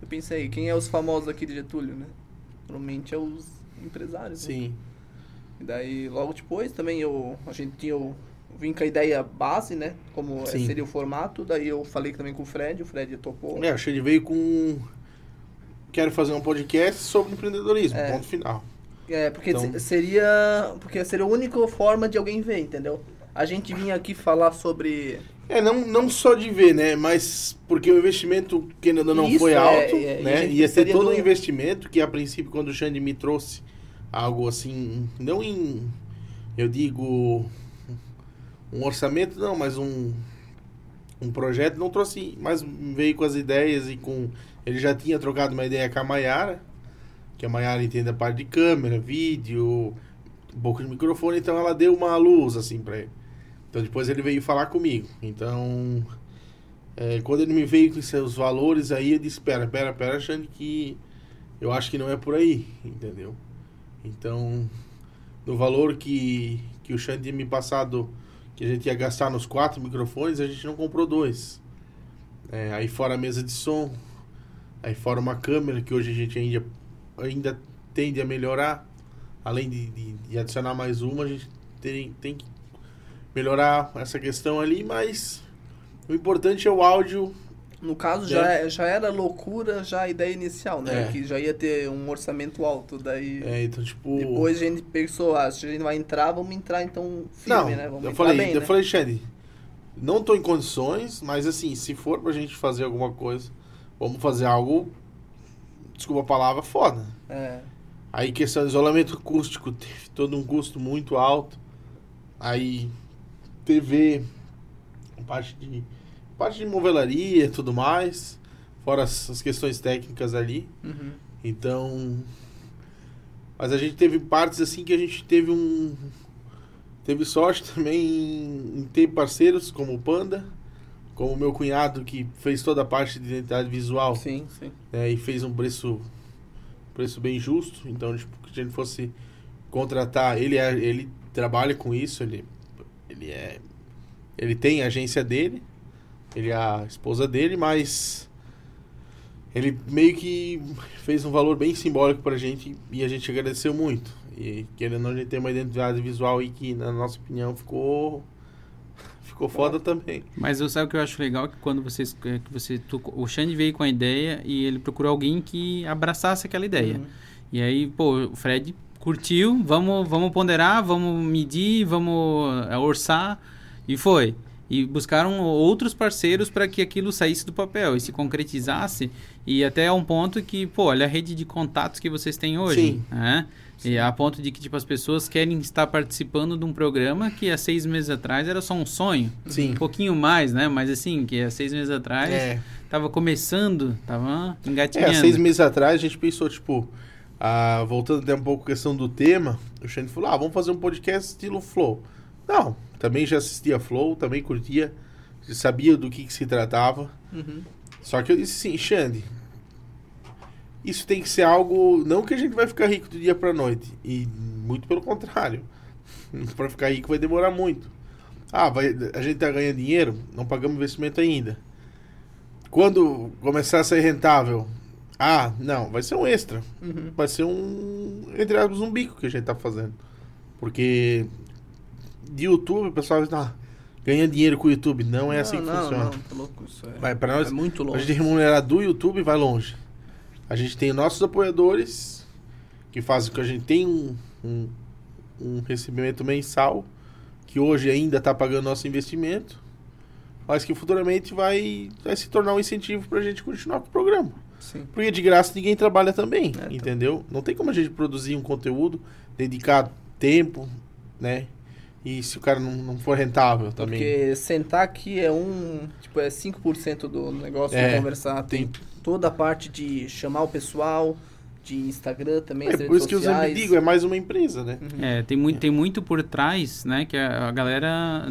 Speaker 2: Eu pensei, quem é os famosos aqui de Getúlio, né? Normalmente é os empresários. né?
Speaker 1: Sim.
Speaker 2: E daí logo depois também eu. A gente tinha. o- vim com a ideia base, né? Como é,
Speaker 1: Sim.
Speaker 2: seria o formato. Daí eu falei também com o Fred, o Fred topou.
Speaker 1: É, o Xande veio com. Quero fazer um podcast sobre empreendedorismo.
Speaker 2: É.
Speaker 1: Ponto final.
Speaker 2: É, porque
Speaker 1: Então-
Speaker 2: se- seria. Porque seria a única forma de alguém ver, entendeu? A gente vinha aqui falar sobre.
Speaker 1: É, não, não só de ver, né? Mas porque o investimento, que ainda não
Speaker 2: Isso,
Speaker 1: foi
Speaker 2: é,
Speaker 1: alto,
Speaker 2: é, e
Speaker 1: né? Ia
Speaker 2: seria
Speaker 1: todo
Speaker 2: do-
Speaker 1: um investimento que, a princípio, quando o Xande me trouxe algo assim, não em, eu digo um orçamento não, mas um um projeto não trouxe, mas veio com as ideias e com ele já tinha trocado uma ideia com a Maiara, que a Maiara entende a parte de câmera, vídeo, pouco de microfone, então ela deu uma luz assim para ele. Então depois ele veio falar comigo. Então é, quando ele me veio com seus valores aí, eu disse, pera, pera, pera, achando que eu acho que não é por aí, entendeu? Então, no valor que, que o Xande tinha me passado, que a gente ia gastar nos quatro microfones, a gente não comprou dois. É, aí fora a mesa de som, aí fora uma câmera que hoje a gente ainda, ainda tende a melhorar. Além de, de, de adicionar mais uma, a gente tem, tem que melhorar essa questão ali, mas o importante é o áudio
Speaker 2: No caso, já, é- já era loucura já a ideia inicial, né?
Speaker 1: É.
Speaker 2: Que já ia ter um orçamento alto. Daí
Speaker 1: É, então, tipo.
Speaker 2: depois a gente pensou, ah, se a gente vai entrar, vamos entrar então
Speaker 1: não,
Speaker 2: firme, né? Vamos
Speaker 1: eu falei,
Speaker 2: bem,
Speaker 1: eu
Speaker 2: né?
Speaker 1: falei, Xande, não tô em condições, mas assim, se for pra gente fazer alguma coisa, vamos fazer algo, desculpa a palavra, foda.
Speaker 2: É.
Speaker 1: Aí questão de isolamento acústico, teve todo um custo muito alto. Aí TV, parte de parte de movelaria e tudo mais, fora as, as questões técnicas ali.
Speaker 2: Uhum.
Speaker 1: Então, mas a gente teve partes assim que a gente teve um teve sorte também em, em ter parceiros como o Panda, como o meu cunhado que fez toda a parte de identidade visual
Speaker 2: Sim, sim.
Speaker 1: né, e fez um preço preço bem justo. Então, tipo, que a gente fosse contratar, ele é, ele trabalha com isso, ele ele é ele tem a agência dele, ele é a esposa dele, mas ele meio que fez um valor bem simbólico pra gente e a gente agradeceu muito. E querendo ou não, a gente tem uma identidade visual aí que, na nossa opinião, ficou ficou foda também.
Speaker 3: Mas eu sabe o que eu acho legal que quando vocês que você tu- o Xande veio com a ideia e ele procurou alguém que abraçasse aquela ideia.
Speaker 2: Uhum.
Speaker 3: E aí, pô, o Fred curtiu, vamos vamos ponderar, vamos medir, vamos eh, orçar e foi. E buscaram outros parceiros para que aquilo saísse do papel e se concretizasse e até a um ponto que, pô, olha a rede de contatos que vocês têm hoje,
Speaker 1: Sim.
Speaker 3: né? E a ponto de que tipo as pessoas querem estar participando de um programa que há seis meses atrás era só um sonho.
Speaker 1: Sim.
Speaker 3: Um pouquinho mais, né? Mas assim, que há seis meses atrás
Speaker 1: É,
Speaker 3: tava começando, tava
Speaker 1: é,
Speaker 3: engatinhando.
Speaker 1: há seis meses atrás a gente pensou, tipo, ah, voltando até um pouco a questão do tema, o Xande falou, ah, vamos fazer um podcast estilo Flow. Não, também já assistia Flow, também curtia, sabia do que, que se tratava.
Speaker 2: Uhum.
Speaker 1: Só que eu disse assim, Xande, isso tem que ser algo. Não que a gente vai ficar rico do dia pra noite. E muito pelo contrário. pra ficar rico vai demorar muito. Ah, vai, a gente tá ganhando dinheiro, não pagamos investimento ainda. Quando começar a ser rentável, ah, não, vai ser um extra.
Speaker 2: Uhum.
Speaker 1: Vai ser um, entre aspas, um bico que a gente tá fazendo. Porque de YouTube, o pessoal diz, ah, ganha dinheiro com o YouTube. Não é assim que
Speaker 2: não,
Speaker 1: funciona.
Speaker 2: Não, tá louco isso. É,
Speaker 1: Vai, pra nós,
Speaker 2: é muito
Speaker 1: a
Speaker 2: longe.
Speaker 1: gente remunerar do YouTube vai longe. A gente tem nossos apoiadores que fazem com que a gente tenha um, um, um recebimento mensal que hoje ainda está pagando nosso investimento, mas que futuramente vai, vai se tornar um incentivo para a gente continuar com o programa.
Speaker 2: Sim.
Speaker 1: Porque de graça ninguém trabalha também,
Speaker 2: É,
Speaker 1: entendeu? Não tem como a gente produzir um conteúdo, dedicar tempo, né? E se o cara não, não for rentável também.
Speaker 2: Porque sentar aqui é um. Tipo, é 5% do negócio
Speaker 1: É,
Speaker 2: de conversar. Tem,
Speaker 1: tem-
Speaker 2: toda a parte de chamar o pessoal, de Instagram também,
Speaker 1: É
Speaker 2: as
Speaker 1: por isso que eu
Speaker 2: sociais.
Speaker 1: sempre digo, é mais uma empresa, né?
Speaker 2: Uhum.
Speaker 3: É, tem muito, tem muito por trás, né? Que a, a galera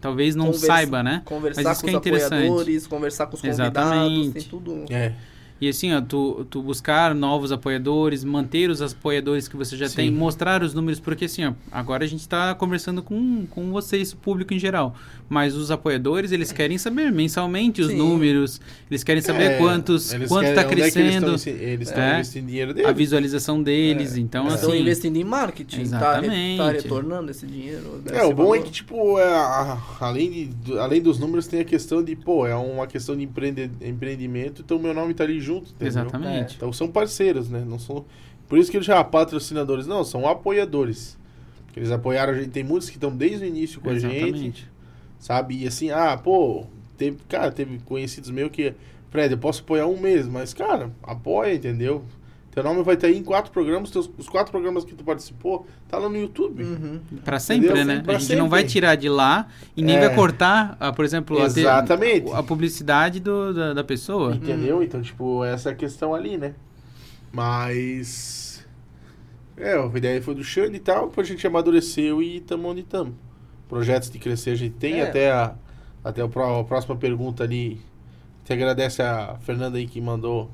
Speaker 3: talvez não
Speaker 2: Conversa-
Speaker 3: saiba, né?
Speaker 2: Conversar
Speaker 3: Mas isso
Speaker 2: com
Speaker 3: que
Speaker 2: os
Speaker 3: é interessante.
Speaker 2: apoiadores, conversar com os convidados,
Speaker 3: Exatamente.
Speaker 2: tem tudo.
Speaker 1: É.
Speaker 3: E assim, ó, tu, tu buscar novos apoiadores, manter os apoiadores que você já
Speaker 1: Sim.
Speaker 3: tem, mostrar os números, porque assim, ó, agora a gente está conversando com, com vocês, o público em geral. Mas os apoiadores, eles querem saber mensalmente os
Speaker 2: Sim.
Speaker 3: números, eles querem saber
Speaker 1: É,
Speaker 3: quantos,
Speaker 1: eles
Speaker 3: quanto está
Speaker 1: é
Speaker 3: crescendo,
Speaker 1: eles estão eles estão
Speaker 3: É.
Speaker 1: investindo dinheiro
Speaker 3: a
Speaker 1: deles.
Speaker 3: visualização deles. Então,
Speaker 1: É.
Speaker 2: Estão
Speaker 3: assim,
Speaker 2: investindo em marketing, tá, re-
Speaker 3: Exatamente.
Speaker 2: tá retornando esse dinheiro.
Speaker 1: É, o bom é
Speaker 2: valor.
Speaker 1: que, tipo, é, a- além, de, além dos números, tem a questão de, pô, é uma questão de empreende- empreendimento, então meu nome tá ali junto, entendeu?
Speaker 3: exatamente.
Speaker 1: Então são parceiros, né? Não são... Por isso que eles já patrocinadores, não, são apoiadores. Eles apoiaram a gente, tem muitos que estão desde o início com a gente,
Speaker 3: Exatamente.
Speaker 1: sabe? E assim, ah, pô, teve, cara, teve conhecidos meus que, Fred, eu posso apoiar um mês, mas, cara, apoia, entendeu? Nome vai estar aí em quatro programas, teus, os quatro programas que tu participou, tá lá no YouTube.
Speaker 2: Uhum.
Speaker 3: Pra sempre,
Speaker 1: Entendeu?
Speaker 3: né?
Speaker 1: Pra
Speaker 3: a gente não
Speaker 1: sempre.
Speaker 3: vai tirar de lá e nem
Speaker 1: É.
Speaker 3: vai cortar, ah, por exemplo, a te-
Speaker 1: Exatamente.
Speaker 3: a, publicidade do- da, da pessoa.
Speaker 1: Entendeu? Então, tipo, essa é a questão ali, né? Mas. É, a ideia foi do Xande e tal, depois a gente amadureceu e tamo onde tamo. Projetos de crescer a gente tem,
Speaker 2: É.
Speaker 1: até a, até a próxima pergunta ali. Te agradece a Fernanda aí que mandou,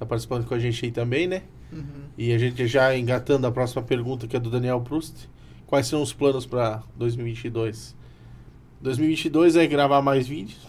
Speaker 1: tá participando com a gente aí também, né?
Speaker 2: Uhum.
Speaker 1: E a gente já engatando a próxima pergunta, que é do Daniel Proust. Quais são os planos para 2022? 2022 é gravar mais vídeos,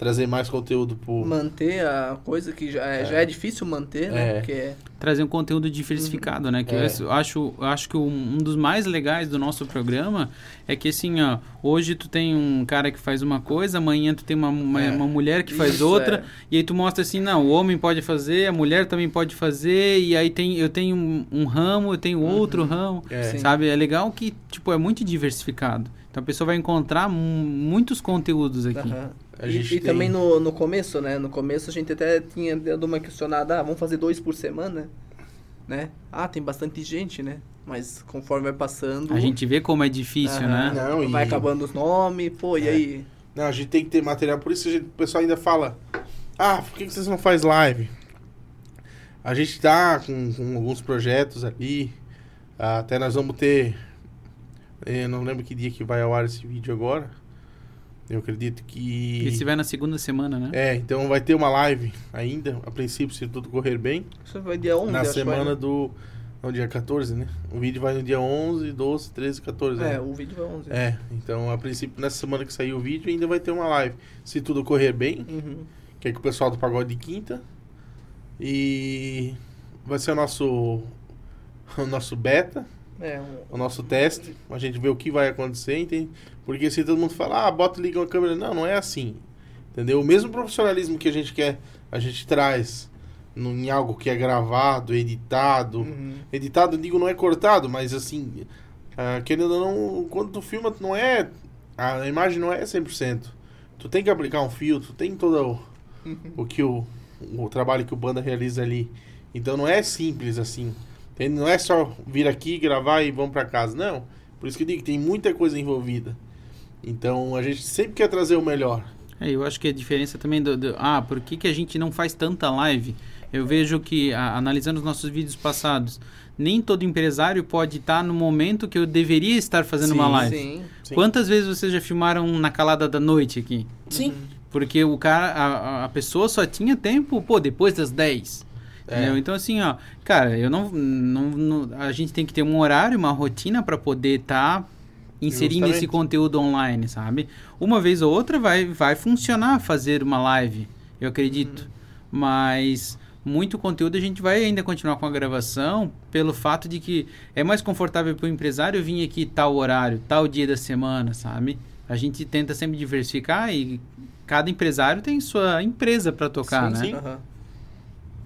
Speaker 1: trazer mais conteúdo pro.
Speaker 2: Manter a coisa que já é, já é difícil manter, né?
Speaker 1: É.
Speaker 2: Porque é-
Speaker 3: Trazer um conteúdo diversificado, né? Que
Speaker 1: É.
Speaker 3: eu acho, eu acho que um, dos mais legais do nosso programa é que assim, ó, hoje tu tem um cara que faz uma coisa, amanhã tu tem uma, uma,
Speaker 1: É.
Speaker 3: uma mulher que faz
Speaker 2: Isso,
Speaker 3: outra,
Speaker 2: é.
Speaker 3: e aí tu mostra assim, não, o homem pode fazer, a mulher também pode fazer, e aí tem, eu tenho um, um ramo, eu tenho outro ramo,
Speaker 1: É.
Speaker 2: Sim.
Speaker 3: sabe? É legal que, tipo, é muito diversificado. Então a pessoa vai encontrar mu- muitos conteúdos aqui.
Speaker 1: A
Speaker 2: E,
Speaker 1: gente
Speaker 2: e
Speaker 1: tem-
Speaker 2: também no, no começo, né? No começo a gente até tinha dado uma questionada, ah, vamos fazer dois por semana, né? Ah, tem bastante gente, né? Mas conforme vai passando,
Speaker 3: A gente vê como é difícil,
Speaker 2: Aham.
Speaker 3: né?
Speaker 1: Não, e-
Speaker 2: vai acabando os nomes, pô, e
Speaker 1: É.
Speaker 2: aí?
Speaker 1: Não, a gente tem que ter material, por isso a gente- o pessoal ainda fala: Ah, por que que vocês não faz live? A gente tá com, com alguns projetos ali. ah, Até nós vamos ter. Eu não lembro que dia que vai ao ar esse vídeo agora. Eu acredito que.
Speaker 3: Esse vai na segunda semana, né?
Speaker 1: É, então vai ter uma live ainda, a princípio, se tudo correr bem.
Speaker 2: Isso vai dia 11,
Speaker 1: na semana
Speaker 2: né?
Speaker 1: do. Não, dia 14, né? O vídeo vai no dia 11, 12, 13, 14. né?
Speaker 2: É, o vídeo vai 11.
Speaker 1: É, então a princípio nessa semana que sair o vídeo ainda vai ter uma live. Se tudo correr bem,
Speaker 2: Uhum.
Speaker 1: que é com o pessoal do Pagode de Quinta. E vai ser o nosso o nosso beta,
Speaker 2: É, um-
Speaker 1: o nosso teste, a gente vê o que vai acontecer, entende? Porque se todo mundo fala, ah, bota e liga uma câmera, não, não é assim. Entendeu? O mesmo profissionalismo que a gente quer, a gente traz no- em algo que é gravado, editado,
Speaker 2: Uhum.
Speaker 1: Editado, digo, não é cortado, mas assim, ah, querendo ou não, quando tu filma, tu não é. A imagem não é 100%. Tu tem que aplicar um filtro, tem todo o, o que o, o trabalho que o banda realiza ali. Então não é simples assim. Tem- Não é só vir aqui, gravar e vamos pra casa. Não. Por isso que eu digo que tem muita coisa envolvida. Então a gente sempre quer trazer o melhor.
Speaker 3: É, eu acho que a diferença também do, do- ah, por que, que a gente não faz tanta live? Eu vejo que a- analisando os nossos vídeos passados, nem todo empresário pode estar no momento que eu deveria estar fazendo uma
Speaker 1: Sim,
Speaker 3: live.
Speaker 2: Sim.
Speaker 1: Sim.
Speaker 3: Quantas vezes vocês já filmaram na calada da noite aqui?
Speaker 1: Sim.
Speaker 3: Porque o cara, a, a- a pessoa só tinha tempo, pô, depois das 10.
Speaker 1: É.
Speaker 3: Então, assim, ó, cara, eu não, não, não- A gente tem que ter um horário, uma rotina para poder estar inserindo esse
Speaker 1: Justamente.
Speaker 3: conteúdo online, sabe? Uma vez ou outra vai, vai funcionar fazer uma live, eu acredito. Mas muito conteúdo a gente vai ainda continuar com a gravação pelo fato de que é mais confortável para o empresário vir aqui tal horário, tal dia da semana, sabe? A gente tenta sempre diversificar e cada empresário tem sua empresa para tocar,
Speaker 1: Sim,
Speaker 3: né?
Speaker 1: sim.
Speaker 2: Aham.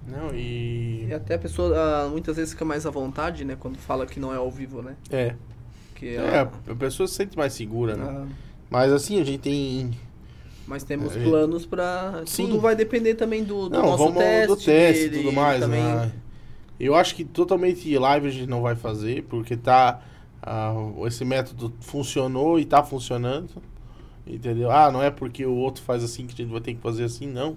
Speaker 1: Não, e.
Speaker 2: E até a pessoa ah, muitas vezes fica mais à vontade, né? Quando fala que não é ao vivo, né?
Speaker 1: É.
Speaker 2: Que
Speaker 1: É,
Speaker 2: ela-
Speaker 1: a pessoa se sente mais segura, né?
Speaker 2: ah,
Speaker 1: Mas assim, a gente tem
Speaker 2: mas temos
Speaker 1: É,
Speaker 2: planos pra.
Speaker 1: Sim.
Speaker 2: Tudo vai depender também do, do
Speaker 1: Não,
Speaker 2: nosso
Speaker 1: vamos
Speaker 2: teste.
Speaker 1: do teste e tudo mais,
Speaker 2: também.
Speaker 1: né? Eu acho que totalmente live a gente não vai fazer, porque tá. ah, esse método funcionou e tá funcionando. Entendeu? Ah, não é porque o outro faz assim que a gente vai ter que fazer assim, não.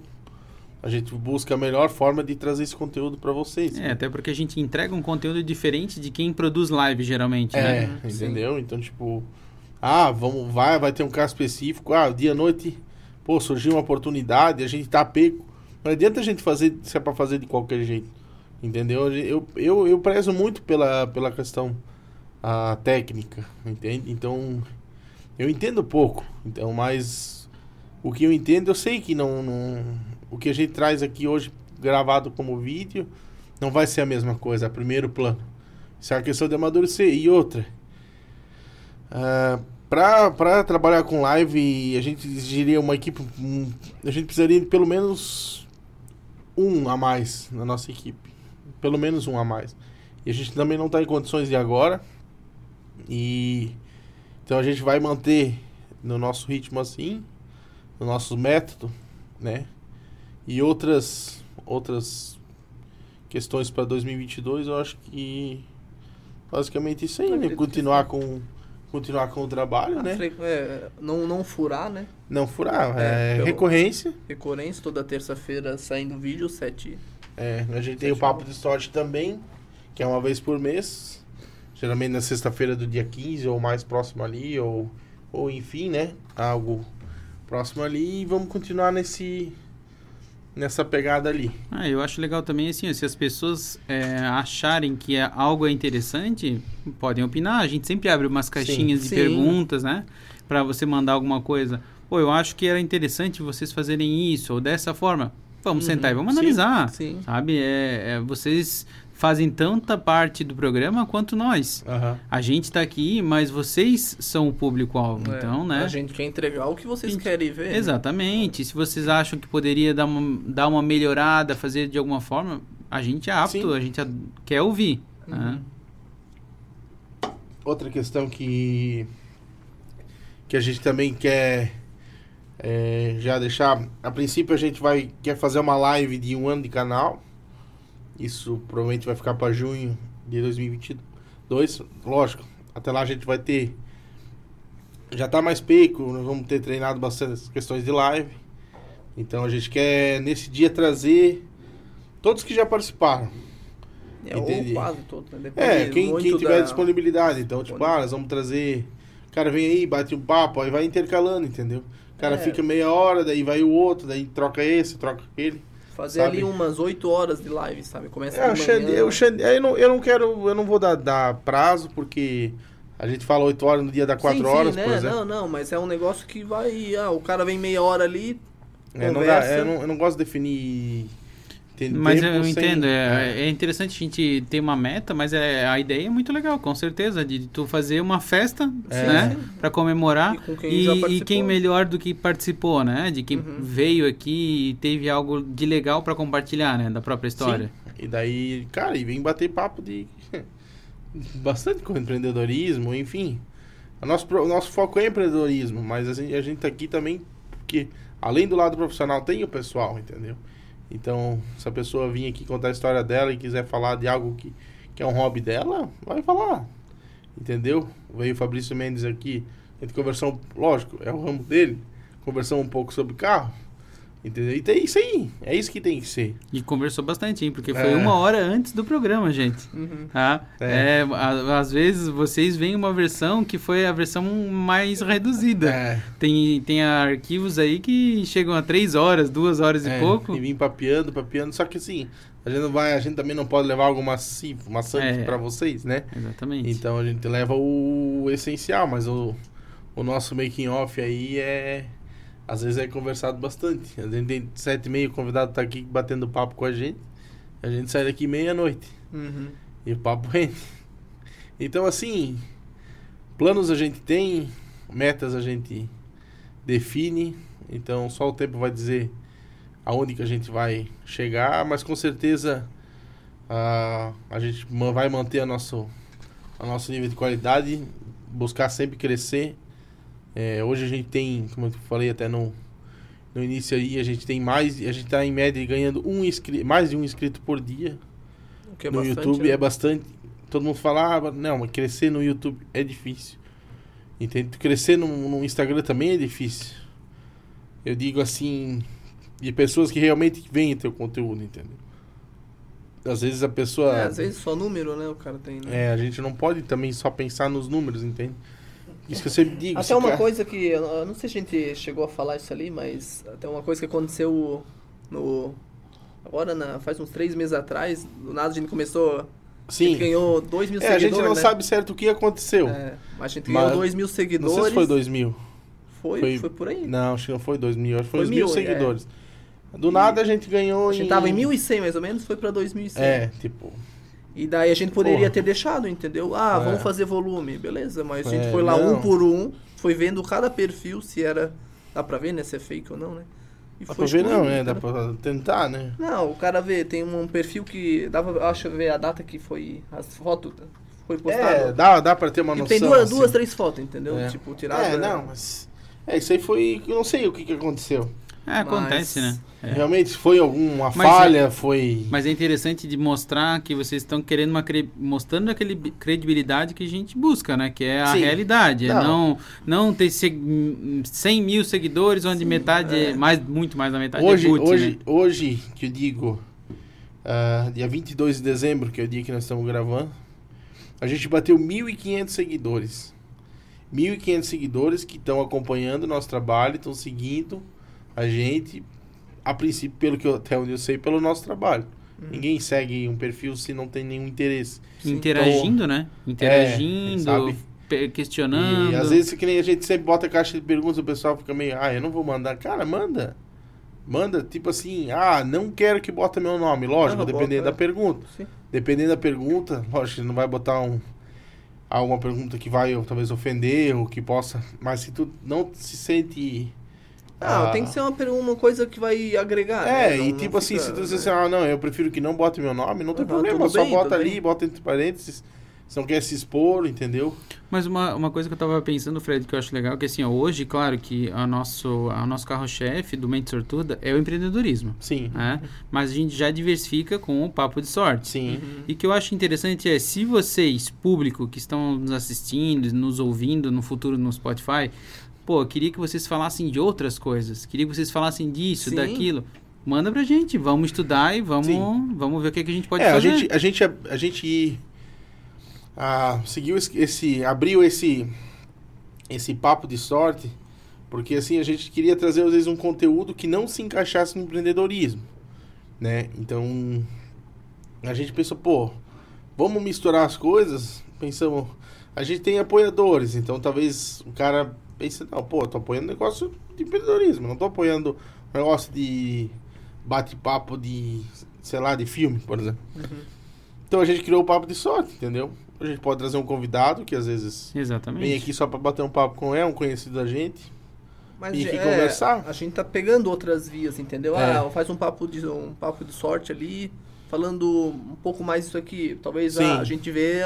Speaker 1: A gente busca a melhor forma de trazer esse conteúdo para vocês.
Speaker 3: É, até porque a gente entrega um conteúdo diferente de quem produz live, geralmente,
Speaker 1: É,
Speaker 3: né?
Speaker 1: entendeu? Então, tipo, ah, vamos, vai, vai ter um caso específico, ah, dia à noite, pô, surgiu uma oportunidade, a gente tá pego. Não adianta a gente fazer se é pra fazer de qualquer jeito. Entendeu? Eu, eu, eu prezo muito pela, pela questão a técnica, entende? Então, eu entendo pouco, então, mas o que eu entendo, eu sei que não, não o que a gente traz aqui hoje gravado como vídeo não vai ser a mesma coisa, a primeiro plano. Isso é uma questão de amadurecer. E outra, ah, pra, pra trabalhar com live, a gente exigiria uma equipe. um, a gente precisaria de pelo menos um a mais na nossa equipe. Pelo menos um a mais. E a gente também não está em condições de agora. E então a gente vai manter no nosso ritmo assim, no nosso método, né? E outras outras questões para 2022, eu acho que basicamente isso aí, né? Continuar com continuar com o trabalho, né?
Speaker 2: Fre- é, não, não furar, né?
Speaker 1: Não furar,
Speaker 2: É,
Speaker 1: é, recorrência.
Speaker 2: Recorrência, toda terça-feira saindo vídeo, sete.
Speaker 1: É, a gente tem o Papo de Sorte também, que é uma vez por mês. Geralmente na sexta-feira do dia 15 ou mais próximo ali, ou, ou enfim, né? Algo próximo ali. E vamos continuar nesse nessa pegada ali.
Speaker 3: Ah, eu acho legal também assim, se as pessoas é, acharem que é algo é interessante, podem opinar. A gente sempre abre umas caixinhas de
Speaker 2: Sim.
Speaker 3: perguntas, né? Pra você mandar alguma coisa. Pô, eu acho que era interessante vocês fazerem isso ou dessa forma. Vamos
Speaker 2: Uhum.
Speaker 3: sentar e vamos
Speaker 1: Sim.
Speaker 3: analisar.
Speaker 2: Sim.
Speaker 3: Sabe? É, é, vocês fazem tanta parte do programa quanto nós.
Speaker 1: Aham.
Speaker 3: A gente tá aqui, mas vocês são o público-alvo.
Speaker 2: É,
Speaker 3: Então, né?
Speaker 2: A gente quer entregar o que vocês
Speaker 3: Gente,
Speaker 2: querem ver. né?
Speaker 3: Exatamente. Se vocês acham que poderia dar uma, dar uma melhorada, fazer de alguma forma, a gente é apto,
Speaker 1: Sim.
Speaker 3: a gente quer ouvir.
Speaker 2: Uhum.
Speaker 3: né?
Speaker 1: Outra questão que que a gente também quer é, já deixar. A princípio a gente vai quer fazer uma live de um ano de canal. Isso provavelmente vai ficar para junho de 2022. Lógico, até lá a gente vai ter já tá mais peco, nós vamos ter treinado bastante as questões de live. Então a gente quer nesse dia trazer todos que já participaram.
Speaker 2: É, ou
Speaker 1: Entendi.
Speaker 2: quase todo, né? Depende
Speaker 1: É, quem, quem tiver
Speaker 2: da-
Speaker 1: disponibilidade. Então, tipo, ah, nós vamos trazer. O cara vem aí, bate um papo, aí vai intercalando, entendeu? O cara
Speaker 2: É.
Speaker 1: fica meia hora, daí vai o outro, daí troca esse, troca aquele.
Speaker 2: Fazer
Speaker 1: sabe?
Speaker 2: ali umas 8 horas de live, sabe? Começa
Speaker 1: É, o
Speaker 2: de
Speaker 1: Xande, o Xande, eu, não, eu não quero, eu não vou dar, dar prazo, porque a gente fala 8 horas no dia dá 4
Speaker 2: sim,
Speaker 1: horas,
Speaker 2: sim,
Speaker 1: por
Speaker 2: né?
Speaker 1: exemplo.
Speaker 2: Não, não, mas é um negócio que vai. Ah, o cara vem meia hora ali.
Speaker 1: É, não dá, é, eu, não, eu não gosto de definir. Tem-
Speaker 3: Mas eu
Speaker 1: sem-
Speaker 3: entendo,
Speaker 1: é.
Speaker 3: é, é interessante a gente ter uma meta, mas é, a ideia é muito legal, com certeza, de tu fazer uma festa,
Speaker 1: É.
Speaker 3: né?
Speaker 2: Sim, sim.
Speaker 3: Pra comemorar.
Speaker 2: E com quem
Speaker 3: E,
Speaker 2: já
Speaker 3: e quem melhor do que participou, né? De quem
Speaker 2: Uhum.
Speaker 3: veio aqui e teve algo de legal pra compartilhar, né? Da própria história.
Speaker 1: E daí, cara, e vem bater papo de bastante com empreendedorismo, enfim. O nosso, o nosso foco é empreendedorismo, mas a gente, a gente tá aqui também porque, além do lado profissional, tem o pessoal, entendeu? Então, se a pessoa vir aqui contar a história dela e quiser falar de algo que, que é um hobby dela, vai falar, entendeu? Veio o Fabrício Mendes aqui, a gente conversou, lógico, é o ramo dele, conversamos um pouco sobre carro, entendeu? E tem isso aí, é isso que tem que ser.
Speaker 3: E conversou bastante, hein? Porque foi
Speaker 1: É.
Speaker 3: uma hora antes do programa, gente.
Speaker 2: Uhum.
Speaker 3: Tá?
Speaker 1: É.
Speaker 3: É, a- às vezes vocês veem uma versão que foi a versão mais reduzida.
Speaker 1: É.
Speaker 3: Tem, tem arquivos aí que chegam a três horas, duas horas e
Speaker 1: É,
Speaker 3: pouco.
Speaker 1: E vim papeando, papeando. Só que assim, a gente não vai, a gente também não pode levar algo massivo, maçante
Speaker 3: É.
Speaker 1: pra vocês, né?
Speaker 3: Exatamente.
Speaker 1: Então a gente leva o essencial, mas o, o nosso making off aí é. Às vezes é conversado bastante. A gente tem sete e meia, o convidado tá aqui batendo papo com a gente. A gente sai daqui meia-noite.
Speaker 2: Uhum.
Speaker 1: E o papo rende. Então, assim, planos a gente tem, metas a gente define. Então, só o tempo vai dizer aonde que a gente vai chegar, mas com certeza ah, a gente vai manter a nosso, a nosso nível de qualidade, buscar sempre crescer. É, hoje a gente tem, como eu falei até no, no início aí, a gente tem mais, a gente está em média ganhando um inscri mais de um inscrito por dia
Speaker 2: O que é
Speaker 1: no
Speaker 2: bastante,
Speaker 1: YouTube
Speaker 2: né?
Speaker 1: é bastante. Todo mundo fala, ah, não, mas crescer no YouTube é difícil. Entende? Crescer no, no Instagram também é difícil. Eu digo assim, de pessoas que realmente veem teu conteúdo, entendeu? Às vezes a pessoa.
Speaker 2: É, às vezes só número, né? O cara tem, né?
Speaker 1: É, a gente não pode também só pensar nos números, entende? Isso que eu sempre digo.
Speaker 2: Até uma
Speaker 1: cara-
Speaker 2: coisa que, eu não sei se a gente chegou a falar isso ali, mas até uma coisa que aconteceu no... Agora, na, faz uns três meses atrás, do nada a gente começou... A
Speaker 1: Sim.
Speaker 2: gente ganhou 2 mil
Speaker 1: É, a
Speaker 2: seguidores,
Speaker 1: gente não
Speaker 2: né?
Speaker 1: sabe certo o que aconteceu.
Speaker 2: É, mas a gente
Speaker 1: Mas-
Speaker 2: ganhou 2 mil
Speaker 1: Não
Speaker 2: seguidores.
Speaker 1: sei se foi 2 mil.
Speaker 2: Foi,
Speaker 1: foi-
Speaker 2: foi por aí.
Speaker 1: Não, acho que não foi 2 mil. Acho que foi,
Speaker 2: Foi
Speaker 1: mil
Speaker 2: mil, é.
Speaker 1: seguidores. Do nada a gente ganhou
Speaker 2: A gente tava em 1.100 mais ou menos, foi pra 2.100.
Speaker 1: É, tipo.
Speaker 2: E daí a gente poderia
Speaker 1: Porra.
Speaker 2: ter deixado, entendeu? Ah,
Speaker 1: É.
Speaker 2: vamos fazer volume, beleza. Mas a gente
Speaker 1: É,
Speaker 2: foi lá
Speaker 1: não.
Speaker 2: um por um, foi vendo cada perfil se era. Dá pra ver, né? Se é fake ou não, né? E
Speaker 1: Dá pra ver não, né? Dá
Speaker 2: cara.
Speaker 1: pra tentar, né?
Speaker 2: Não, o cara vê, tem um perfil que. Dava, acho ver a data que foi. As fotos foi
Speaker 1: É,
Speaker 2: postado.
Speaker 1: dá, dá pra ter uma
Speaker 2: e
Speaker 1: noção.
Speaker 2: tem duas,
Speaker 1: assim.
Speaker 2: duas, três fotos, entendeu?
Speaker 1: É.
Speaker 2: Tipo, tirada.
Speaker 1: É, não, mas. É, isso aí foi. Eu não sei o que, que aconteceu.
Speaker 3: É, acontece,
Speaker 2: Mas-
Speaker 3: né? É.
Speaker 1: Realmente foi alguma
Speaker 3: Mas
Speaker 1: falha, foi.
Speaker 3: Mas é interessante de mostrar que vocês estão querendo uma cre... mostrando aquele bi- credibilidade que a gente busca, né? Que é a
Speaker 1: Sim.
Speaker 3: realidade. É
Speaker 1: Não.
Speaker 3: não, não ter seg... 100 mil seguidores, onde metade é. mais, muito mais da metade
Speaker 1: Hoje,
Speaker 3: é boot,
Speaker 1: hoje,
Speaker 3: né?
Speaker 1: hoje que eu digo, ah, dia 22 de dezembro, que é o dia que nós estamos gravando, a gente bateu 1.500 seguidores. 1.500 seguidores que estão acompanhando o nosso trabalho, estão seguindo a gente, a princípio, pelo que eu, até onde eu sei, pelo nosso trabalho.
Speaker 3: Uhum.
Speaker 1: Ninguém segue um perfil se não tem nenhum interesse.
Speaker 3: Interagindo, né? Interagindo,
Speaker 1: sabe?
Speaker 3: pe- questionando.
Speaker 1: E às vezes, que nem a gente sempre bota caixa de perguntas, o pessoal fica meio, ah, eu não vou mandar. Cara, manda. Manda, tipo assim, ah, não quero que bota meu nome. Lógico,
Speaker 2: Não,
Speaker 1: dependendo
Speaker 2: bota,
Speaker 1: da pergunta.
Speaker 2: Sim.
Speaker 1: Dependendo da pergunta, lógico, não vai botar um alguma pergunta que vai talvez ofender ou que possa. Mas se tu não se sente.
Speaker 2: Ah,
Speaker 1: ah,
Speaker 2: tem que ser uma, uma coisa que vai agregar.
Speaker 1: É,
Speaker 2: né? Não-
Speaker 1: e tipo assim,
Speaker 2: fica,
Speaker 1: se tu
Speaker 2: né?
Speaker 1: dizer assim, ah, não, eu prefiro que não bote meu nome, não tem
Speaker 2: Aham,
Speaker 1: problema, só
Speaker 2: bem,
Speaker 1: bota ali,
Speaker 2: bem.
Speaker 1: bota entre parênteses. Se não quer se expor, entendeu?
Speaker 3: Mas uma, uma coisa que eu tava pensando, Fred, que eu acho legal, que assim, ó, hoje, claro que a nosso, a nosso carro-chefe do Mente Sortuda é o empreendedorismo,
Speaker 1: Sim.
Speaker 3: né? Mas a gente já diversifica com o papo de sorte.
Speaker 1: Sim.
Speaker 3: E o que eu acho interessante é, se vocês, público, que estão nos assistindo, nos ouvindo no futuro no Spotify, pô, eu queria que vocês falassem de outras coisas, queria que vocês falassem disso,
Speaker 2: Sim.
Speaker 3: daquilo. Manda pra gente, vamos estudar e vamos,
Speaker 1: Sim.
Speaker 3: vamos ver o que, que a gente pode
Speaker 1: é, a
Speaker 3: fazer.
Speaker 1: gente, a gente, a gente ah, seguiu esse, esse- abriu esse, esse papo de sorte, porque assim a gente queria trazer às vezes um conteúdo que não se encaixasse no empreendedorismo, né? Então a gente pensou, pô, vamos misturar as coisas. Pensamos, a gente tem apoiadores, então talvez o cara pense, não, pô, eu tô apoiando negócio de empreendedorismo, não tô apoiando um negócio de bate-papo de, sei lá, de filme, por exemplo. Então a gente criou o papo de sorte, entendeu? A gente pode trazer um convidado que às vezes
Speaker 3: Exatamente.
Speaker 1: vem aqui só pra bater um papo com ele, um conhecido da gente.
Speaker 2: Mas
Speaker 1: E
Speaker 2: é,
Speaker 1: conversar.
Speaker 2: A gente tá pegando outras vias, entendeu?
Speaker 1: É.
Speaker 2: Ah, faz um papo de um papo de sorte ali, falando um pouco mais isso aqui. Talvez ah, a gente vê,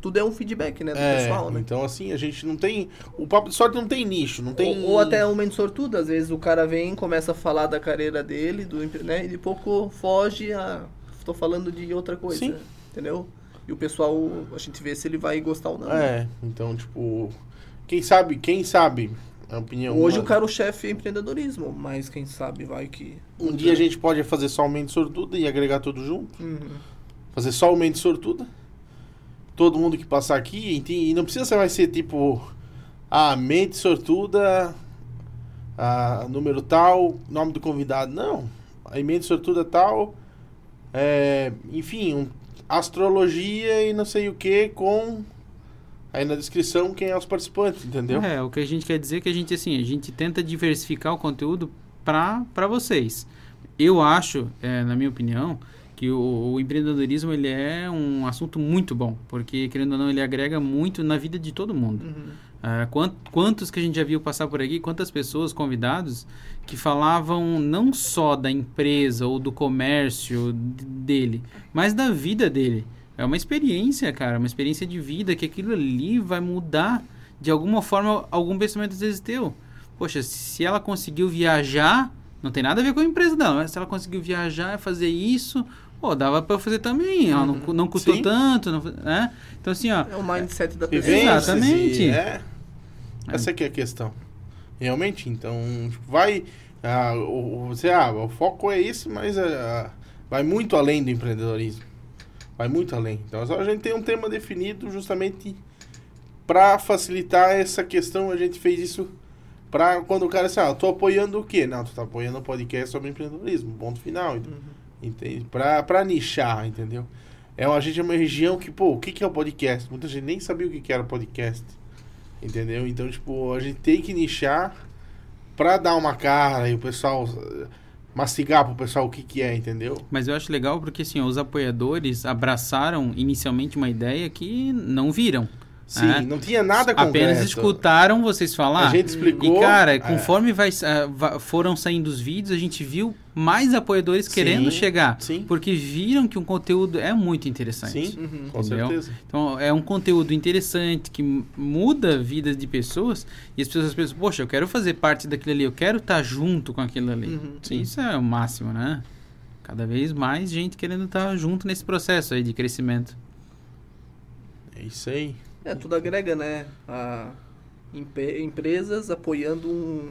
Speaker 2: tudo é um feedback, né, do
Speaker 1: É,
Speaker 2: pessoal, né?
Speaker 1: então assim, a gente não tem. O papo de sorte não tem nicho, não tem.
Speaker 2: Ou, ou até um mente às vezes o cara vem, começa a falar da carreira dele, do, né, e de pouco foge a. Tô falando de outra coisa,
Speaker 1: Sim.
Speaker 2: entendeu? E o pessoal, a gente vê se ele vai gostar ou não. né?
Speaker 1: É, então, tipo. Quem sabe, quem sabe, a opinião.
Speaker 2: Hoje o
Speaker 1: humana.
Speaker 2: cara-chefe é empreendedorismo, mas quem sabe vai que.
Speaker 1: Um dia a gente pode fazer só o mente sortuda e agregar tudo junto.
Speaker 2: Uhum.
Speaker 1: Fazer só o mente sortuda. Todo mundo que passar aqui, enti- e não precisa ser, vai ser tipo. A mente sortuda. A número tal, nome do convidado. Não. A mente sortuda tal. É, enfim, um- astrologia e não sei o que com. Aí na descrição quem é os participantes, entendeu?
Speaker 3: É, o que a gente quer dizer é que a gente, assim, a gente tenta diversificar o conteúdo para vocês. Eu acho, é, na minha opinião, que o, o empreendedorismo ele é um assunto muito bom, porque, querendo ou não, ele agrega muito na vida de todo mundo.
Speaker 2: Uhum.
Speaker 3: Ah, quant- quantos que a gente já viu passar por aqui, quantas pessoas, convidados, que falavam não só da empresa ou do comércio dele, mas da vida dele. É uma experiência, cara, uma experiência de vida que aquilo ali vai mudar de alguma forma algum pensamento às vezes teu. Poxa, se ela conseguiu viajar, não tem nada a ver com a empresa dela, mas se ela conseguiu viajar e fazer isso, pô, dava pra eu fazer também, ó, não, cu- não custou
Speaker 1: Sim.
Speaker 3: tanto, não, né? Então assim, ó,
Speaker 2: É o mindset da pessoa.
Speaker 3: Exatamente.
Speaker 1: e- é. Essa que é a questão. Realmente, então, tipo, vai. ah, o, o- você, ah, o foco é esse, mas ah, vai muito além do empreendedorismo. Vai muito além. Então, só a gente tem um tema definido justamente para facilitar essa questão. A gente fez isso para quando o cara diz, ah, tô apoiando o quê? Não, tu tá apoiando um podcast sobre empreendedorismo. Ponto final.
Speaker 2: Uhum.
Speaker 1: Entende? Pra, pra nichar, entendeu? É uma, a gente é uma região que, pô, o que, que é o podcast? Muita gente nem sabia o que, que era podcast. Entendeu? Então, tipo, a gente tem que nichar pra dar uma cara e o pessoal eh, mastigar pro pessoal o que, que é, entendeu?
Speaker 3: Mas eu acho legal porque assim, os apoiadores abraçaram inicialmente uma ideia que não viram.
Speaker 1: Sim,
Speaker 3: né?
Speaker 1: não tinha nada concreto.
Speaker 3: Apenas escutaram vocês falar.
Speaker 1: A gente explicou.
Speaker 3: E, cara,
Speaker 1: é,
Speaker 3: conforme vai, ah, va- foram saindo os vídeos, a gente viu mais apoiadores
Speaker 1: Sim,
Speaker 3: querendo chegar.
Speaker 1: sim.
Speaker 3: Porque viram que o conteúdo é muito interessante.
Speaker 1: Sim,
Speaker 2: Uhum.
Speaker 1: com certeza.
Speaker 3: Então, é um conteúdo interessante que muda a vida de pessoas. E as pessoas pensam, poxa, eu quero fazer parte daquilo ali, eu quero estar junto com aquilo ali.
Speaker 2: Uhum.
Speaker 1: Sim.
Speaker 3: Isso é o máximo, né? Cada vez mais gente querendo estar junto nesse processo aí de crescimento.
Speaker 1: É isso aí.
Speaker 2: É, tudo agrega, né? A empresas apoiando um,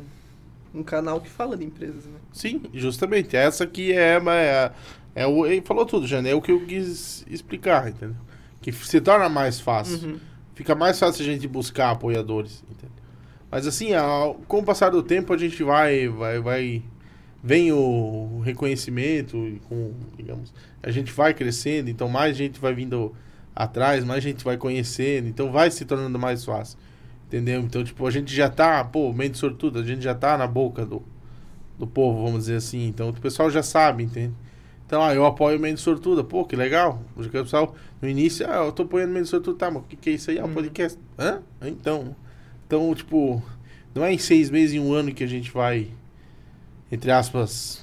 Speaker 2: um canal que fala de empresas, né?
Speaker 1: Sim, justamente. Essa aqui é, é, é o. Ele falou tudo, Jane. É o que eu quis explicar, entendeu? Que se torna mais fácil.
Speaker 2: Uhum.
Speaker 1: Fica mais fácil a gente buscar apoiadores, entendeu? Mas assim, ao- com o passar do tempo a gente vai, vai, vai, vem o reconhecimento com, digamos, a gente vai crescendo, então mais gente vai vindo atrás, mais gente vai conhecendo, então vai se tornando mais fácil, entendeu? Então, tipo, a gente já tá, pô, mente sortudo, a gente já tá na boca do, do povo, vamos dizer assim, então o pessoal já sabe, entende? Então, ah, eu apoio o Mente Sortuda. Pô, que legal. Porque o pessoal, no início, ah, eu tô apoiando o Mente Sortuda. Tá, mas o que, que é isso aí? É um
Speaker 2: Uhum.
Speaker 1: podcast. Hã? Então. Então, tipo, não é em seis meses, em um ano que a gente vai, entre aspas,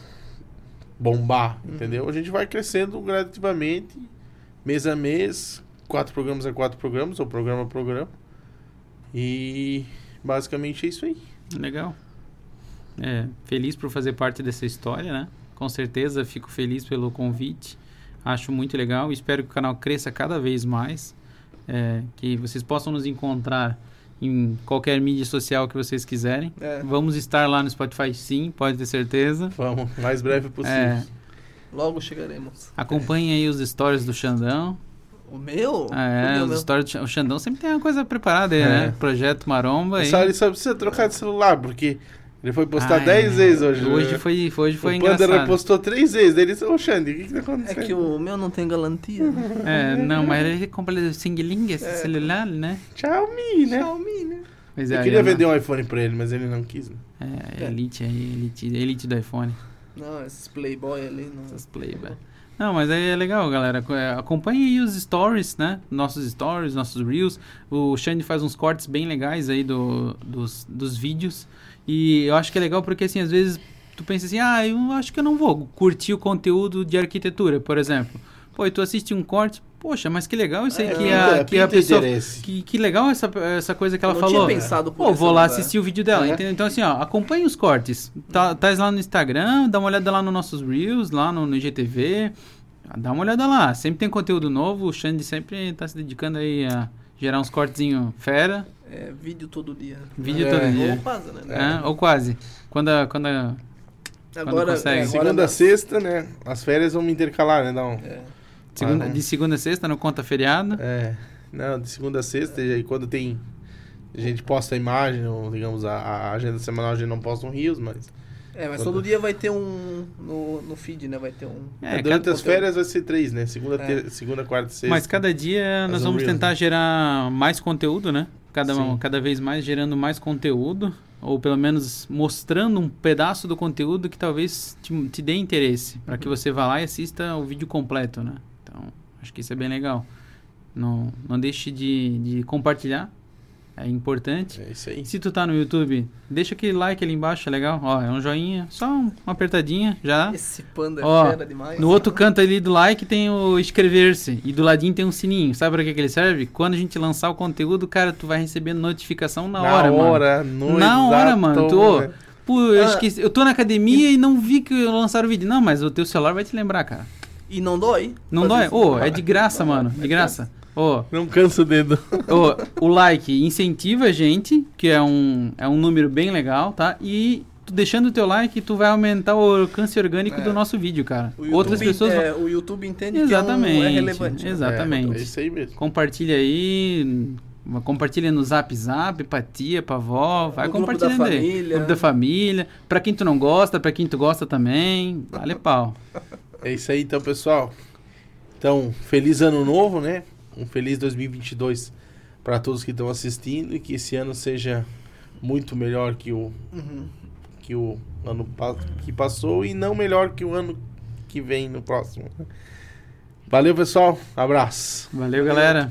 Speaker 1: bombar, entendeu? A gente vai crescendo gradativamente, mês a mês, quatro programas a quatro programas, ou programa a programa. E basicamente é isso aí.
Speaker 3: Legal. É, feliz por fazer parte dessa história, né? Com certeza fico feliz pelo convite. Acho muito legal. Espero que o canal cresça cada vez mais. É, que vocês possam nos encontrar em qualquer mídia social que vocês quiserem.
Speaker 2: É.
Speaker 3: Vamos estar lá no Spotify, sim, pode ter certeza.
Speaker 1: Vamos, mais breve possível.
Speaker 3: É,
Speaker 2: Logo chegaremos.
Speaker 3: acompanhem aí os stories do Xandão.
Speaker 2: O meu?
Speaker 3: É,
Speaker 2: o meu
Speaker 3: os stories do Xandão. O Xandão sempre tem uma coisa preparada aí,
Speaker 1: É.
Speaker 3: né? Projeto Maromba. aí.
Speaker 1: Só, ele só precisa trocar de celular, porque ele foi postar
Speaker 3: Ai,
Speaker 1: 10 vezes hoje.
Speaker 3: Hoje
Speaker 1: né?
Speaker 3: foi, hoje foi
Speaker 1: o Panda
Speaker 3: engraçado.
Speaker 1: repostou 3 vezes. Daí ele disse, ô Xande, o que que tá
Speaker 2: É
Speaker 1: acontecendo?
Speaker 2: que o meu não tem garantia. né?
Speaker 3: É, não, mas ele compra o Singling, esse
Speaker 2: É.
Speaker 3: celular, né?
Speaker 1: Xiaomi, né?
Speaker 2: Xiaomi, né?
Speaker 3: Pois
Speaker 1: Eu
Speaker 3: é,
Speaker 1: queria
Speaker 3: não-
Speaker 1: vender um iPhone pra ele, mas ele não quis. Né?
Speaker 3: É, Elite aí, Elite, Elite do iPhone.
Speaker 2: Não, esses playboy ali não.
Speaker 3: Essas playback. Não, mas é legal, galera. É, Acompanhe aí os stories, né? Nossos stories, nossos reels. O Xande faz uns cortes bem legais aí do, dos, dos vídeos. E eu acho que é legal porque, assim, às vezes tu pensa assim, ah, eu acho que eu não vou curtir o conteúdo de arquitetura, por exemplo. Pô, e tu assiste um corte, poxa, mas que legal isso aí
Speaker 1: É,
Speaker 3: que,
Speaker 1: pinta-
Speaker 3: a, que a pessoa...
Speaker 1: interesse.
Speaker 3: Que, que legal essa, essa coisa que ela
Speaker 2: Eu não
Speaker 3: falou.
Speaker 2: tinha pensado por
Speaker 3: Pô, vou lá
Speaker 2: lugar.
Speaker 3: assistir o vídeo dela,
Speaker 1: É.
Speaker 3: entendeu? Então, assim, ó, acompanhe os cortes. Tá, tá lá no Instagram, dá uma olhada lá nos nossos Reels, lá no, no IGTV. Dá uma olhada lá. Sempre tem conteúdo novo. O Xande sempre tá se dedicando aí a gerar uns cortezinho fera.
Speaker 2: É vídeo todo dia.
Speaker 3: Vídeo
Speaker 1: É.
Speaker 3: todo
Speaker 2: Ou
Speaker 3: dia.
Speaker 2: quase, né?
Speaker 3: É, ou quase. Quando a, quando a-
Speaker 2: Agora,
Speaker 3: consegue.
Speaker 2: é, agora
Speaker 1: Segunda a sexta, né? As férias vão me intercalar, né? Não.
Speaker 2: É.
Speaker 3: segunda-
Speaker 1: Ah,
Speaker 3: de segunda a sexta, não conta feriado.
Speaker 1: É. Não, de segunda a sexta, e aí quando tem. A gente posta a imagem, ou digamos, a, a agenda semanal a gente não posta um rios, mas.
Speaker 2: É, mas todo dia vai ter um. No, no feed, né? Vai ter um.
Speaker 3: É,
Speaker 1: durante
Speaker 3: cada-
Speaker 1: as férias vai ser três, né? Segunda,
Speaker 2: É.
Speaker 1: ter- segunda quarta e sexta.
Speaker 3: Mas cada dia nós vamos
Speaker 1: Reels,
Speaker 3: tentar
Speaker 1: né?
Speaker 3: gerar mais conteúdo, né? Cada,
Speaker 1: Sim.
Speaker 3: cada vez mais gerando mais conteúdo. Ou pelo menos mostrando um pedaço do conteúdo que talvez te, te dê interesse. para que você vá lá e assista o vídeo completo, né? Acho que isso é bem legal. Não, não deixe de, de compartilhar. É importante.
Speaker 1: É isso aí.
Speaker 3: Se tu tá no YouTube, deixa aquele like ali embaixo, é legal. Ó, é um joinha, só um- uma apertadinha já.
Speaker 2: Esse panda
Speaker 3: Ó,
Speaker 2: é demais.
Speaker 3: No outro canto ali do like tem o inscrever-se. E do ladinho tem um sininho. Sabe pra que, que ele serve? Quando a gente lançar o conteúdo, cara, tu vai recebendo notificação na, hora, mano.
Speaker 1: hora, no
Speaker 3: Na hora, mano. Tu, pô, eu,
Speaker 2: Ah.
Speaker 3: esqueci, eu tô na academia e não vi que lançaram o vídeo. Não, mas o teu celular vai te lembrar, cara.
Speaker 2: E não dói.
Speaker 3: Não dói? Ô, é de graça, mano. De graça. Ô,
Speaker 1: Não cansa o dedo.
Speaker 3: ô, o like incentiva a gente, que é um, é um número bem legal, tá? E tu deixando o teu like, tu vai aumentar o alcance orgânico
Speaker 2: É.
Speaker 3: do nosso vídeo, cara.
Speaker 2: O YouTube,
Speaker 3: Outras pessoas vão-
Speaker 2: é, o YouTube entende
Speaker 3: Exatamente.
Speaker 2: que é, um, é relevante. né?
Speaker 3: Exatamente.
Speaker 1: É, é isso aí mesmo.
Speaker 3: Compartilha aí. Compartilha no Zap Zap, pra tia, pra avó, vai
Speaker 2: No grupo
Speaker 3: compartilhando
Speaker 2: da
Speaker 3: aí.
Speaker 2: família.
Speaker 3: Grupo da família. Pra quem tu não gosta, pra quem tu gosta também. Vale pau.
Speaker 1: É isso aí, então, pessoal. Então, feliz ano novo, né? Um feliz 2022 para todos que estão assistindo e que esse ano seja muito melhor que o,
Speaker 2: Uhum.
Speaker 1: que o ano que passou e não melhor que o ano que vem no próximo. Valeu, pessoal. Abraço.
Speaker 3: Valeu, galera.